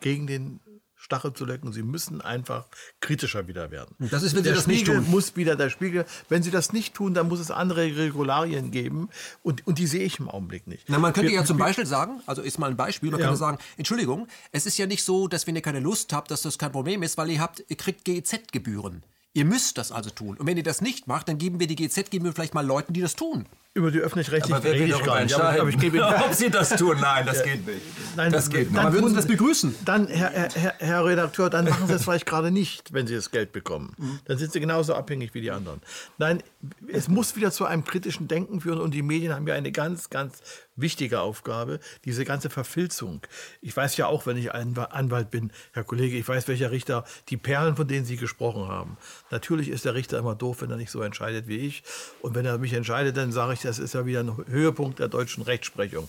C: gegen den Stachel zu lecken. Sie müssen einfach kritischer wieder werden.
A: Das ist, wenn der Sie das Spiegel nicht
C: tun. muss wieder der Spiegel. Wenn Sie das nicht tun, dann muss es andere Regularien geben und, und die sehe ich im Augenblick nicht.
A: Na, man könnte wir, ja zum Beispiel sagen, also ist mal ein Beispiel, man ja. könnte sagen, Entschuldigung, es ist ja nicht so, dass wenn ihr keine Lust habt, dass das kein Problem ist, weil ihr habt, ihr kriegt GEZ-Gebühren. Ihr müsst das also tun. Und wenn ihr das nicht macht, dann geben wir die GZ-Gebühren vielleicht mal Leuten, die das tun.
C: Über die öffentlich-rechtlichen
E: rede ich gar nicht. Aber, aber ich gebe Ihnen, ob Sie das tun? Nein, das geht nicht.
C: Nein, das geht nicht.
A: Aber würden Sie das begrüßen?
C: Dann, Herr, Herr, Herr Redakteur, dann machen Sie es vielleicht gerade nicht, wenn Sie das Geld bekommen. Mhm. Dann sind Sie genauso abhängig wie die anderen. Nein, es muss wieder zu einem kritischen Denken führen und die Medien haben ja eine ganz, ganz wichtige Aufgabe, diese ganze Verfilzung. Ich weiß ja auch, wenn ich ein Anwalt bin, Herr Kollege, ich weiß, welcher Richter, die Perlen, von denen Sie gesprochen haben. Natürlich ist der Richter immer doof, wenn er nicht so entscheidet wie ich. Und wenn er mich entscheidet, dann sage ich, das ist ja wieder ein Höhepunkt der deutschen Rechtsprechung.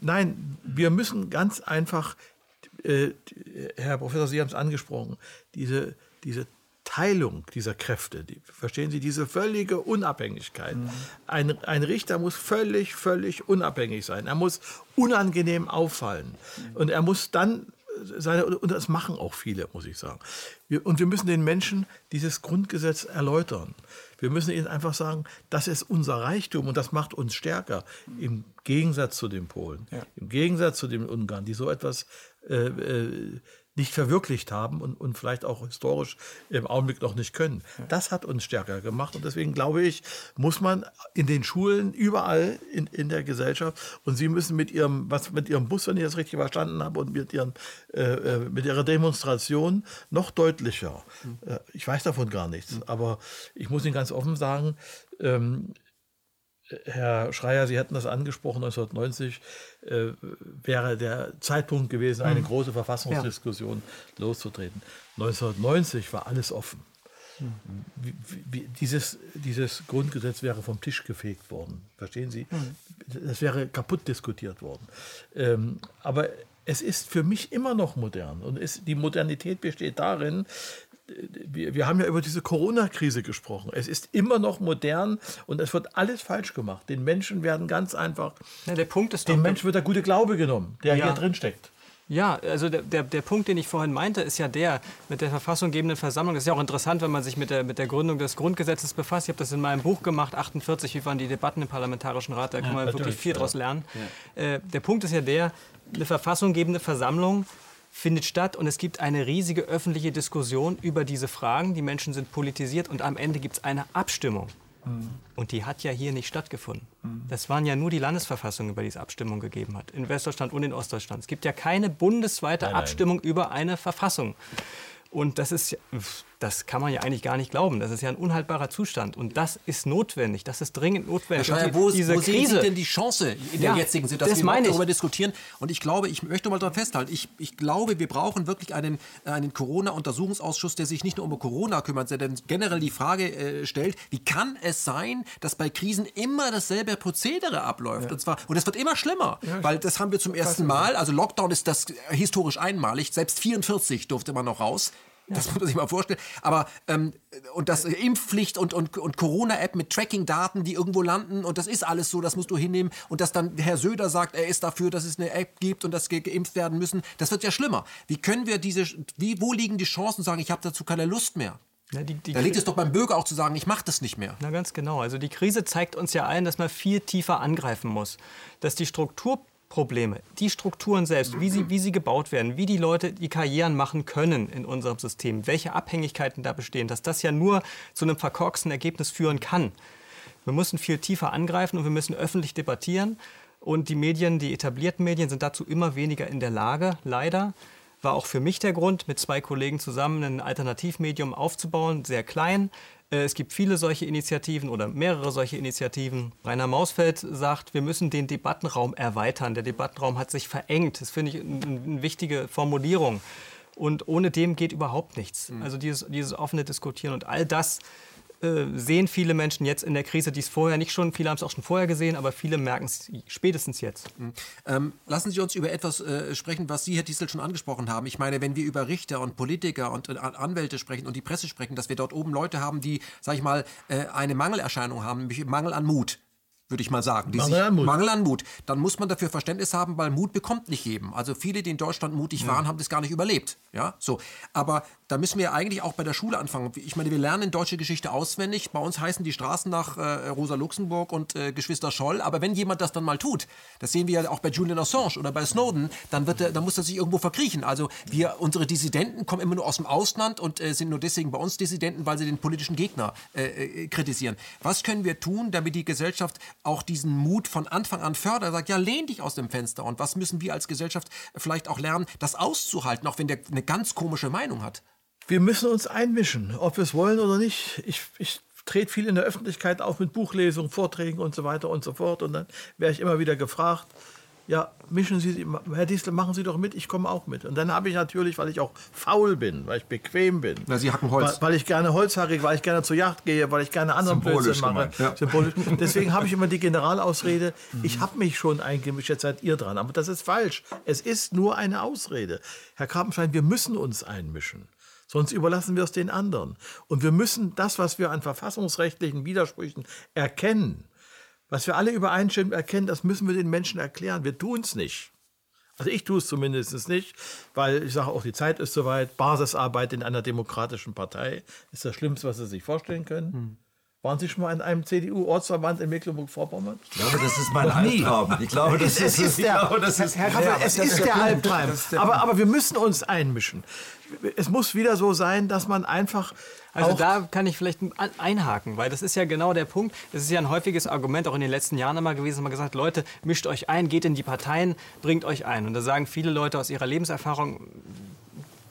C: Nein, wir müssen ganz einfach, äh, Herr Professor, Sie haben es angesprochen, diese, diese Teilung dieser Kräfte, die, verstehen Sie, diese völlige Unabhängigkeit. Mhm. Ein, ein Richter muss völlig, völlig unabhängig sein. Er muss unangenehm auffallen. Mhm. Und er muss dann seine, und das machen auch viele, muss ich sagen. Wir, und wir müssen den Menschen dieses Grundgesetz erläutern. Wir müssen ihnen einfach sagen, das ist unser Reichtum und das macht uns stärker. Im Gegensatz zu den Polen, ja. im Gegensatz zu den Ungarn, die so etwas äh, äh, nicht verwirklicht haben und, und vielleicht auch historisch im Augenblick noch nicht können. Das hat uns stärker gemacht und deswegen glaube ich, muss man in den Schulen überall in, in der Gesellschaft und Sie müssen mit Ihrem, was mit Ihrem Bus, wenn ich das richtig verstanden habe, und mit, ihren, äh, äh mit Ihrer Demonstration noch deutlicher. Mhm. ich weiß davon gar nichts, aber ich muss Ihnen ganz offen sagen, ähm, Herr Schreier, Sie hatten das angesprochen, 1990 äh, wäre der Zeitpunkt gewesen, eine mhm. große Verfassungsdiskussion ja. loszutreten. 1990 war alles offen. Mhm. Wie, wie, dieses, dieses Grundgesetz wäre vom Tisch gefegt worden. Verstehen Sie? Mhm. Das wäre kaputt diskutiert worden. Ähm, aber es ist für mich immer noch modern. Und es, die Modernität besteht darin, wir, wir haben ja über diese Corona-Krise gesprochen. Es ist immer noch modern und es wird alles falsch gemacht. Den Menschen werden ganz einfach.
D: Ja, der Punkt ist doch,
C: dem Menschen wird der gute Glaube genommen, der
D: Ja.
C: hier drin steckt.
D: Ja, also der, der, der Punkt, den ich vorhin meinte, ist ja der mit der verfassunggebenden Versammlung. Das ist ja auch interessant, wenn man sich mit der, mit der Gründung des Grundgesetzes befasst. Ich habe das in meinem Buch gemacht, 48, wie waren die Debatten im Parlamentarischen Rat, da kann man wirklich viel daraus lernen. Äh, der Punkt ist ja der, eine verfassunggebende Versammlung findet statt und es gibt eine riesige öffentliche Diskussion über diese Fragen. Die Menschen sind politisiert und am Ende gibt es eine Abstimmung. Und die hat ja hier nicht stattgefunden. Das waren ja nur die Landesverfassungen, über die es Abstimmung gegeben hat. In Westdeutschland und in Ostdeutschland. Es gibt ja keine bundesweite
C: nein.
D: Abstimmung über eine Verfassung. Und das ist, das kann man ja eigentlich gar nicht glauben. Das ist ja ein unhaltbarer Zustand. Und das ist notwendig. Das ist dringend
A: Herr
D: notwendig.
A: Schreier,
D: Und
A: wo,
D: die- diese
A: wo sehen Sie denn die Chance in der
D: Ja,
A: jetzigen Situation,
D: das
A: dass wir darüber diskutieren? Und ich glaube, ich möchte mal daran festhalten, ich, ich glaube, wir brauchen wirklich einen, einen Corona-Untersuchungsausschuss, der sich nicht nur um Corona kümmert, sondern generell die Frage äh, stellt, wie kann es sein, dass bei Krisen immer dasselbe Prozedere abläuft? Und, zwar, und es wird immer schlimmer, weil das haben wir zum ersten Mal, also Lockdown ist das historisch einmalig, selbst 44 durfte man noch raus. Das muss man sich mal vorstellen. Aber ähm, und das äh, Impfpflicht und, und, und Corona-App mit Tracking-Daten, die irgendwo landen und das ist alles so, das musst du hinnehmen. Und dass dann Herr Söder sagt, er ist dafür, dass es eine App gibt und dass ge geimpft werden müssen, das wird ja schlimmer. Wie können wir diese, wie, wo liegen die Chancen, sagen, ich habe dazu keine Lust mehr?
D: Ja, die, die,
A: Da liegt es doch beim Bürger auch zu sagen, ich mache das nicht mehr.
D: Na ganz genau. Also die Krise zeigt uns ja allen, dass man viel tiefer angreifen muss. Dass die Strukturprobleme, die Strukturen selbst, wie sie, wie sie gebaut werden, wie die Leute die Karrieren machen können in unserem System, welche Abhängigkeiten da bestehen, dass das ja nur zu einem verkorksten Ergebnis führen kann. Wir müssen viel tiefer angreifen und wir müssen öffentlich debattieren. Und die Medien, die etablierten Medien, sind dazu immer weniger in der Lage, leider. War auch für mich der Grund, mit zwei Kollegen zusammen ein Alternativmedium aufzubauen, sehr klein. Äh, Es gibt viele solche Initiativen oder mehrere solche Initiativen. Rainer Mausfeld sagt, wir müssen den Debattenraum erweitern. Der Debattenraum hat sich verengt. Das finde ich eine eine wichtige Formulierung. Und ohne dem geht überhaupt nichts. Also dieses, dieses offene Diskutieren und all das äh, sehen viele Menschen jetzt in der Krise, die es vorher nicht schon, viele haben es auch schon vorher gesehen, aber viele merken es spätestens jetzt.
A: Ähm, lassen Sie uns über etwas äh, sprechen, was Sie, Herr Diesel, schon angesprochen haben. Ich meine, wenn wir über Richter und Politiker und äh, Anwälte sprechen und die Presse sprechen, dass wir dort oben Leute haben, die, sag ich mal, äh, eine Mangelerscheinung haben, nämlich Mangel an Mut. Würde ich mal sagen. Die
C: Mangel an Mut.
A: Mangel an Mut. Dann muss man dafür Verständnis haben, weil Mut bekommt nicht jedem. Also viele, die in Deutschland mutig waren, haben das gar nicht überlebt. Ja, so. Aber da müssen wir eigentlich auch bei der Schule anfangen. Ich meine, wir lernen deutsche Geschichte auswendig. Bei uns heißen die Straßen nach äh, Rosa Luxemburg und äh, Geschwister Scholl. Aber wenn jemand das dann mal tut, das sehen wir ja auch bei Julian Assange oder bei Snowden, dann, wird er, dann muss er sich irgendwo verkriechen. Also wir, unsere Dissidenten kommen immer nur aus dem Ausland und äh, sind nur deswegen bei uns Dissidenten, weil sie den politischen Gegner äh, äh, kritisieren. Was können wir tun, damit die Gesellschaft auch diesen Mut von Anfang an fördert? Sagt, ja, lehn dich aus dem Fenster. Und was müssen wir als Gesellschaft vielleicht auch lernen, das auszuhalten, auch wenn der eine ganz komische Meinung hat?
C: Wir müssen uns einmischen, ob wir es wollen oder nicht. Ich, ich trete viel in der Öffentlichkeit auf mit Buchlesungen, Vorträgen und so weiter und so fort. Und dann werde ich immer wieder gefragt, ja, mischen Sie, Herr Diesel, machen Sie doch mit, ich komme auch mit. Und dann habe ich natürlich, weil ich auch faul bin, weil ich bequem bin,
A: Na, Sie hacken Holz.
C: Weil, weil ich gerne holzhackig, weil ich gerne zur Jagd gehe, weil ich gerne anderen Blödsinn mache.
F: ja.
C: Symbolisch. Deswegen habe ich immer die Generalausrede, ich habe mich schon eingemischt, jetzt seid ihr dran. Aber das ist falsch. Es ist nur eine Ausrede. Herr Krabenstein, wir müssen uns einmischen. Sonst überlassen wir es den anderen. Und wir müssen das, was wir an verfassungsrechtlichen Widersprüchen erkennen, was wir alle übereinstimmen erkennen, das müssen wir den Menschen erklären. Wir tun es nicht. Also ich tue es zumindest nicht, weil ich sage auch, die Zeit ist soweit. Basisarbeit in einer demokratischen Partei ist das Schlimmste, was Sie sich vorstellen können. Waren Sie schon mal in einem CDU-Ortsverband in Mecklenburg-Vorpommern?
E: Ich glaube, das ist mein Albtraum. Ich glaube, das ist, ich glaube, das ist
C: Herr Kappel, es ist der Albtraum. Aber, aber wir müssen uns einmischen. Es muss wieder so sein, dass man einfach
D: Also
C: auch
D: da kann ich vielleicht ein- einhaken, weil das ist ja genau der Punkt. Das ist ja ein häufiges Argument auch in den letzten Jahren immer gewesen, dass man gesagt, Leute, mischt euch ein, geht in die Parteien, bringt euch ein. Und da sagen viele Leute aus ihrer Lebenserfahrung,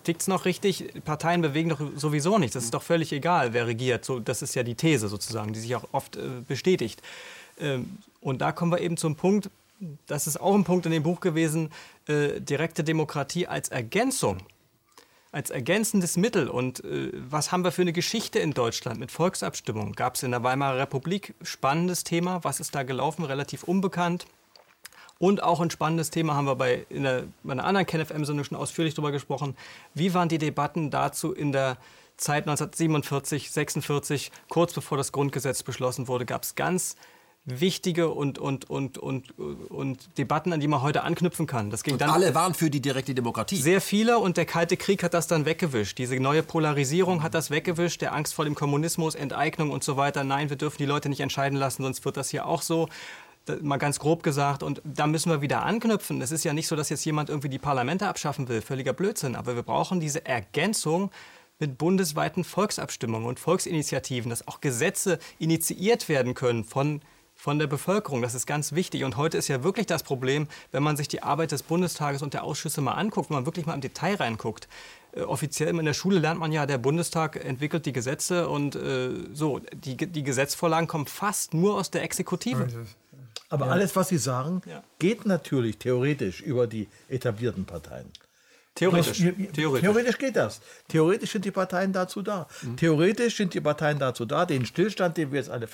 D: tickt's noch richtig? Parteien bewegen doch sowieso nichts. Das ist doch völlig egal, wer regiert. So, das ist ja die These sozusagen, die sich auch oft äh, bestätigt. Ähm, und da kommen wir eben zum Punkt, das ist auch ein Punkt in dem Buch gewesen, äh, direkte Demokratie als Ergänzung als ergänzendes Mittel. Und äh, was haben wir für eine Geschichte in Deutschland mit Volksabstimmungen? Gab es in der Weimarer Republik spannendes Thema? Was ist da gelaufen? Relativ unbekannt. Und auch ein spannendes Thema haben wir bei, in der, bei einer anderen KenFM-Sendung schon ausführlich darüber gesprochen. Wie waren die Debatten dazu in der Zeit 1947, 46, kurz bevor das Grundgesetz beschlossen wurde, gab es ganz wichtige und, und, und, und, und Debatten, an die man heute anknüpfen kann.
A: Das ging und dann alle waren für die direkte Demokratie.
D: Sehr viele und der Kalte Krieg hat das dann weggewischt. Diese neue Polarisierung hat das weggewischt, der Angst vor dem Kommunismus, Enteignung und so weiter. Nein, wir dürfen die Leute nicht entscheiden lassen, sonst wird das hier auch so mal ganz grob gesagt. Und da müssen wir wieder anknüpfen. Es ist ja nicht so, dass jetzt jemand irgendwie die Parlamente abschaffen will. Völliger Blödsinn. Aber wir brauchen diese Ergänzung mit bundesweiten Volksabstimmungen und Volksinitiativen, dass auch Gesetze initiiert werden können von von der Bevölkerung. Das ist ganz wichtig. Und heute ist ja wirklich das Problem, wenn man sich die Arbeit des Bundestages und der Ausschüsse mal anguckt, wenn man wirklich mal im Detail reinguckt. Äh, offiziell in der Schule lernt man ja, der Bundestag entwickelt die Gesetze und äh, so. Die, die Gesetzvorlagen kommen fast nur aus der Exekutive.
C: Aber ja. alles, was Sie sagen, ja. geht natürlich theoretisch über die etablierten Parteien. Theoretisch. Theoretisch. Theoretisch geht das. Theoretisch sind die Parteien dazu da. Mhm. Theoretisch sind die Parteien dazu da, den Stillstand, den wir jetzt alle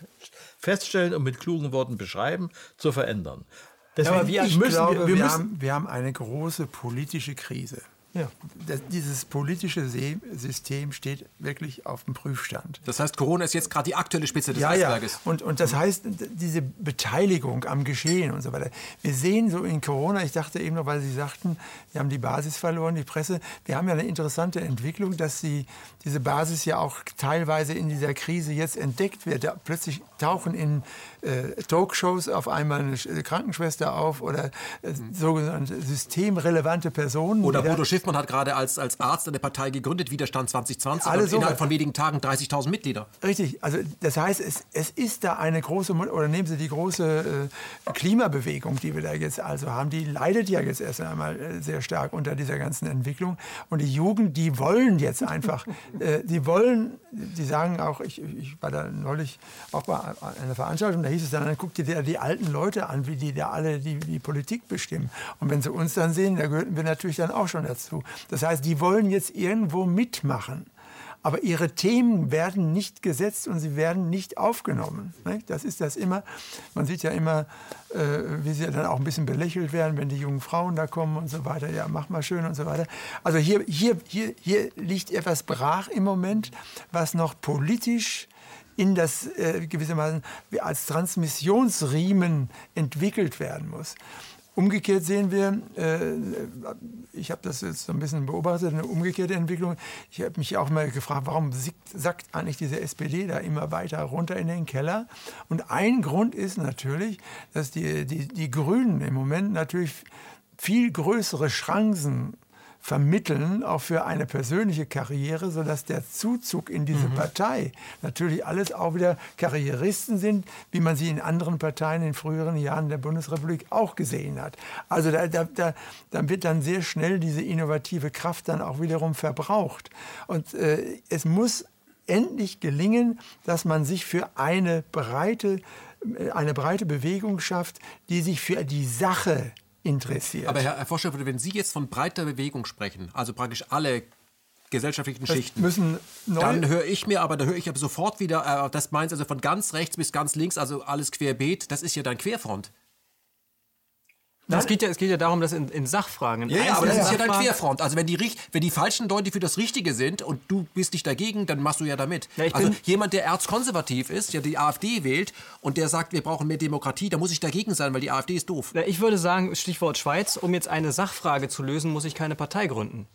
C: feststellen und mit klugen Worten beschreiben, zu verändern.
B: Deswegen ja, aber wir, ich glaube, wir, wir, wir, haben, wir haben eine große politische Krise. Ja. Das, dieses politische System steht wirklich auf dem Prüfstand.
A: Das heißt, Corona ist jetzt gerade die aktuelle Spitze des ja, Eisberges. Ja.
B: Und, und das heißt, diese Beteiligung am Geschehen und so weiter. Wir sehen so in Corona, ich dachte eben noch, weil Sie sagten, wir haben die Basis verloren, die Presse. Wir haben ja eine interessante Entwicklung, dass sie, diese Basis ja auch teilweise in dieser Krise jetzt entdeckt wird. Da plötzlich tauchen in äh, Talkshows auf einmal eine Krankenschwester auf oder äh, sogenannte systemrelevante Personen.
A: Oder Bodo Schiffmann hat gerade als, als Arzt eine Partei gegründet, Widerstand 2020, Alle und innerhalb von wenigen Tagen 30.000 Mitglieder.
B: Richtig, also das heißt, es, es ist da eine große, oder nehmen Sie die große äh, Klimabewegung, die wir da jetzt also haben, die leidet ja jetzt erst einmal äh, sehr stark unter dieser ganzen Entwicklung. Und die Jugend, die wollen jetzt einfach, äh, die wollen, die sagen auch, ich, ich war da neulich auch bei einer Veranstaltung, da hieß es dann, dann guckt ihr dir die alten Leute an, wie die da alle die, die Politik bestimmen. Und wenn sie uns dann sehen, da gehörten wir natürlich dann auch schon dazu. Das heißt, die wollen jetzt irgendwo mitmachen. Aber ihre Themen werden nicht gesetzt und sie werden nicht aufgenommen. Das ist das immer. Man sieht ja immer, äh, wie sie dann auch ein bisschen belächelt werden, wenn die jungen Frauen da kommen und so weiter. Ja, mach mal schön und so weiter. Also hier, hier, hier, hier liegt etwas brach im Moment, was noch politisch in das äh, gewissermaßen als Transmissionsriemen entwickelt werden muss. Umgekehrt sehen wir, äh, ich habe das jetzt so ein bisschen beobachtet, eine umgekehrte Entwicklung. Ich habe mich auch mal gefragt, warum sackt eigentlich diese SPD da immer weiter runter in den Keller? Und ein Grund ist natürlich, dass die, die, die Grünen im Moment natürlich viel größere Chancen vermitteln, auch für eine persönliche Karriere, sodass der Zuzug in diese mhm. Partei natürlich alles auch wieder Karrieristen sind, wie man sie in anderen Parteien in früheren Jahren der Bundesrepublik auch gesehen hat. Also da, da, da, dann wird dann sehr schnell diese innovative Kraft dann auch wiederum verbraucht. Und äh, es muss endlich gelingen, dass man sich für eine breite, äh, eine breite Bewegung schafft, die sich für die Sache interessiert.
A: Aber Herr, Herr Forscher, wenn Sie jetzt von breiter Bewegung sprechen, also praktisch alle gesellschaftlichen das Schichten. Müssen dann höre ich mir, aber da höre ich aber sofort wieder, äh, das meint also von ganz rechts bis ganz links, also alles querbeet, das ist ja dann Querfront.
D: Es geht, ja, es geht ja darum, dass in, in Sachfragen.
A: In ja, ja, aber das ist ja dann Querfront. Also wenn die, wenn die falschen Leute für das Richtige sind und du bist nicht dagegen, dann machst du ja damit. Ja, also jemand, der erzkonservativ ist, der die AfD wählt und der sagt, wir brauchen mehr Demokratie, da muss ich dagegen sein, weil die AfD ist doof.
D: Ja, ich würde sagen, Stichwort Schweiz, um jetzt eine Sachfrage zu lösen, muss ich keine Partei gründen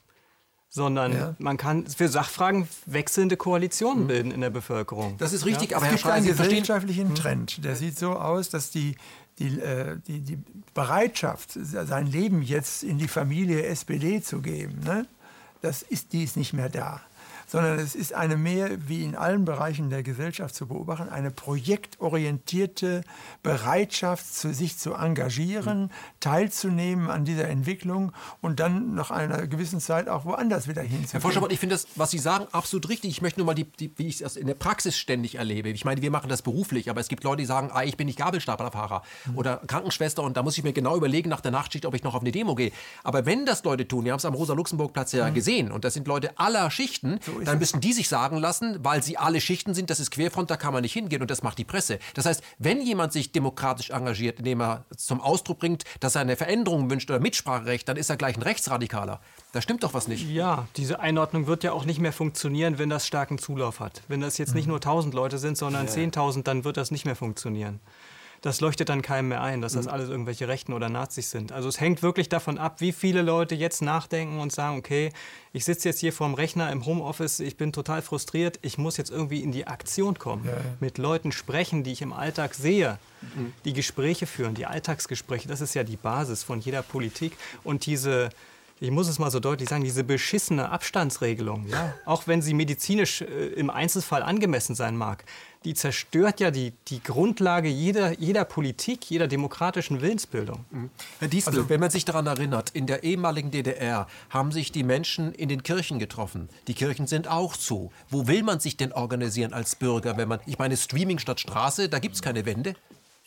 D: sondern ja. man kann für Sachfragen wechselnde Koalitionen mhm. bilden in der Bevölkerung.
A: Das ist richtig,
B: ja. aber es gibt einen gesellschaftlichen Trend, der sieht so aus, dass die die, äh, die, die Bereitschaft, sein Leben jetzt in die Familie SPD zu geben, ne, das ist, die ist nicht mehr da sondern es ist eine mehr, wie in allen Bereichen der Gesellschaft zu beobachten, eine projektorientierte Bereitschaft, sich zu engagieren, teilzunehmen an dieser Entwicklung und dann nach einer gewissen Zeit auch woanders wieder hinzugehen.
A: Herr Forscher, ich finde das, was Sie sagen, absolut richtig. Ich möchte nur mal, die, die, wie ich das in der Praxis ständig erlebe. Ich meine, wir machen das beruflich, aber es gibt Leute, die sagen, ah, ich bin nicht Gabelstaplerfahrer mhm. oder Krankenschwester und da muss ich mir genau überlegen nach der Nachtschicht, ob ich noch auf eine Demo gehe. Aber wenn das Leute tun, wir haben es am Rosa-Luxemburg-Platz ja mhm. gesehen und das sind Leute aller Schichten, so dann müssen die sich sagen lassen, weil sie alle Schichten sind, das ist Querfront, da kann man nicht hingehen und das macht die Presse. Das heißt, wenn jemand sich demokratisch engagiert, indem er zum Ausdruck bringt, dass er eine Veränderung wünscht oder Mitspracherecht, dann ist er gleich ein Rechtsradikaler. Da stimmt doch was nicht.
D: Ja, diese Einordnung wird ja auch nicht mehr funktionieren, wenn das starken Zulauf hat. Wenn das jetzt nicht nur 1000 Leute sind, sondern 10.000, dann wird das nicht mehr funktionieren. Das leuchtet dann keinem mehr ein, dass das alles irgendwelche Rechten oder Nazis sind. Also es hängt wirklich davon ab, wie viele Leute jetzt nachdenken und sagen, okay, ich sitze jetzt hier vorm Rechner im Homeoffice, ich bin total frustriert, ich muss jetzt irgendwie in die Aktion kommen, mit Leuten sprechen, die ich im Alltag sehe, die Gespräche führen, die Alltagsgespräche, das ist ja die Basis von jeder Politik. Und diese ich muss es mal so deutlich sagen, diese beschissene Abstandsregelung, ja, auch wenn sie medizinisch äh, im Einzelfall angemessen sein mag, die zerstört ja die, die Grundlage jeder, jeder Politik, jeder demokratischen Willensbildung.
A: Herr Diestel,
B: Also
A: wenn man sich daran erinnert, in der ehemaligen DDR haben sich die Menschen in den Kirchen getroffen. Die Kirchen sind auch zu. Wo will man sich denn organisieren als Bürger, wenn man, ich meine, Streaming statt Straße, da gibt es keine Wende.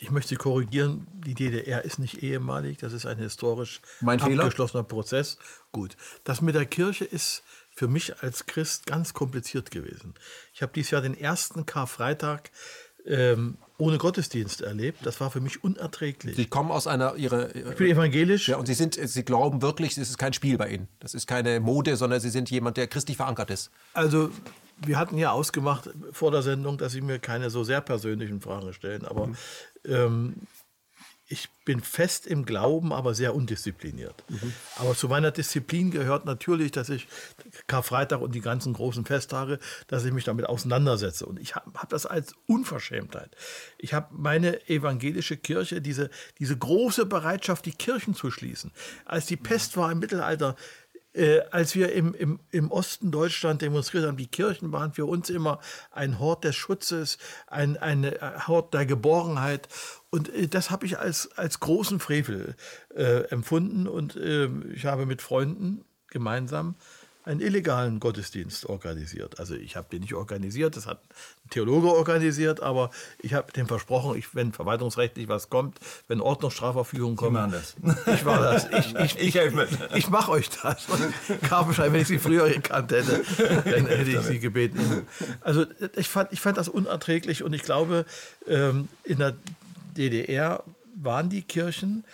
C: Ich möchte Sie korrigieren, die DDR ist nicht ehemalig, das ist ein historisch
A: Mein Fehler?
C: abgeschlossener Prozess. Gut. Das mit der Kirche ist für mich als Christ ganz kompliziert gewesen. Ich habe dieses Jahr den ersten Karfreitag ähm, ohne Gottesdienst erlebt. Das war für mich unerträglich.
A: Sie kommen aus einer, ihre,
C: ich bin evangelisch.
A: ja, und Sie sind, Sie glauben wirklich, es ist kein Spiel bei Ihnen. Das ist keine Mode, sondern Sie sind jemand, der christlich verankert ist.
C: Also, wir hatten ja ausgemacht vor der Sendung, dass Sie mir keine so sehr persönlichen Fragen stellen, aber ähm, ich bin fest im Glauben, aber sehr undiszipliniert. Aber zu meiner Disziplin gehört natürlich, dass ich Karfreitag und die ganzen großen Festtage, dass ich mich damit auseinandersetze. Und ich habe hab das als Unverschämtheit. Ich habe meine evangelische Kirche, diese, diese große Bereitschaft, die Kirchen zu schließen. Als die Pest war im Mittelalter, äh, als wir im, im, im Osten Deutschland demonstriert haben, die Kirchen waren für uns immer ein Hort des Schutzes, ein, ein äh, Hort der Geborgenheit. Und äh, das habe ich als, als großen Frevel äh, empfunden. Und äh, ich habe mit Freunden gemeinsam einen illegalen Gottesdienst organisiert. Also ich habe den nicht organisiert, das hat ein Theologe organisiert, aber ich habe dem versprochen, ich, wenn verwaltungsrechtlich was kommt, wenn Ordnungsstrafverfügung kommt,
E: machen das.
C: ich war das. Ich, ich,
E: Ich mit.
C: ich mache euch das. Und Karpenstein, wenn ich sie früher gekannt hätte, dann hätte ich sie gebeten. Also ich fand, ich fand das unerträglich und ich glaube, ähm, in der DDR waren die Kirchen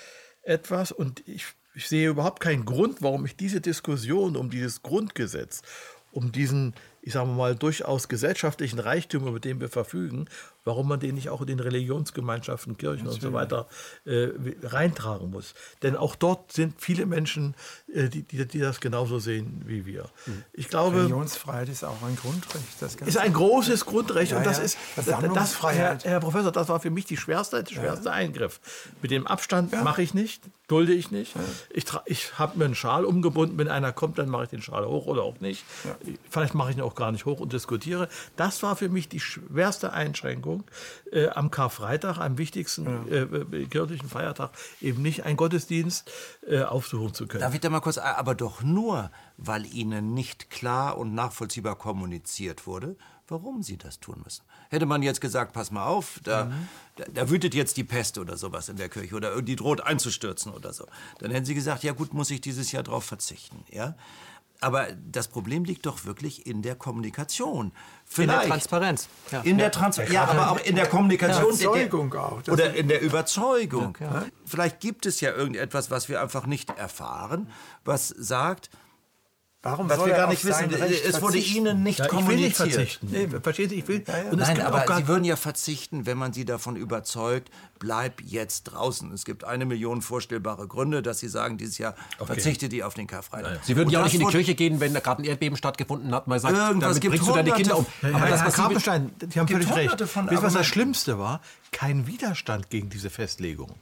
C: etwas und ich, ich sehe überhaupt keinen Grund, warum ich diese Diskussion um dieses Grundgesetz, um diesen, ich sage mal, durchaus gesellschaftlichen Reichtum, über den wir verfügen, warum man den nicht auch in den Religionsgemeinschaften, Kirchen und so weiter äh, reintragen muss. Denn auch dort sind viele Menschen, äh, die, die, die das genauso sehen wie wir. Ich glaube,
B: Religionsfreiheit ist auch ein Grundrecht. Das
C: ist ein großes Grundrecht
B: Ja,
C: und das
B: ja.
C: ist das. Herr, Herr Professor, das war für mich die schwerste, der schwerste Eingriff. Mit dem Abstand mache ich nicht, dulde ich nicht. Ich, ich habe mir einen Schal umgebunden, wenn einer kommt, dann mache ich den Schal hoch oder auch nicht. Vielleicht mache ich ihn auch gar nicht hoch und diskutiere. Das war für mich die schwerste Einschränkung äh, am Karfreitag, am wichtigsten äh, äh, kirchlichen Feiertag, eben nicht einen Gottesdienst äh, aufsuchen zu können.
E: Darf ich da mal kurz, aber doch nur, weil Ihnen nicht klar und nachvollziehbar kommuniziert wurde, warum Sie das tun müssen. Hätte man jetzt gesagt, pass mal auf, da, da, da wütet jetzt die Pest oder sowas in der Kirche oder die droht einzustürzen oder so, dann hätten Sie gesagt, ja gut, muss ich dieses Jahr drauf verzichten, ja? Aber das Problem liegt doch wirklich in der Kommunikation.
D: In der
E: Vielleicht-
D: Transparenz. Ja.
E: In der Transparenz. Ja, aber auch in der Kommunikation.
B: Ja, Überzeugung auch. Das
E: Oder in der Überzeugung. Vielleicht gibt es ja irgendetwas, was wir einfach nicht erfahren, was sagt,
B: Warum
E: was
B: soll
E: wir gar nicht wissen.
B: Recht
E: Es wurde
B: verzichten?
E: Ihnen nicht
C: Ja, ich will nicht
E: kommuniziert.
C: verzichten. Nee, verstehen Sie, ich will. Und es
E: Nein, aber Sie würden ja verzichten, wenn man Sie davon überzeugt, bleib jetzt draußen. Es gibt eine Million vorstellbare Gründe, dass Sie sagen, dieses Jahr verzichte die auf den Karfreitag.
A: Sie würden ja auch nicht in die
E: wurde-
A: Kirche gehen, wenn da gerade ein Erdbeben stattgefunden hat. Man sagt,
E: Irgendwas
A: damit
E: gibt
A: bringst du deine Kinder um.
C: Ja,
A: Aber
C: aber
A: das,
C: Herr Karpenstein, Sie haben völlig recht. Wisst ihr, was das. Schlimmste war? Kein Widerstand gegen diese Festlegung.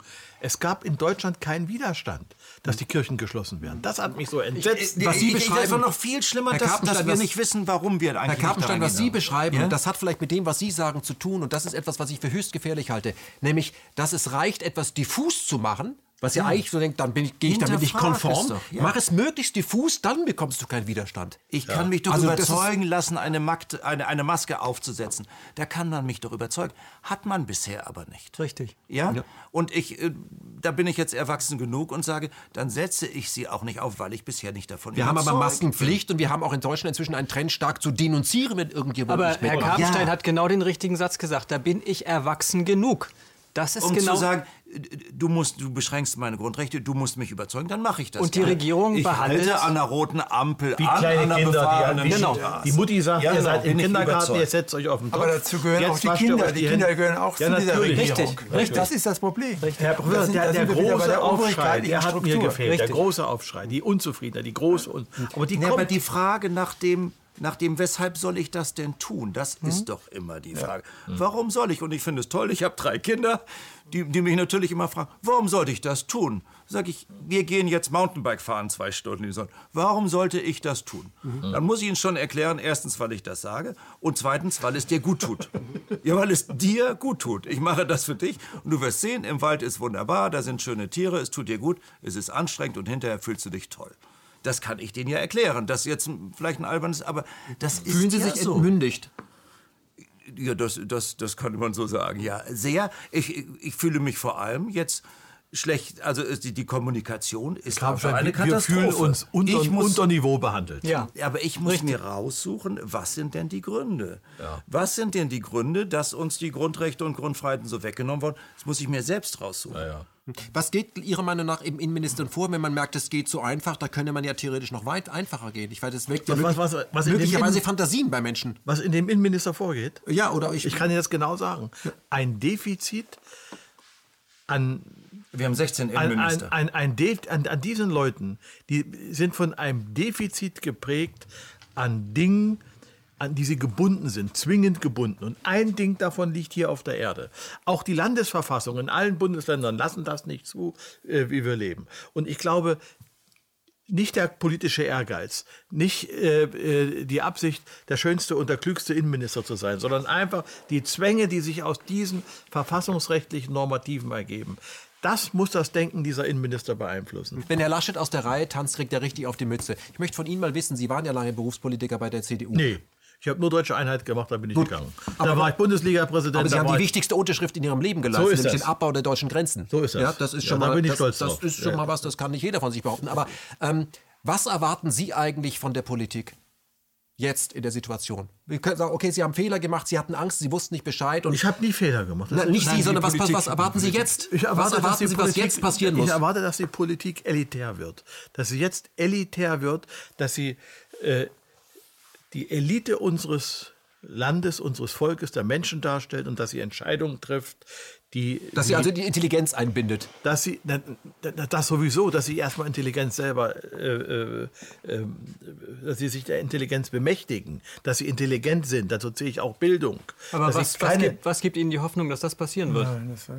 C: Es gab in Deutschland keinen Widerstand, dass die Kirchen geschlossen werden. Das hat mich so entsetzt.
E: Ich-
A: was Sie
E: ich- ich- Das
A: beschreiben-
E: war noch viel schlimmer, dass, dass wir nicht wissen, warum wir eigentlich
A: Herr Karpenstein, was Sie beschreiben,
E: Ja?
A: das hat vielleicht mit dem, was Sie sagen, zu tun. Und das ist etwas, was ich für höchst gefährlich halte. Nämlich, dass es reicht, etwas diffus zu machen, Was ja, eigentlich so denkt, dann bin ich, gehe ich damit nicht konform.
E: doch, ja.
A: Mach es möglichst diffus, dann bekommst du keinen Widerstand.
E: Ich kann mich doch
A: Also
E: überzeugen lassen, eine, Magd, eine, eine Maske aufzusetzen. Da kann man mich doch überzeugen. Hat man bisher aber nicht.
D: Richtig.
E: Ja? Und ich, äh, da bin ich jetzt erwachsen genug und sage, dann setze ich sie auch nicht auf, weil ich bisher nicht davon
A: Wir haben aber Maskenpflicht und wir haben auch in Deutschland inzwischen einen Trend stark zu denunzieren, wenn irgendjemand
D: Aber
A: nicht
D: Herr
E: Ja.
D: hat genau den richtigen Satz gesagt. Da bin ich erwachsen genug. Das ist
E: um
D: genau.
E: zu sagen, du musst, du beschränkst meine Grundrechte, du musst mich überzeugen, dann mache ich das.
D: Und die
E: gerne.
D: Regierung
E: ich
D: behandelt-
E: halte an der roten Ampel
C: Wie
E: an,
C: kleine
E: an der
C: Kinder, die,
D: Genau.
E: Straße.
C: die Mutti sagt,
E: Ja,
C: ihr
E: genau,
C: seid im Kindergarten,
E: überzeugt.
C: ihr setzt euch auf den Topf.
B: Aber dazu gehören
C: Jetzt
B: auch die Kinder. Die,
C: die
B: Kinder gehören auch
C: Ja,
B: zu dieser. Regierung.
D: Richtig, richtig.
B: Das ist das Problem.
C: Herr Professor,
B: sind-
C: der, der große
B: der
C: Aufschrei, der hat mir gefehlt. Der
D: Richtig.
C: große Aufschrei, die Unzufriedenheit, die große. Und, aber die
E: Ja,
C: kommt.
E: aber die Frage nach dem, nach dem, weshalb soll ich das denn tun, das
C: Mhm.
E: ist doch immer die Frage. Warum soll ich? Und ich finde es toll, ich habe drei Kinder, die, die mich natürlich immer fragen, warum sollte ich das tun? Sag ich, wir gehen jetzt Mountainbike fahren zwei Stunden in die Sonne. Warum sollte ich das tun?
C: Mhm.
E: Dann muss ich Ihnen schon erklären, erstens, weil ich das sage und zweitens, weil es dir gut tut. ja, weil es dir gut tut. Ich mache das für dich und du wirst sehen, im Wald ist wunderbar, da sind schöne Tiere, es tut dir gut, es ist anstrengend und hinterher fühlst du dich toll. Das kann ich denen ja erklären. Das ist jetzt vielleicht ein albernes, aber das ist
A: Fühlen Sie
E: ja
A: sich
E: so.
A: entmündigt?
E: Ja, das, das, das könnte man so sagen, ja. Sehr. Ich, ich fühle mich vor allem jetzt schlecht, also ist die, die Kommunikation ist einfach eine
C: wir
E: Katastrophe.
C: fühlen uns unter,
E: ich muss,
C: unter Niveau behandelt.
D: ja.
E: aber ich muss mir raussuchen, was sind denn die Gründe? Was sind denn die Gründe, dass uns die Grundrechte und Grundfreiheiten so weggenommen wurden? Das muss ich mir selbst raussuchen.
A: Was geht Ihrer Meinung nach im Innenminister vor, wenn man merkt, es geht zu einfach? Da könnte man ja theoretisch noch weit einfacher gehen. Ich weiß, es weckt ja
C: Was-
A: möglich,
C: was- was-
A: möglicherweise
C: Innen-
A: Fantasien bei Menschen.
C: Was in dem Innenminister vorgeht?
A: Ja, oder ich,
C: Ich kann Ihnen das genau sagen. Ein Defizit an
E: Wir haben 16
C: ein, ein,
E: Innenminister.
C: ein De an, an diesen Leuten, die sind von einem Defizit geprägt an Dingen, an die sie gebunden sind, zwingend gebunden. Und ein Ding davon liegt hier auf der Erde. Auch die Landesverfassung in allen Bundesländern lassen das nicht zu, äh, wie wir leben. Und ich glaube, nicht der politische Ehrgeiz, nicht äh, äh, die Absicht, der schönste und der klügste Innenminister zu sein, sondern einfach die Zwänge, die sich aus diesen verfassungsrechtlichen Normativen ergeben. Das muss das Denken dieser Innenminister beeinflussen.
A: wenn Herr Laschet aus der Reihe tanzt, kriegt er richtig auf die Mütze. Ich möchte von Ihnen mal wissen, Sie waren ja lange Berufspolitiker bei der CDU.
C: Nee, ich habe nur deutsche Einheit gemacht, da bin ich gegangen. Da war ich Bundesliga-Präsident.
A: Aber Sie
C: da
A: haben die
C: ich-
A: wichtigste Unterschrift in Ihrem Leben gelassen,
C: ist
A: nämlich
C: das.
A: den Abbau der deutschen Grenzen.
C: So ist das.
A: Ja, das ist
C: Ja,
A: schon
C: da
A: mal,
C: bin ich
A: das,
C: stolz
A: das
C: drauf.
A: ist schon
C: Ja.
A: mal was, das kann nicht jeder von sich behaupten. Aber ähm, was erwarten Sie eigentlich von der Politik? Jetzt in der Situation. Wir können sagen, okay, Sie haben Fehler gemacht, Sie hatten Angst, Sie wussten nicht Bescheid. Und
C: Ich habe nie Fehler gemacht. Das
A: Na, nicht Sie, sondern was, was, was erwarten Sie jetzt?
C: Ich erwarte,
A: was erwarten Sie, was
C: Politik,
A: jetzt passieren muss?
C: Ich erwarte, dass die Politik elitär wird. Dass sie jetzt elitär wird, dass sie äh, die Elite unseres Landes, unseres Volkes, der Menschen darstellt und dass sie Entscheidungen trifft, die.
A: Dass
C: die,
A: Sie also die Intelligenz einbindet.
C: dass sie, na, na, das sowieso, dass sie erstmal Intelligenz selber, äh, äh, äh, dass sie sich der Intelligenz bemächtigen, dass sie intelligent sind, dazu zähle ich auch Bildung.
D: Aber was,
C: sie
D: was,
C: keine,
D: gibt, was gibt Ihnen die Hoffnung, dass das passieren wird?
B: Nein, das war,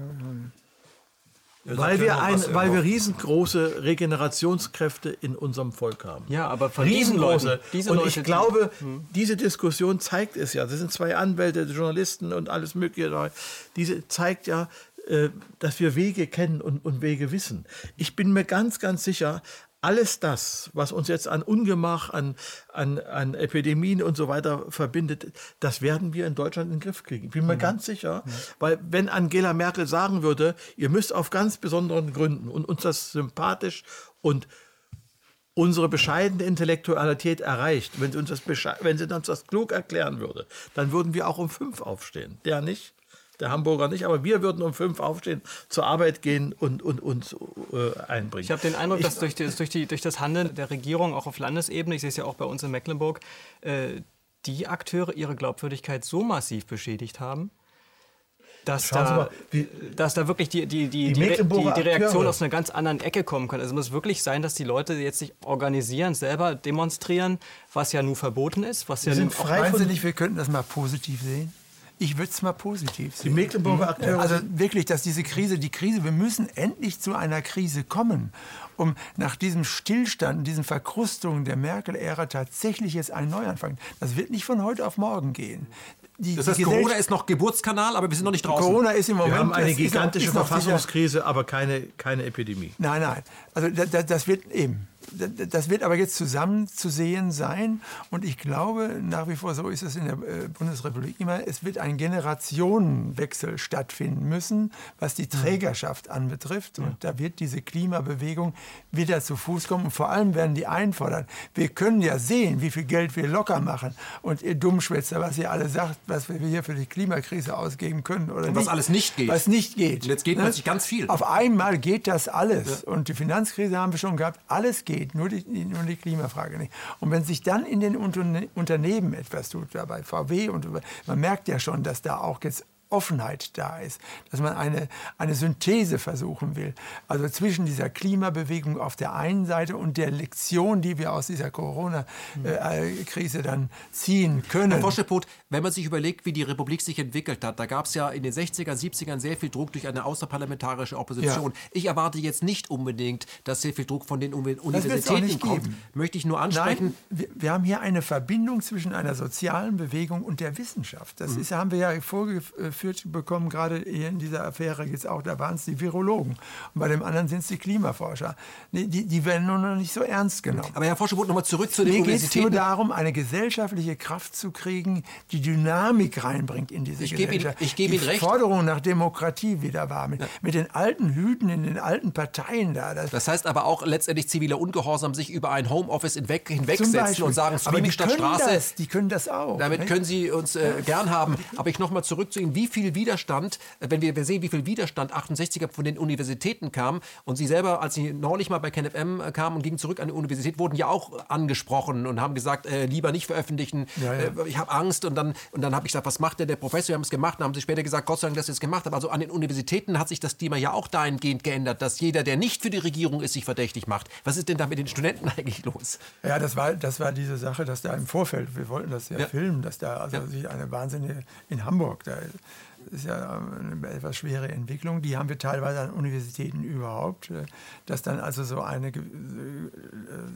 C: Weil wir, ein, weil wir riesengroße Regenerationskräfte in unserem Volk haben.
D: Ja, aber von
C: Riesengroße.
D: Leuten,
C: und
D: Leute,
C: ich
D: die-
C: glaube, diese Diskussion zeigt es ja. Das sind zwei Anwälte, Journalisten und alles Mögliche. da. Diese zeigt ja, äh, dass wir Wege kennen und, und Wege wissen. Ich bin mir ganz, ganz sicher, alles das, was uns jetzt an Ungemach, an, an, an Epidemien und so weiter verbindet, das werden wir in Deutschland in den Griff kriegen. Ich bin mir ganz sicher, weil wenn Angela Merkel sagen würde, ihr müsst auf ganz besonderen Gründen und uns das sympathisch und unsere bescheidene Intellektualität erreicht, wenn sie, uns das wenn sie uns das klug erklären würde, dann würden wir auch um fünf aufstehen. Der nicht, der Hamburger nicht, aber wir würden um fünf aufstehen, zur Arbeit gehen und, uns äh, einbringen.
D: Ich habe den Eindruck, dass durch, das, durch, die, durch das Handeln der Regierung auch auf Landesebene, ich sehe es ja auch bei uns in Mecklenburg, äh, die Akteure ihre Glaubwürdigkeit so massiv beschädigt haben, dass,
C: Schauen
D: da,
C: mal, wie-
D: dass da wirklich die, die, die,
C: Die
D: die, Re- die, die Reaktion aus einer ganz anderen Ecke kommen kann. Also es muss wirklich sein, dass die Leute jetzt sich organisieren, selber demonstrieren, was ja nun verboten ist, was ja
C: Wir
D: nun
C: sind frei
B: nicht, wir könnten das mal positiv sehen? Ich würde es mal positiv
C: die
B: sehen.
C: Mecklenburger Akteure.
B: Also wirklich, dass diese Krise, die Krise, wir müssen endlich zu einer Krise kommen, um nach diesem Stillstand, diesen Verkrustungen der Merkel-Ära tatsächlich jetzt einen Neuanfang. Das wird nicht von heute auf morgen gehen. die,
A: Das heißt,
B: die
A: Corona ist noch Geburtskanal, aber wir sind noch nicht draußen.
B: Corona ist im Moment.
C: Wir haben eine
B: das ist noch-
C: gigantische
B: ist noch sicher-
C: Verfassungskrise, aber keine, keine Epidemie.
B: Nein, nein. Also da- da- das wird eben. Da- Das wird aber jetzt zusammen zu sehen sein. Und ich glaube, nach wie vor, so ist es in der äh, Bundesrepublik immer, es wird ein Generationenwechsel stattfinden müssen, was die Trägerschaft anbetrifft. Und da wird diese Klimabewegung wieder zu Fuß kommen. Und vor allem werden die einfordern, wir können ja sehen, wie viel Geld wir locker machen. Und ihr Dummschwätzer, was ihr alle sagt, was wir hier für die Klimakrise ausgeben können oder
A: Und was
B: nicht.
A: alles nicht geht.
B: Was nicht geht.
A: Und jetzt geht
B: Ne?
A: plötzlich ganz viel.
B: Auf einmal geht das alles. Und die Finanzkrise haben wir schon gehabt. Alles geht, nur die, nur die Klimafrage nicht. Und wenn sich dann in den Unterne Unternehmen etwas tut, da bei VW, und über- man merkt ja schon, dass da auch jetzt Offenheit da ist, dass man eine, eine Synthese versuchen will. Also zwischen dieser Klimabewegung auf der einen Seite und der Lektion, die wir aus dieser Corona-Krise dann ziehen können.
A: Herr Foschepot, wenn man sich überlegt, wie die Republik sich entwickelt hat, da gab es ja in den 60er, 70ern sehr viel Druck durch eine außerparlamentarische Opposition.
B: Ja.
A: Ich erwarte jetzt nicht unbedingt, dass sehr viel Druck von den Universitäten kommt.
B: geben.
A: Möchte ich nur ansprechen.
B: Nein, wir, wir haben hier eine Verbindung zwischen einer sozialen Bewegung und der Wissenschaft. Das ist, haben wir ja vorgeführt bekommen, gerade hier in dieser Affäre jetzt auch, da waren es die Virologen. Und bei dem anderen sind es die Klimaforscher. Die, die, die werden nur noch nicht so ernst genommen.
A: Aber Herr Foschepot, nochmal zurück zu den
B: Mir geht es nur
A: Universitäten.
B: darum, eine gesellschaftliche Kraft zu kriegen, die Dynamik reinbringt in diese
A: Ich gebe Ihnen-
B: Gesellschaft.
A: ich gebe
B: die
A: Ihnen recht.
B: Forderung nach Demokratie wieder war. Mit, mit den alten Hüten in den alten Parteien da. Das,
A: Das heißt aber auch letztendlich ziviler Ungehorsam, sich über ein Homeoffice hinweg, hinwegsetzen und sagen,
B: die
A: Streaming statt Straße.
B: das, die können das auch.
A: Damit
B: nicht?
A: können Sie uns äh, gern haben. Aber ich nochmal zurück zu Ihnen. Wie viel Widerstand, äh, wenn wir, sehen, wie viel Widerstand 68er von den Universitäten kam und Sie selber, als Sie neulich mal bei KenFM äh, kamen und gingen zurück an die Universität, wurden ja auch angesprochen und haben gesagt, äh, lieber nicht veröffentlichen,
B: Ja, ja.
A: Äh, ich habe Angst. Und dann, und dann habe ich gesagt, was macht denn der Professor? Wir haben es gemacht. Dann haben Sie später gesagt, Gott sei Dank, dass Sie es gemacht haben. Also an den Universitäten hat sich das Klima ja auch dahingehend geändert, dass jeder, der nicht für die Regierung ist, sich verdächtig macht. Was ist denn da mit den Studenten eigentlich los?
B: Ja, das war, das war diese Sache, dass da im Vorfeld, wir wollten das ja,
A: Ja.
B: filmen, dass da also sich eine wahnsinnige, in Hamburg, da ist ja eine etwas schwere Entwicklung, die haben wir teilweise an Universitäten überhaupt, äh, dass dann also so eine äh,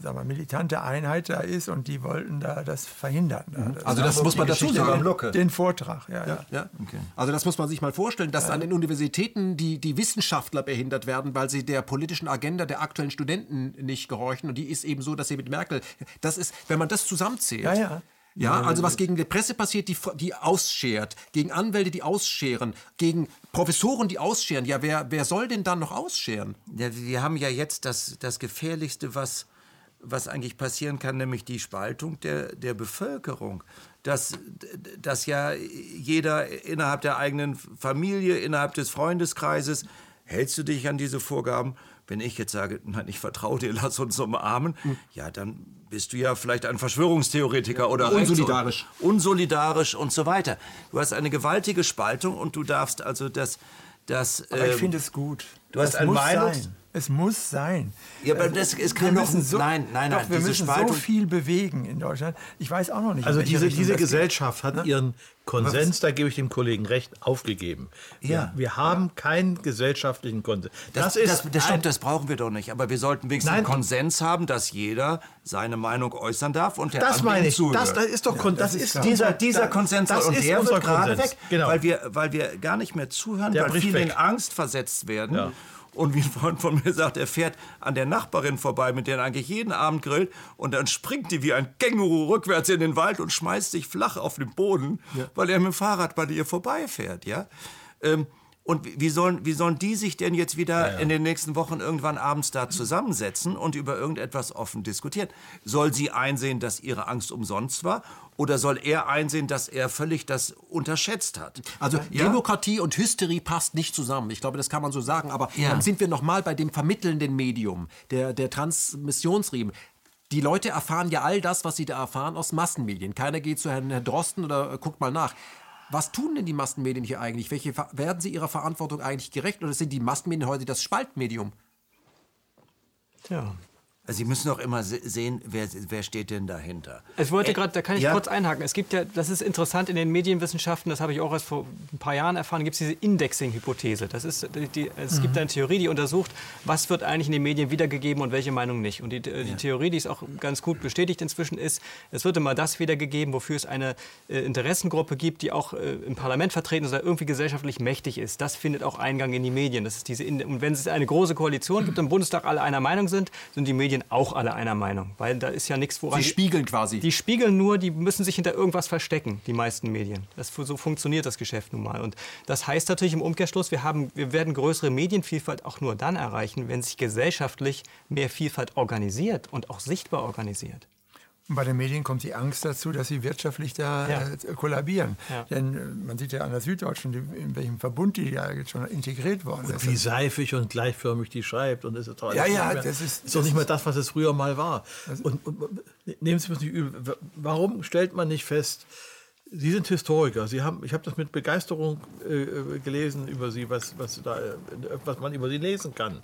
B: sagen wir, militante Einheit da ist und die wollten da das verhindern. Da.
A: Also das muss man dazu sagen.
B: Den Vortrag, ja. ja.
A: Ja. Also das muss man sich mal vorstellen, dass an den Universitäten die, die Wissenschaftler behindert werden, weil sie der politischen Agenda der aktuellen Studenten nicht gehorchen. Und die ist eben so, dass sie mit Merkel, das ist, wenn man das zusammenzählt.
B: Ja, ja.
A: Ja, also was gegen die Presse passiert, die, die ausschert, gegen Anwälte, die ausscheren, gegen Professoren, die ausscheren. Ja, wer, wer soll denn dann noch ausscheren?
E: Ja, wir haben ja jetzt das, das Gefährlichste, was, was eigentlich passieren kann, nämlich die Spaltung der, der Bevölkerung. Dass, dass ja jeder innerhalb der eigenen Familie, innerhalb des Freundeskreises, hältst du dich an diese Vorgaben? Wenn ich jetzt sage, nein, ich vertraue dir, lass uns umarmen, ja, dann bist du ja vielleicht ein Verschwörungstheoretiker oder
A: Unsolidarisch.
E: Unsolidarisch und so weiter. Du hast eine gewaltige Spaltung und du darfst also das, das
B: Aber ich
E: ähm,
B: finde es gut.
E: du hast
B: Das
E: ein
B: muss
E: Meinungs-
B: sein. Es muss sein.
E: Ja, aber
B: Also,
E: das- es
B: wir
E: kann doch-
B: müssen so,
E: nein, nein,
B: doch,
E: nein,
B: wir
E: diese
B: müssen so
E: Spaltung-
B: viel bewegen in Deutschland. Ich weiß auch noch nicht.
C: Also diese,
B: Richtung
C: diese
B: das geht.
C: Gesellschaft hat ihren Konsens, da gebe ich dem Kollegen recht, aufgegeben.
E: Ja.
C: Wir, wir haben keinen gesellschaftlichen Konsens.
E: Das, das, das,
C: ein-
E: stimmt, das brauchen wir doch nicht. Aber wir sollten wenigstens
C: Nein.
E: einen Konsens haben, dass jeder seine Meinung äußern darf und der
C: Das meine ich.
E: zuhört.
C: Das, das ist doch Kon- das,
B: ist
C: ist
B: klar.
E: dieser,
C: unser-
E: dieser Konsens
C: das
E: und
C: ist
E: der
C: unser
E: wird gerade
C: Konsens.
E: weg,
C: Genau.
E: weil, wir, weil wir gar nicht mehr zuhören,
C: Der
E: weil viele in Angst versetzt werden.
C: Ja.
E: Und wie ein Freund von mir sagt, er fährt an der Nachbarin vorbei, mit der er eigentlich jeden Abend grillt. Und dann springt die wie ein Känguru rückwärts in den Wald und schmeißt sich flach auf den Boden, weil er mit dem Fahrrad bei ihr vorbeifährt. Ja? Ähm, und wie- sollen, wie sollen die sich denn jetzt wieder in den nächsten Wochen irgendwann abends da zusammensetzen und über irgendetwas offen diskutieren? Soll sie einsehen, dass ihre Angst umsonst war? Oder soll er einsehen, dass er völlig das unterschätzt hat?
A: Also
E: Ja?
A: Demokratie und Hysterie passt nicht zusammen. Ich glaube, das kann man so sagen. Aber
E: Ja.
A: dann sind wir noch mal bei dem vermittelnden Medium, der, der Transmissionsriemen. Die Leute erfahren ja all das, was sie da erfahren, aus Massenmedien. Keiner geht zu Herrn, Herrn Drosten oder äh, guckt mal nach. Was tun denn die Massenmedien hier eigentlich? Welche, werden sie ihrer Verantwortung eigentlich gerecht? Oder sind die Massenmedien heute das Spaltmedium?
B: Tja,
E: Also Sie müssen doch immer sehen, wer, wer steht denn dahinter.
D: Ich wollte gerade, da kann ich ja. kurz einhaken. Es gibt ja, das ist interessant in den Medienwissenschaften, das habe ich auch erst vor ein paar Jahren erfahren, gibt es diese Indexing-Hypothese. Das ist, die, es mhm. gibt eine Theorie, die untersucht, was wird eigentlich in den Medien wiedergegeben und welche Meinung nicht. Und die, die ja. Theorie, die ist auch ganz gut bestätigt inzwischen, ist, es wird immer das wiedergegeben, wofür es eine äh, Interessengruppe gibt, die auch äh, im Parlament vertreten ist oder irgendwie gesellschaftlich mächtig ist. Das findet auch Eingang in die Medien. Das ist diese, und wenn es eine große Koalition gibt, im Bundestag alle einer Meinung sind, sind die Medien Medien auch alle einer Meinung, weil da ist ja nichts, woran...
A: Sie spiegeln quasi.
D: Die spiegeln nur, die müssen sich hinter irgendwas verstecken, die meisten Medien. Das, so funktioniert das Geschäft nun mal. Und das heißt natürlich im Umkehrschluss, wir, haben, wir werden größere Medienvielfalt auch nur dann erreichen, wenn sich gesellschaftlich mehr Vielfalt organisiert und auch sichtbar organisiert.
B: Und bei den Medien kommt die Angst dazu, dass sie wirtschaftlich da ja. äh, kollabieren. Ja. Denn äh, man sieht ja an der Süddeutschen, in welchem Verbund die ja jetzt schon integriert worden
C: und ist. Wie seifig und gleichförmig die schreibt. Und ist
B: toll. Ja, ja, das ist,
C: ist doch nicht mehr das, was es früher mal war. Und, und, nehmen Sie es nicht übel. Warum stellt man nicht fest, Sie sind Historiker. Sie haben, ich habe das mit Begeisterung äh, gelesen über Sie, was, was, da, äh, was man über Sie lesen kann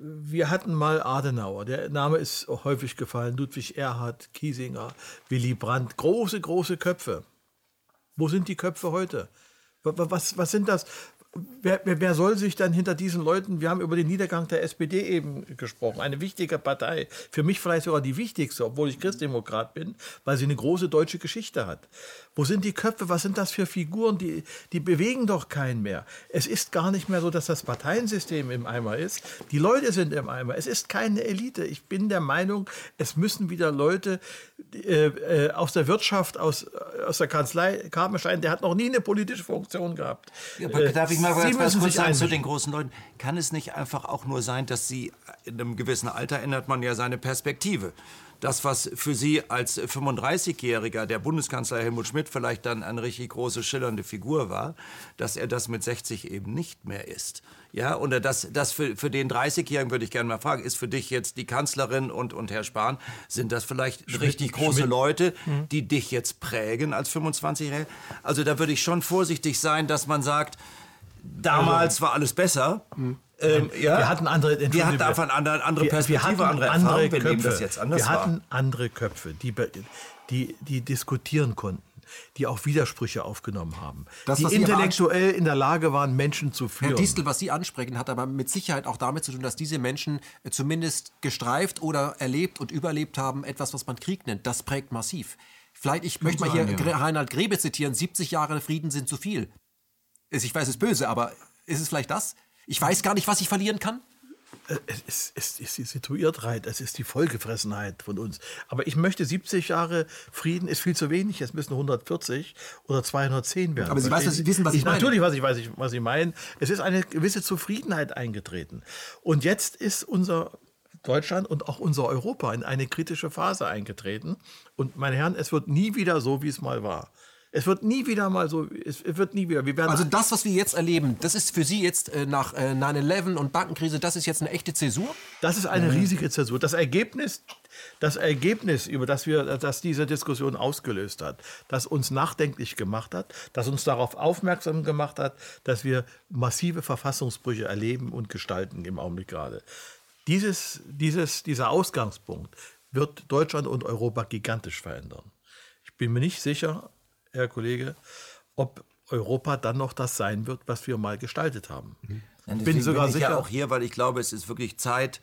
C: wir hatten mal Adenauer, der Name ist häufig gefallen, Ludwig Erhard, Kiesinger, Willy Brandt, große, große Köpfe. Wo sind die Köpfe heute? Was, was sind das? wer, wer, soll sich dann hinter diesen Leuten, wir haben über den Niedergang der SPD eben gesprochen, eine wichtige Partei, für mich vielleicht sogar die wichtigste, obwohl ich Christdemokrat bin, weil sie eine große deutsche Geschichte hat. Wo sind die Köpfe? Was sind das für Figuren? Die, die bewegen doch keinen mehr. Es ist gar nicht mehr so, dass das Parteiensystem im Eimer ist. Die Leute sind im Eimer. Es ist keine Elite. Ich bin der Meinung, es müssen wieder Leute äh, äh aus der Wirtschaft, aus, aus der Kanzlei, Karmenstein, der hat noch nie eine politische Funktion gehabt.
E: Ja, darf ich mal Sie was kurz sagen zu den großen Leuten. Kann es nicht einfach auch nur sein, dass Sie in einem gewissen Alter ändert man ja seine Perspektive? Das, was für Sie als 35-Jähriger der Bundeskanzler Helmut Schmidt vielleicht dann eine richtig große, schillernde Figur war, dass er das mit 60 eben nicht mehr ist. Ja, und das, das für, für den 30-Jährigen würde ich gerne mal fragen, ist für dich jetzt die Kanzlerin und, und Herr Spahn, sind das vielleicht Schmidt, richtig große Schmidt. Leute, mhm. die dich jetzt prägen als 25-Jähriger? Also da würde ich schon vorsichtig sein, dass man sagt, Damals also, war alles besser.
C: Hm. Ähm, ja, wir hatten andere,
E: wir hatten einfach eine andere, andere Perspektive, wir, andere, andere Erfahrung.
C: Köpfe. Wir, das jetzt anders wir hatten war. andere Köpfe, die, die, die diskutieren konnten die auch Widersprüche aufgenommen haben, das, die intellektuell in der Lage waren, Menschen zu führen.
A: Herr Distel, was Sie ansprechen, hat aber mit Sicherheit auch damit zu tun, dass diese Menschen äh, zumindest gestreift oder erlebt und überlebt haben, etwas, was man Krieg nennt. Das prägt massiv. Vielleicht, ich möchte mal hier ja. Reinhard Grebe zitieren, 70 Jahre Frieden sind zu viel ich weiß, es ist böse, aber ist es vielleicht das? Ich weiß gar nicht, was ich verlieren kann?
C: Äh, es ist, es ist die Situiertheit, es ist die Vollgefressenheit von uns. Aber ich möchte 70 Jahre Frieden ist viel zu wenig. Es müssen 140 oder 210 werden.
A: Aber Sie, weiß, Sie wissen, was ich, ich meine.
C: Natürlich weiß ich, weiß ich, was Sie meinen. Es ist eine gewisse Zufriedenheit eingetreten. Und jetzt ist unser Deutschland und auch unser Europa in eine kritische Phase eingetreten. Und meine Herren, es wird nie wieder so, wie es mal war. Es wird nie wieder mal so, es wird nie wieder.
A: Wir also das, was wir jetzt erleben, das ist für Sie jetzt äh, nach äh, 9-11 und Bankenkrise, das ist jetzt eine echte Zäsur?
C: Das ist eine riesige Zäsur. Das Ergebnis, das Ergebnis, über das wir, das diese Diskussion ausgelöst hat, das uns nachdenklich gemacht hat, das uns darauf aufmerksam gemacht hat, dass wir massive Verfassungsbrüche erleben und gestalten im Augenblick gerade. Dieses, dieses, dieser Ausgangspunkt wird Deutschland und Europa gigantisch verändern. Ich bin mir nicht sicher, Herr Kollege, ob Europa dann noch das sein wird, was wir mal gestaltet haben.
E: Mhm. Ich bin sogar bin ich sicher. Ja auch hier, weil ich glaube, es ist wirklich Zeit,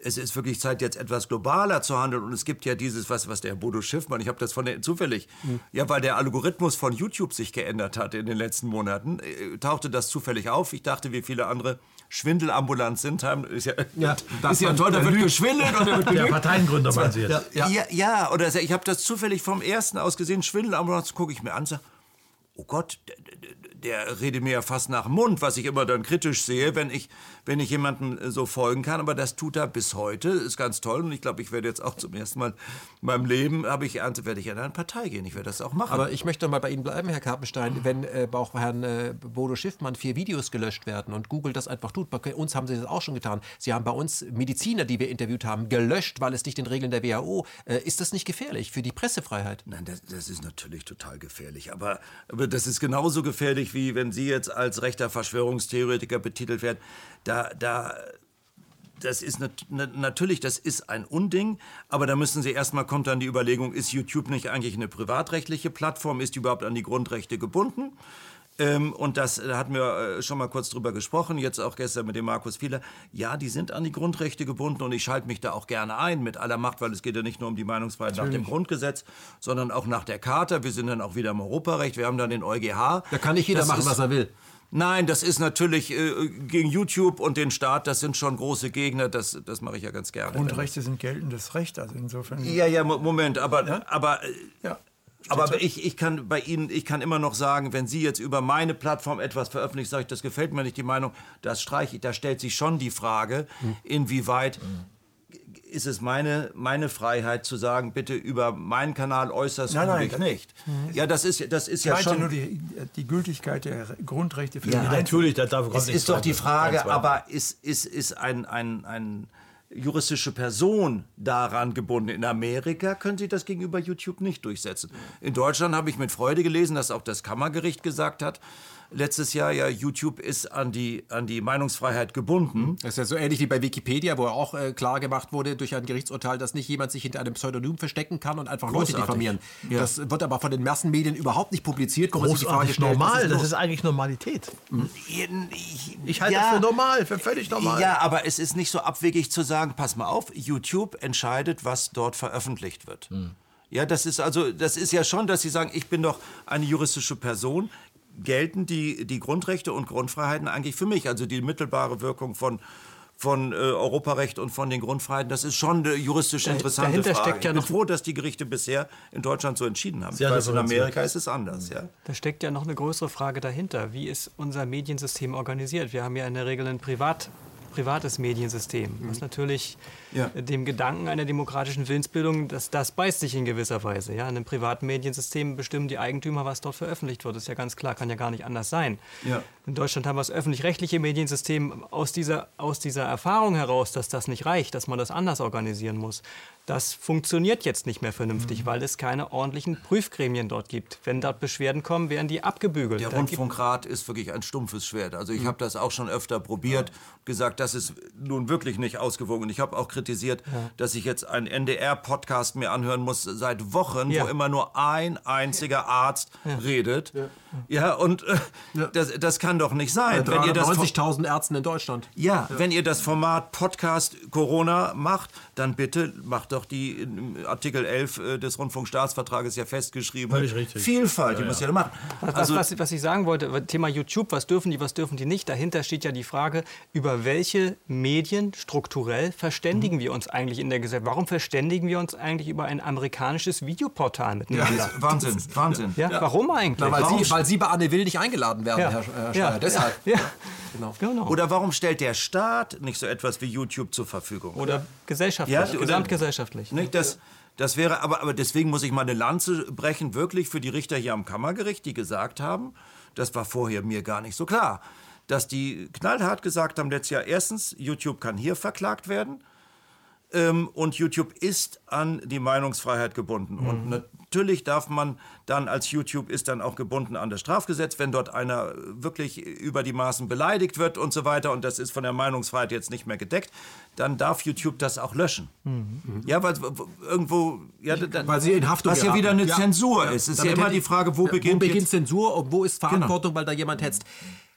E: es ist wirklich Zeit, jetzt etwas globaler zu handeln. Und es gibt ja dieses, was, was der Bodo Schiffmann, ich habe das von der, zufällig, mhm. ja, weil der Algorithmus von YouTube sich geändert hat in den letzten Monaten, äh, tauchte das zufällig auf. Ich dachte, wie viele andere schwindelambulant sind, haben, ist ja, ja, ist ja toll, da wird geschwindelt. Und
C: da wird der Parteiengründer meinen Sie jetzt.
E: Ja, ja. ja oder ich habe das zufällig vom ersten aus gesehen, schwindelambulant, gucke ich mir an, sage, oh Gott, der redet mir ja fast nach dem Mund, was ich immer dann kritisch sehe, wenn ich, wenn ich jemandem äh, so folgen kann. Aber das tut er bis heute, ist ganz toll. Und ich glaube, ich werde jetzt auch zum ersten Mal in meinem Leben, habe ich ernte, werde ich in eine Partei gehen. Ich werde das auch machen.
A: Aber ich möchte mal bei Ihnen bleiben, Herr Karpenstein. Wenn äh, auch Herrn äh, Bodo Schiffmann vier Videos gelöscht werden und Google das einfach tut, bei uns haben Sie das auch schon getan. Sie haben bei uns Mediziner, die wir interviewt haben, gelöscht, weil es nicht den Regeln der WHO. Äh, ist das nicht gefährlich für die Pressefreiheit?
E: Nein, das, das ist natürlich total gefährlich. Aber, aber das ist genauso gefährlich, wie wenn Sie jetzt als rechter Verschwörungstheoretiker betitelt werden. Da, da das ist nat natürlich, das ist ein Unding, aber da müssen Sie erstmal kommt dann die Überlegung, ist YouTube nicht eigentlich eine privatrechtliche Plattform, ist die überhaupt an die Grundrechte gebunden? Ähm, und das da hatten wir äh, schon mal kurz drüber gesprochen, jetzt auch gestern mit dem Markus Fieler. Ja, die sind an die Grundrechte gebunden und ich schalte mich da auch gerne ein mit aller Macht, weil es geht ja nicht nur um die Meinungsfreiheit Natürlich. nach dem Grundgesetz, sondern auch nach der Charta. Wir sind dann auch wieder im Europarecht, wir haben dann den EuGH.
A: Da kann nicht jeder das machen, ist, was er will.
E: Nein, das ist natürlich äh, gegen YouTube und den Staat, das sind schon große Gegner, das, das mache ich ja ganz gerne.
B: Grundrechte sind geltendes Recht, also insofern.
E: Ja, ja, Moment, aber, ja? aber äh, ja. Aber ich, ich kann bei Ihnen, ich kann immer noch sagen, wenn Sie jetzt über meine Plattform etwas veröffentlichen, sage ich, das gefällt mir nicht, die Meinung, das streiche ich. Da stellt sich schon die Frage, inwieweit ist es meine, meine Freiheit zu sagen, bitte über meinen Kanal äußerst nein, nein, das, nicht. Ja, das ist, das ist ja schon... Ja
B: nur die, die Gültigkeit der Grundrechte
E: für ja, die Natürlich, da darf Es ist doch die Frage, aber ist, ist, ist ein, ein, ein juristische Person daran gebunden. In Amerika können Sie das gegenüber YouTube nicht durchsetzen. In Deutschland habe ich mit Freude gelesen, dass auch das Kammergericht gesagt hat, letztes Jahr, ja, YouTube ist an die, an die Meinungsfreiheit gebunden.
A: Das ist ja so ähnlich wie bei Wikipedia, wo auch äh, klar gemacht wurde durch ein Gerichtsurteil, dass nicht jemand sich hinter einem Pseudonym verstecken kann und einfach Großartig. Leute diffamieren. Ja. Das wird aber von den Massenmedien überhaupt nicht publiziert.
C: Großartig stellt, normal, das ist, das ist, eigentlich Normalität.
E: Mhm. Ich,
C: ich halte ja, das für normal, für völlig normal.
E: Ja, aber es ist nicht so abwegig zu sagen, pass mal auf, YouTube entscheidet, was dort veröffentlicht wird. Mhm. Ja, das ist also, das ist ja schon, dass Sie sagen, ich bin doch eine juristische Person gelten die, die Grundrechte und Grundfreiheiten eigentlich für mich. Also die mittelbare Wirkung von von äh, Europarecht und von den Grundfreiheiten, das ist schon eine juristisch interessante Dahinter Frage. Steckt ja noch ich bin froh, dass die Gerichte bisher in Deutschland so entschieden haben. Weiß, in Amerika ist es anders. Ja.
D: Da steckt ja noch eine größere Frage dahinter. Wie ist unser Mediensystem organisiert? Wir haben ja in der Regel ein Privat privates Mediensystem, was mhm. natürlich ja. dem Gedanken einer demokratischen Willensbildung, das, das beißt sich in gewisser Weise. Ja? In einem privaten Mediensystem bestimmen die Eigentümer, was dort veröffentlicht wird. Das ist ja ganz klar, kann ja gar nicht anders sein. Ja. In Deutschland haben wir das öffentlich-rechtliche Mediensystem aus dieser, aus dieser Erfahrung heraus, dass das nicht reicht, dass man das anders organisieren muss. Das funktioniert jetzt nicht mehr vernünftig, mhm. weil es keine ordentlichen Prüfgremien dort gibt. Wenn dort Beschwerden kommen, werden die abgebügelt.
E: Der Rundfunkrat ist wirklich ein stumpfes Schwert. Also ich mhm. habe das auch schon öfter probiert, ja. gesagt, das ist nun wirklich nicht ausgewogen. Ich habe auch kritisiert, ja. dass ich jetzt einen NDR-Podcast mir anhören muss seit Wochen, ja. wo immer nur ein einziger Arzt redet. Ja, und äh, das, das kann doch nicht sein.
A: 90.000 Ärzten in Deutschland.
E: Ja, wenn ihr das Format Podcast Corona macht, dann bitte macht doch die Artikel 11 äh, des Rundfunkstaatsvertrages ja festgeschrieben.
C: Völlig richtig.
E: Vielfalt, ja, die ja. muss ja machen.
D: Also, was, was, was, ich sagen wollte, Thema YouTube, was dürfen die, was dürfen die nicht? Dahinter steht ja die Frage, über welche Medien strukturell verständigen mhm. wir uns eigentlich in der Gesellschaft? Warum verständigen wir uns eigentlich über ein amerikanisches Videoportal miteinander?
E: Ja, Wahnsinn, Wahnsinn.
D: Ja, Warum eigentlich? Na,
A: weil, warum? Sie, weil, Sie, bei Anne Will nicht eingeladen werden, Herr, Herr Steyer. Deshalb.
E: Genau. genau. Oder warum stellt der Staat nicht so etwas wie YouTube zur Verfügung?
D: Oder gesellschaftlich, ja, oder, gesamtgesellschaftlich.
E: Nicht, das, das wäre, aber, aber deswegen muss ich mal eine Lanze brechen, wirklich für die Richter hier am Kammergericht, die gesagt haben, das war vorher mir gar nicht so klar, dass die knallhart gesagt haben letztes Jahr, erstens, YouTube kann hier verklagt werden ähm, und YouTube ist an die Meinungsfreiheit gebunden. Mhm. Und natürlich darf man dann als YouTube ist dann auch gebunden an das Strafgesetz, wenn dort einer wirklich über die Maßen beleidigt wird und so weiter und das ist von der Meinungsfreiheit jetzt nicht mehr gedeckt, dann darf YouTube das auch löschen. Mhm. Ja, weil irgendwo, ja, dann,
A: weil sie in Haftung
E: was ja wieder eine ja. Zensur ist. Es ist ja immer die Frage, wo beginnt, wo
A: beginnt Zensur und wo ist Verantwortung, genau. weil da jemand hetzt.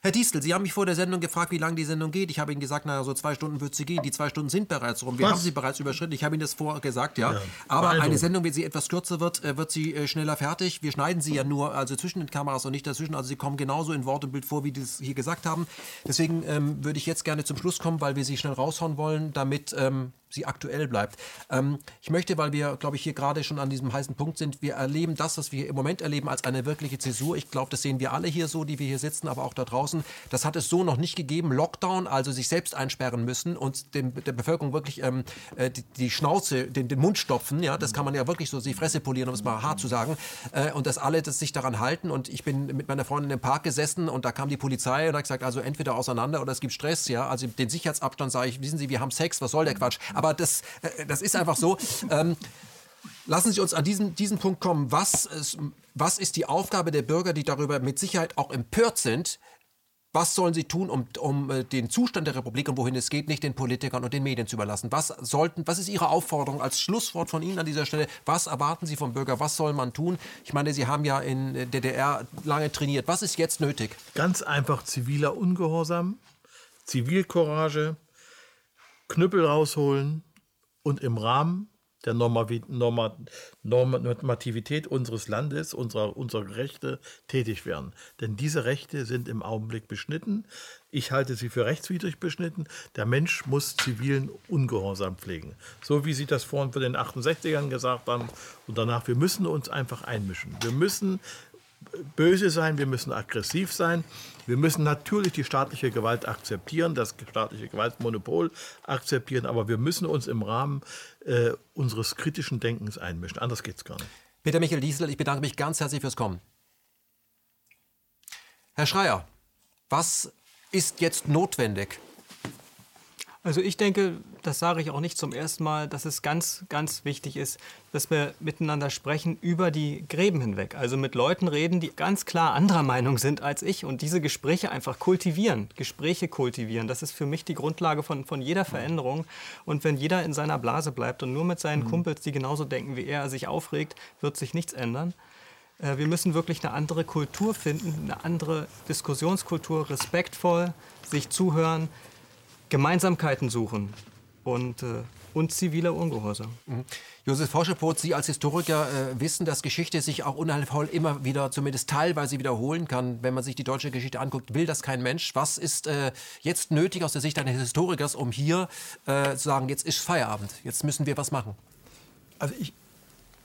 A: Herr Diestel, Sie haben mich vor der Sendung gefragt, wie lange die Sendung geht. Ich habe Ihnen gesagt, naja, so zwei Stunden wird sie gehen. Die zwei Stunden sind bereits rum. Wir Was? haben sie bereits überschritten. Ich habe Ihnen das vorher gesagt, ja. ja. Aber also. eine Sendung, wenn sie etwas kürzer wird, äh, wird sie äh, schneller fertig. Wir schneiden sie ja nur also zwischen den Kameras und nicht dazwischen. Also sie kommen genauso in Wort und Bild vor, wie Sie es hier gesagt haben. Deswegen ähm, würde ich jetzt gerne zum Schluss kommen, weil wir sie schnell raushauen wollen, damit ähm, sie aktuell bleibt. Ähm, ich möchte, weil wir, glaube ich, hier gerade schon an diesem heißen Punkt sind, wir erleben das, was wir im Moment erleben, als eine wirkliche Zäsur. Ich glaube, das sehen wir alle hier so, die wir hier sitzen, aber auch da draußen. Das hat es so noch nicht gegeben. Lockdown, also sich selbst einsperren müssen und dem, der Bevölkerung wirklich ähm, äh, die, die, Schnauze, den, den, Mund stopfen. Ja, das kann man ja wirklich so die Fresse polieren, um es mal hart zu sagen. Äh, und dass alle das sich daran halten. Und ich bin mit meiner Freundin im Park gesessen und da kam die Polizei und hat gesagt, also entweder auseinander oder es gibt Stress. Ja, also den Sicherheitsabstand sage ich, wissen Sie, wir haben Sex, was soll der Quatsch? Aber das, äh, das ist einfach so. Ähm, lassen Sie uns an diesen, diesen Punkt kommen. Was ist, was ist die Aufgabe der Bürger, die darüber mit Sicherheit auch empört sind, Was sollen sie tun, um, um äh, den Zustand der Republik und wohin es geht, nicht den Politikern und den Medien zu überlassen? Was, sollten, was ist Ihre Aufforderung als Schlusswort von Ihnen an dieser Stelle? Was erwarten Sie vom Bürger? Was soll man tun? Ich meine, Sie haben ja in der DDR lange trainiert. Was ist jetzt nötig?
C: Ganz einfach ziviler Ungehorsam, Zivilcourage, Knüppel rausholen und im Rahmen der Normativität unseres Landes, unserer, unserer Rechte tätig werden. Denn diese Rechte sind im Augenblick beschnitten. Ich halte sie für rechtswidrig beschnitten. Der Mensch muss zivilen Ungehorsam pflegen. So wie Sie das vorhin für den 68ern gesagt haben und danach, wir müssen uns einfach einmischen. Wir müssen böse sein, wir müssen aggressiv sein. Wir müssen natürlich die staatliche Gewalt akzeptieren, das staatliche Gewaltmonopol akzeptieren, aber wir müssen uns im Rahmen äh, unseres kritischen Denkens einmischen. Anders geht es gar nicht.
A: Peter Michael Diesel, ich bedanke mich ganz herzlich fürs Kommen. Herr Schreier, was ist jetzt notwendig?
D: Also ich denke, das sage ich auch nicht zum ersten Mal, dass es ganz, ganz wichtig ist, dass wir miteinander sprechen über die Gräben hinweg. Also mit Leuten reden, die ganz klar anderer Meinung sind als ich und diese Gespräche einfach kultivieren, Gespräche kultivieren. Das ist für mich die Grundlage von, von jeder Veränderung. Und wenn jeder in seiner Blase bleibt und nur mit seinen mhm. Kumpels, die genauso denken wie er, sich aufregt, wird sich nichts ändern. Äh, wir müssen wirklich eine andere Kultur finden, eine andere Diskussionskultur, respektvoll, sich zuhören, Gemeinsamkeiten suchen und, äh, und ziviler Ungehorsam.
A: Mhm. Josef Forschepot, Sie als Historiker äh, wissen, dass Geschichte sich auch unheilvoll immer wieder, zumindest teilweise wiederholen kann. Wenn man sich die deutsche Geschichte anguckt, will das kein Mensch. Was ist äh, jetzt nötig aus der Sicht eines Historikers, um hier äh, zu sagen, jetzt ist Feierabend, jetzt müssen wir was machen?
B: Also ich,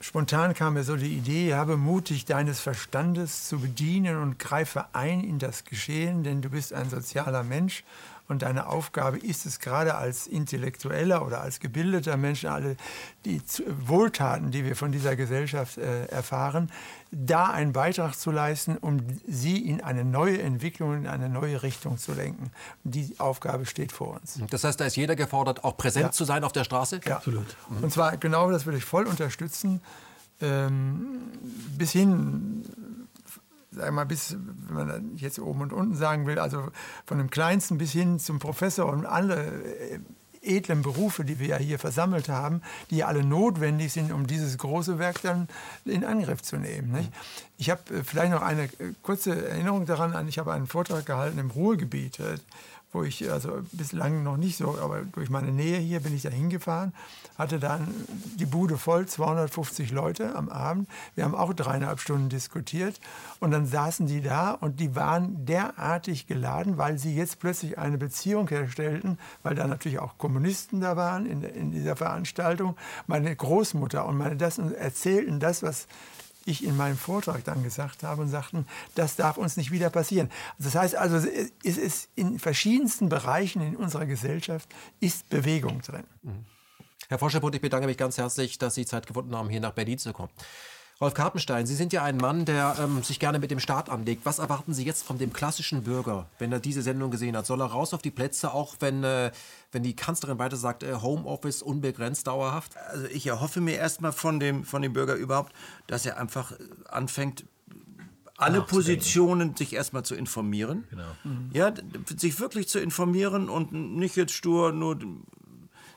B: spontan kam mir so die Idee, habe mutig deines Verstandes zu bedienen und greife ein in das Geschehen, denn du bist ein sozialer Mensch und deine Aufgabe ist es gerade als intellektueller oder als gebildeter Mensch, alle die Wohltaten, die wir von dieser Gesellschaft äh, erfahren, da einen Beitrag zu leisten, um sie in eine neue Entwicklung, in eine neue Richtung zu lenken. Die Aufgabe steht vor uns.
A: Das heißt, da ist jeder gefordert, auch präsent ja. zu sein auf der Straße?
B: Ja, absolut. Mhm. Und zwar genau das würde ich voll unterstützen. Ähm, bis hin sag mal, bis, wenn man jetzt oben und unten sagen will, also von dem Kleinsten bis hin zum Professor und alle äh, edlen Berufe, die wir ja hier versammelt haben, die alle notwendig sind, um dieses große Werk dann in Angriff zu nehmen. Nicht? Ich habe äh, vielleicht noch eine äh, kurze Erinnerung daran an, ich habe einen Vortrag gehalten im Ruhrgebiet wo ich also bislang noch nicht so, aber durch meine Nähe hier bin ich da hingefahren, hatte dann die Bude voll, 250 Leute am Abend. Wir haben auch dreieinhalb Stunden diskutiert und dann saßen die da und die waren derartig geladen, weil sie jetzt plötzlich eine Beziehung herstellten, weil da natürlich auch Kommunisten da waren in, in dieser Veranstaltung. Meine Großmutter und meine das erzählten das, was ich in meinem Vortrag dann gesagt habe und sagten, das darf uns nicht wieder passieren. Das heißt also, es ist in verschiedensten Bereichen in unserer Gesellschaft ist Bewegung drin. Mhm.
A: Herr Forscherput, ich bedanke mich ganz herzlich, dass Sie Zeit gefunden haben, hier nach Berlin zu kommen. Rolf Karpenstein, Sie sind ja ein Mann, der ähm, sich gerne mit dem Staat anlegt. Was erwarten Sie jetzt von dem klassischen Bürger, wenn er diese Sendung gesehen hat? Soll er raus auf die Plätze, auch wenn, äh, wenn die Kanzlerin weiter sagt, äh, Homeoffice unbegrenzt dauerhaft?
E: Also ich erhoffe mir erstmal von dem, von dem Bürger überhaupt, dass er einfach anfängt, alle Positionen sich erstmal zu informieren. Genau. Mhm. Ja, sich wirklich zu informieren und nicht jetzt stur nur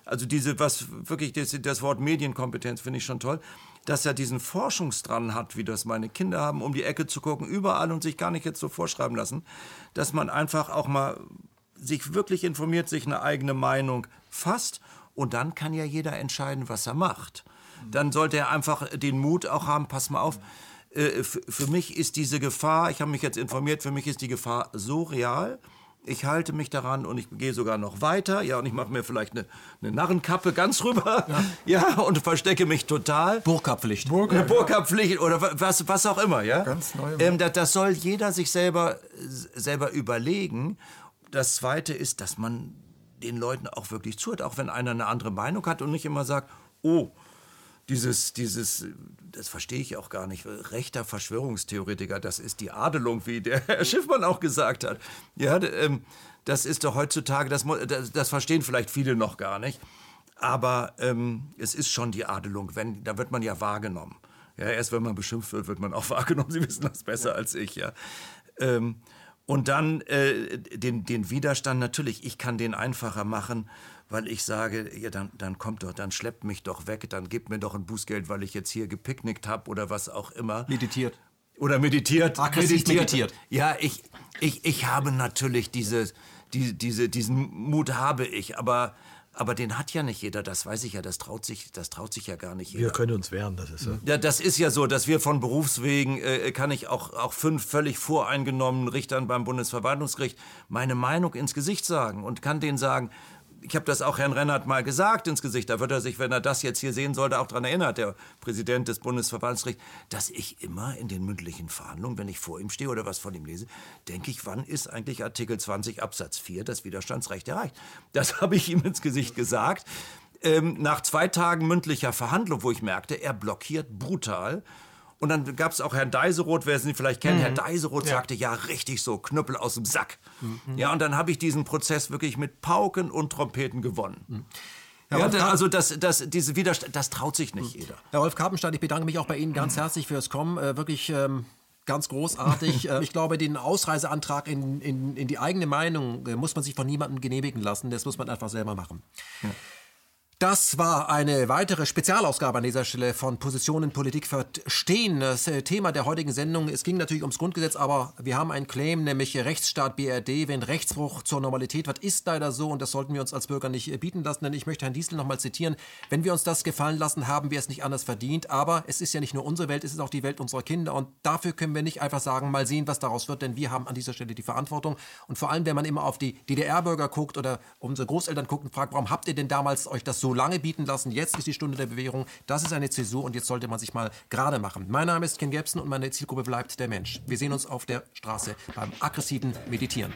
E: also diese, was wirklich, das, das Wort Medienkompetenz finde ich schon toll, dass er diesen Forschungsdrang hat, wie das meine Kinder haben, um die Ecke zu gucken, überall und sich gar nicht jetzt so vorschreiben lassen, dass man einfach auch mal sich wirklich informiert, sich eine eigene Meinung fasst und dann kann ja jeder entscheiden, was er macht. Dann sollte er einfach den Mut auch haben, pass mal auf, äh, für mich ist diese Gefahr, ich habe mich jetzt informiert, für mich ist die Gefahr so real, ich halte mich daran und ich gehe sogar noch weiter. Ja, und ich mache mir vielleicht eine, eine Narrenkappe ganz rüber. Ja. ja. und verstecke mich total.
A: Burka-Pflicht.
E: Burka, Burka-Pflicht oder was, was auch immer, ja.
B: Ganz neu.
E: Ähm, das, das soll jeder sich selber, selber überlegen. Das Zweite ist, dass man den Leuten auch wirklich zuhört, auch wenn einer eine andere Meinung hat und nicht immer sagt, oh, dieses, dieses, das verstehe ich auch gar nicht, rechter Verschwörungstheoretiker, das ist die Adelung, wie der Herr Schiffmann auch gesagt hat. Ja, ähm, das ist doch heutzutage, das, das, das, verstehen vielleicht viele noch gar nicht, aber ähm, es ist schon die Adelung, wenn, da wird man ja wahrgenommen. Ja, erst wenn man beschimpft wird, wird man auch wahrgenommen. Sie wissen das besser als ich, ja. Ähm, Und dann äh, den, den Widerstand natürlich, ich kann den einfacher machen, weil ich sage, ja, dann, dann kommt doch, dann schleppt mich doch weg, dann gebt mir doch ein Bußgeld, weil ich jetzt hier gepicknickt habe oder was auch immer.
A: Meditiert.
E: Oder meditiert.
A: Aggressiv meditiert.
E: Ja, ich, ich, ich habe natürlich diese, die, diese, diesen Mut habe ich, aber, aber den hat ja nicht jeder, das weiß ich ja, das traut sich, das traut sich ja gar nicht jeder.
C: Wir können uns wehren, das ist ja.
E: Ja, das ist ja so, dass wir von Berufswegen, äh, kann ich auch, auch fünf völlig voreingenommenen Richtern beim Bundesverwaltungsgericht meine Meinung ins Gesicht sagen und kann denen sagen, ich habe das auch Herrn Rennert mal gesagt ins Gesicht, da wird er sich, wenn er das jetzt hier sehen sollte, auch daran erinnert, der Präsident des Bundesverwaltungsgerichts, dass ich immer in den mündlichen Verhandlungen, wenn ich vor ihm stehe oder was von ihm lese, denke ich, wann ist eigentlich Artikel 20 Absatz 4 das Widerstandsrecht erreicht? Das habe ich ihm ins Gesicht gesagt. Ähm, nach zwei Tagen mündlicher Verhandlung, wo ich merkte, er blockiert brutal. Und dann gab es auch Herrn Deiseroth, wer Sie vielleicht kennen. Herr Deiseroth sagte, ja, richtig so, Knüppel aus dem Sack. Ja, und dann habe ich diesen Prozess wirklich mit Pauken und Trompeten gewonnen. Ja, da-
A: Karp-
E: also das, das, diese Widerstand, das traut sich nicht jeder.
A: Herr Rolf Karpenstein, ich bedanke mich auch bei Ihnen ganz herzlich fürs Kommen. Äh, wirklich ähm, ganz großartig. äh, ich glaube, den Ausreiseantrag in, in, in die eigene Meinung äh, muss man sich von niemandem genehmigen lassen. Das muss man einfach selber machen. Das war eine weitere Spezialausgabe an dieser Stelle von Positionen Politik verstehen. Das äh, Thema der heutigen Sendung, es ging natürlich ums Grundgesetz, aber wir haben einen Claim, nämlich Rechtsstaat BRD, wenn Rechtsbruch zur Normalität wird, ist leider so und das sollten wir uns als Bürger nicht äh, bieten lassen, denn ich möchte Herrn Diesel nochmal zitieren, wenn wir uns das gefallen lassen, haben wir es nicht anders verdient, aber es ist ja nicht nur unsere Welt, es ist auch die Welt unserer Kinder. Und dafür können wir nicht einfach sagen, mal sehen, was daraus wird, denn wir haben an dieser Stelle die Verantwortung. Und vor allem, wenn man immer auf die DDR-Bürger guckt oder unsere Großeltern guckt und fragt, warum habt ihr denn damals euch das so lange bieten lassen, jetzt ist die Stunde der Bewährung, das ist eine Zäsur und jetzt sollte man sich mal gerade machen. Mein Name ist Ken Gebsen und meine Zielgruppe bleibt der Mensch. Wir sehen uns auf der Straße beim aggressiven Meditieren.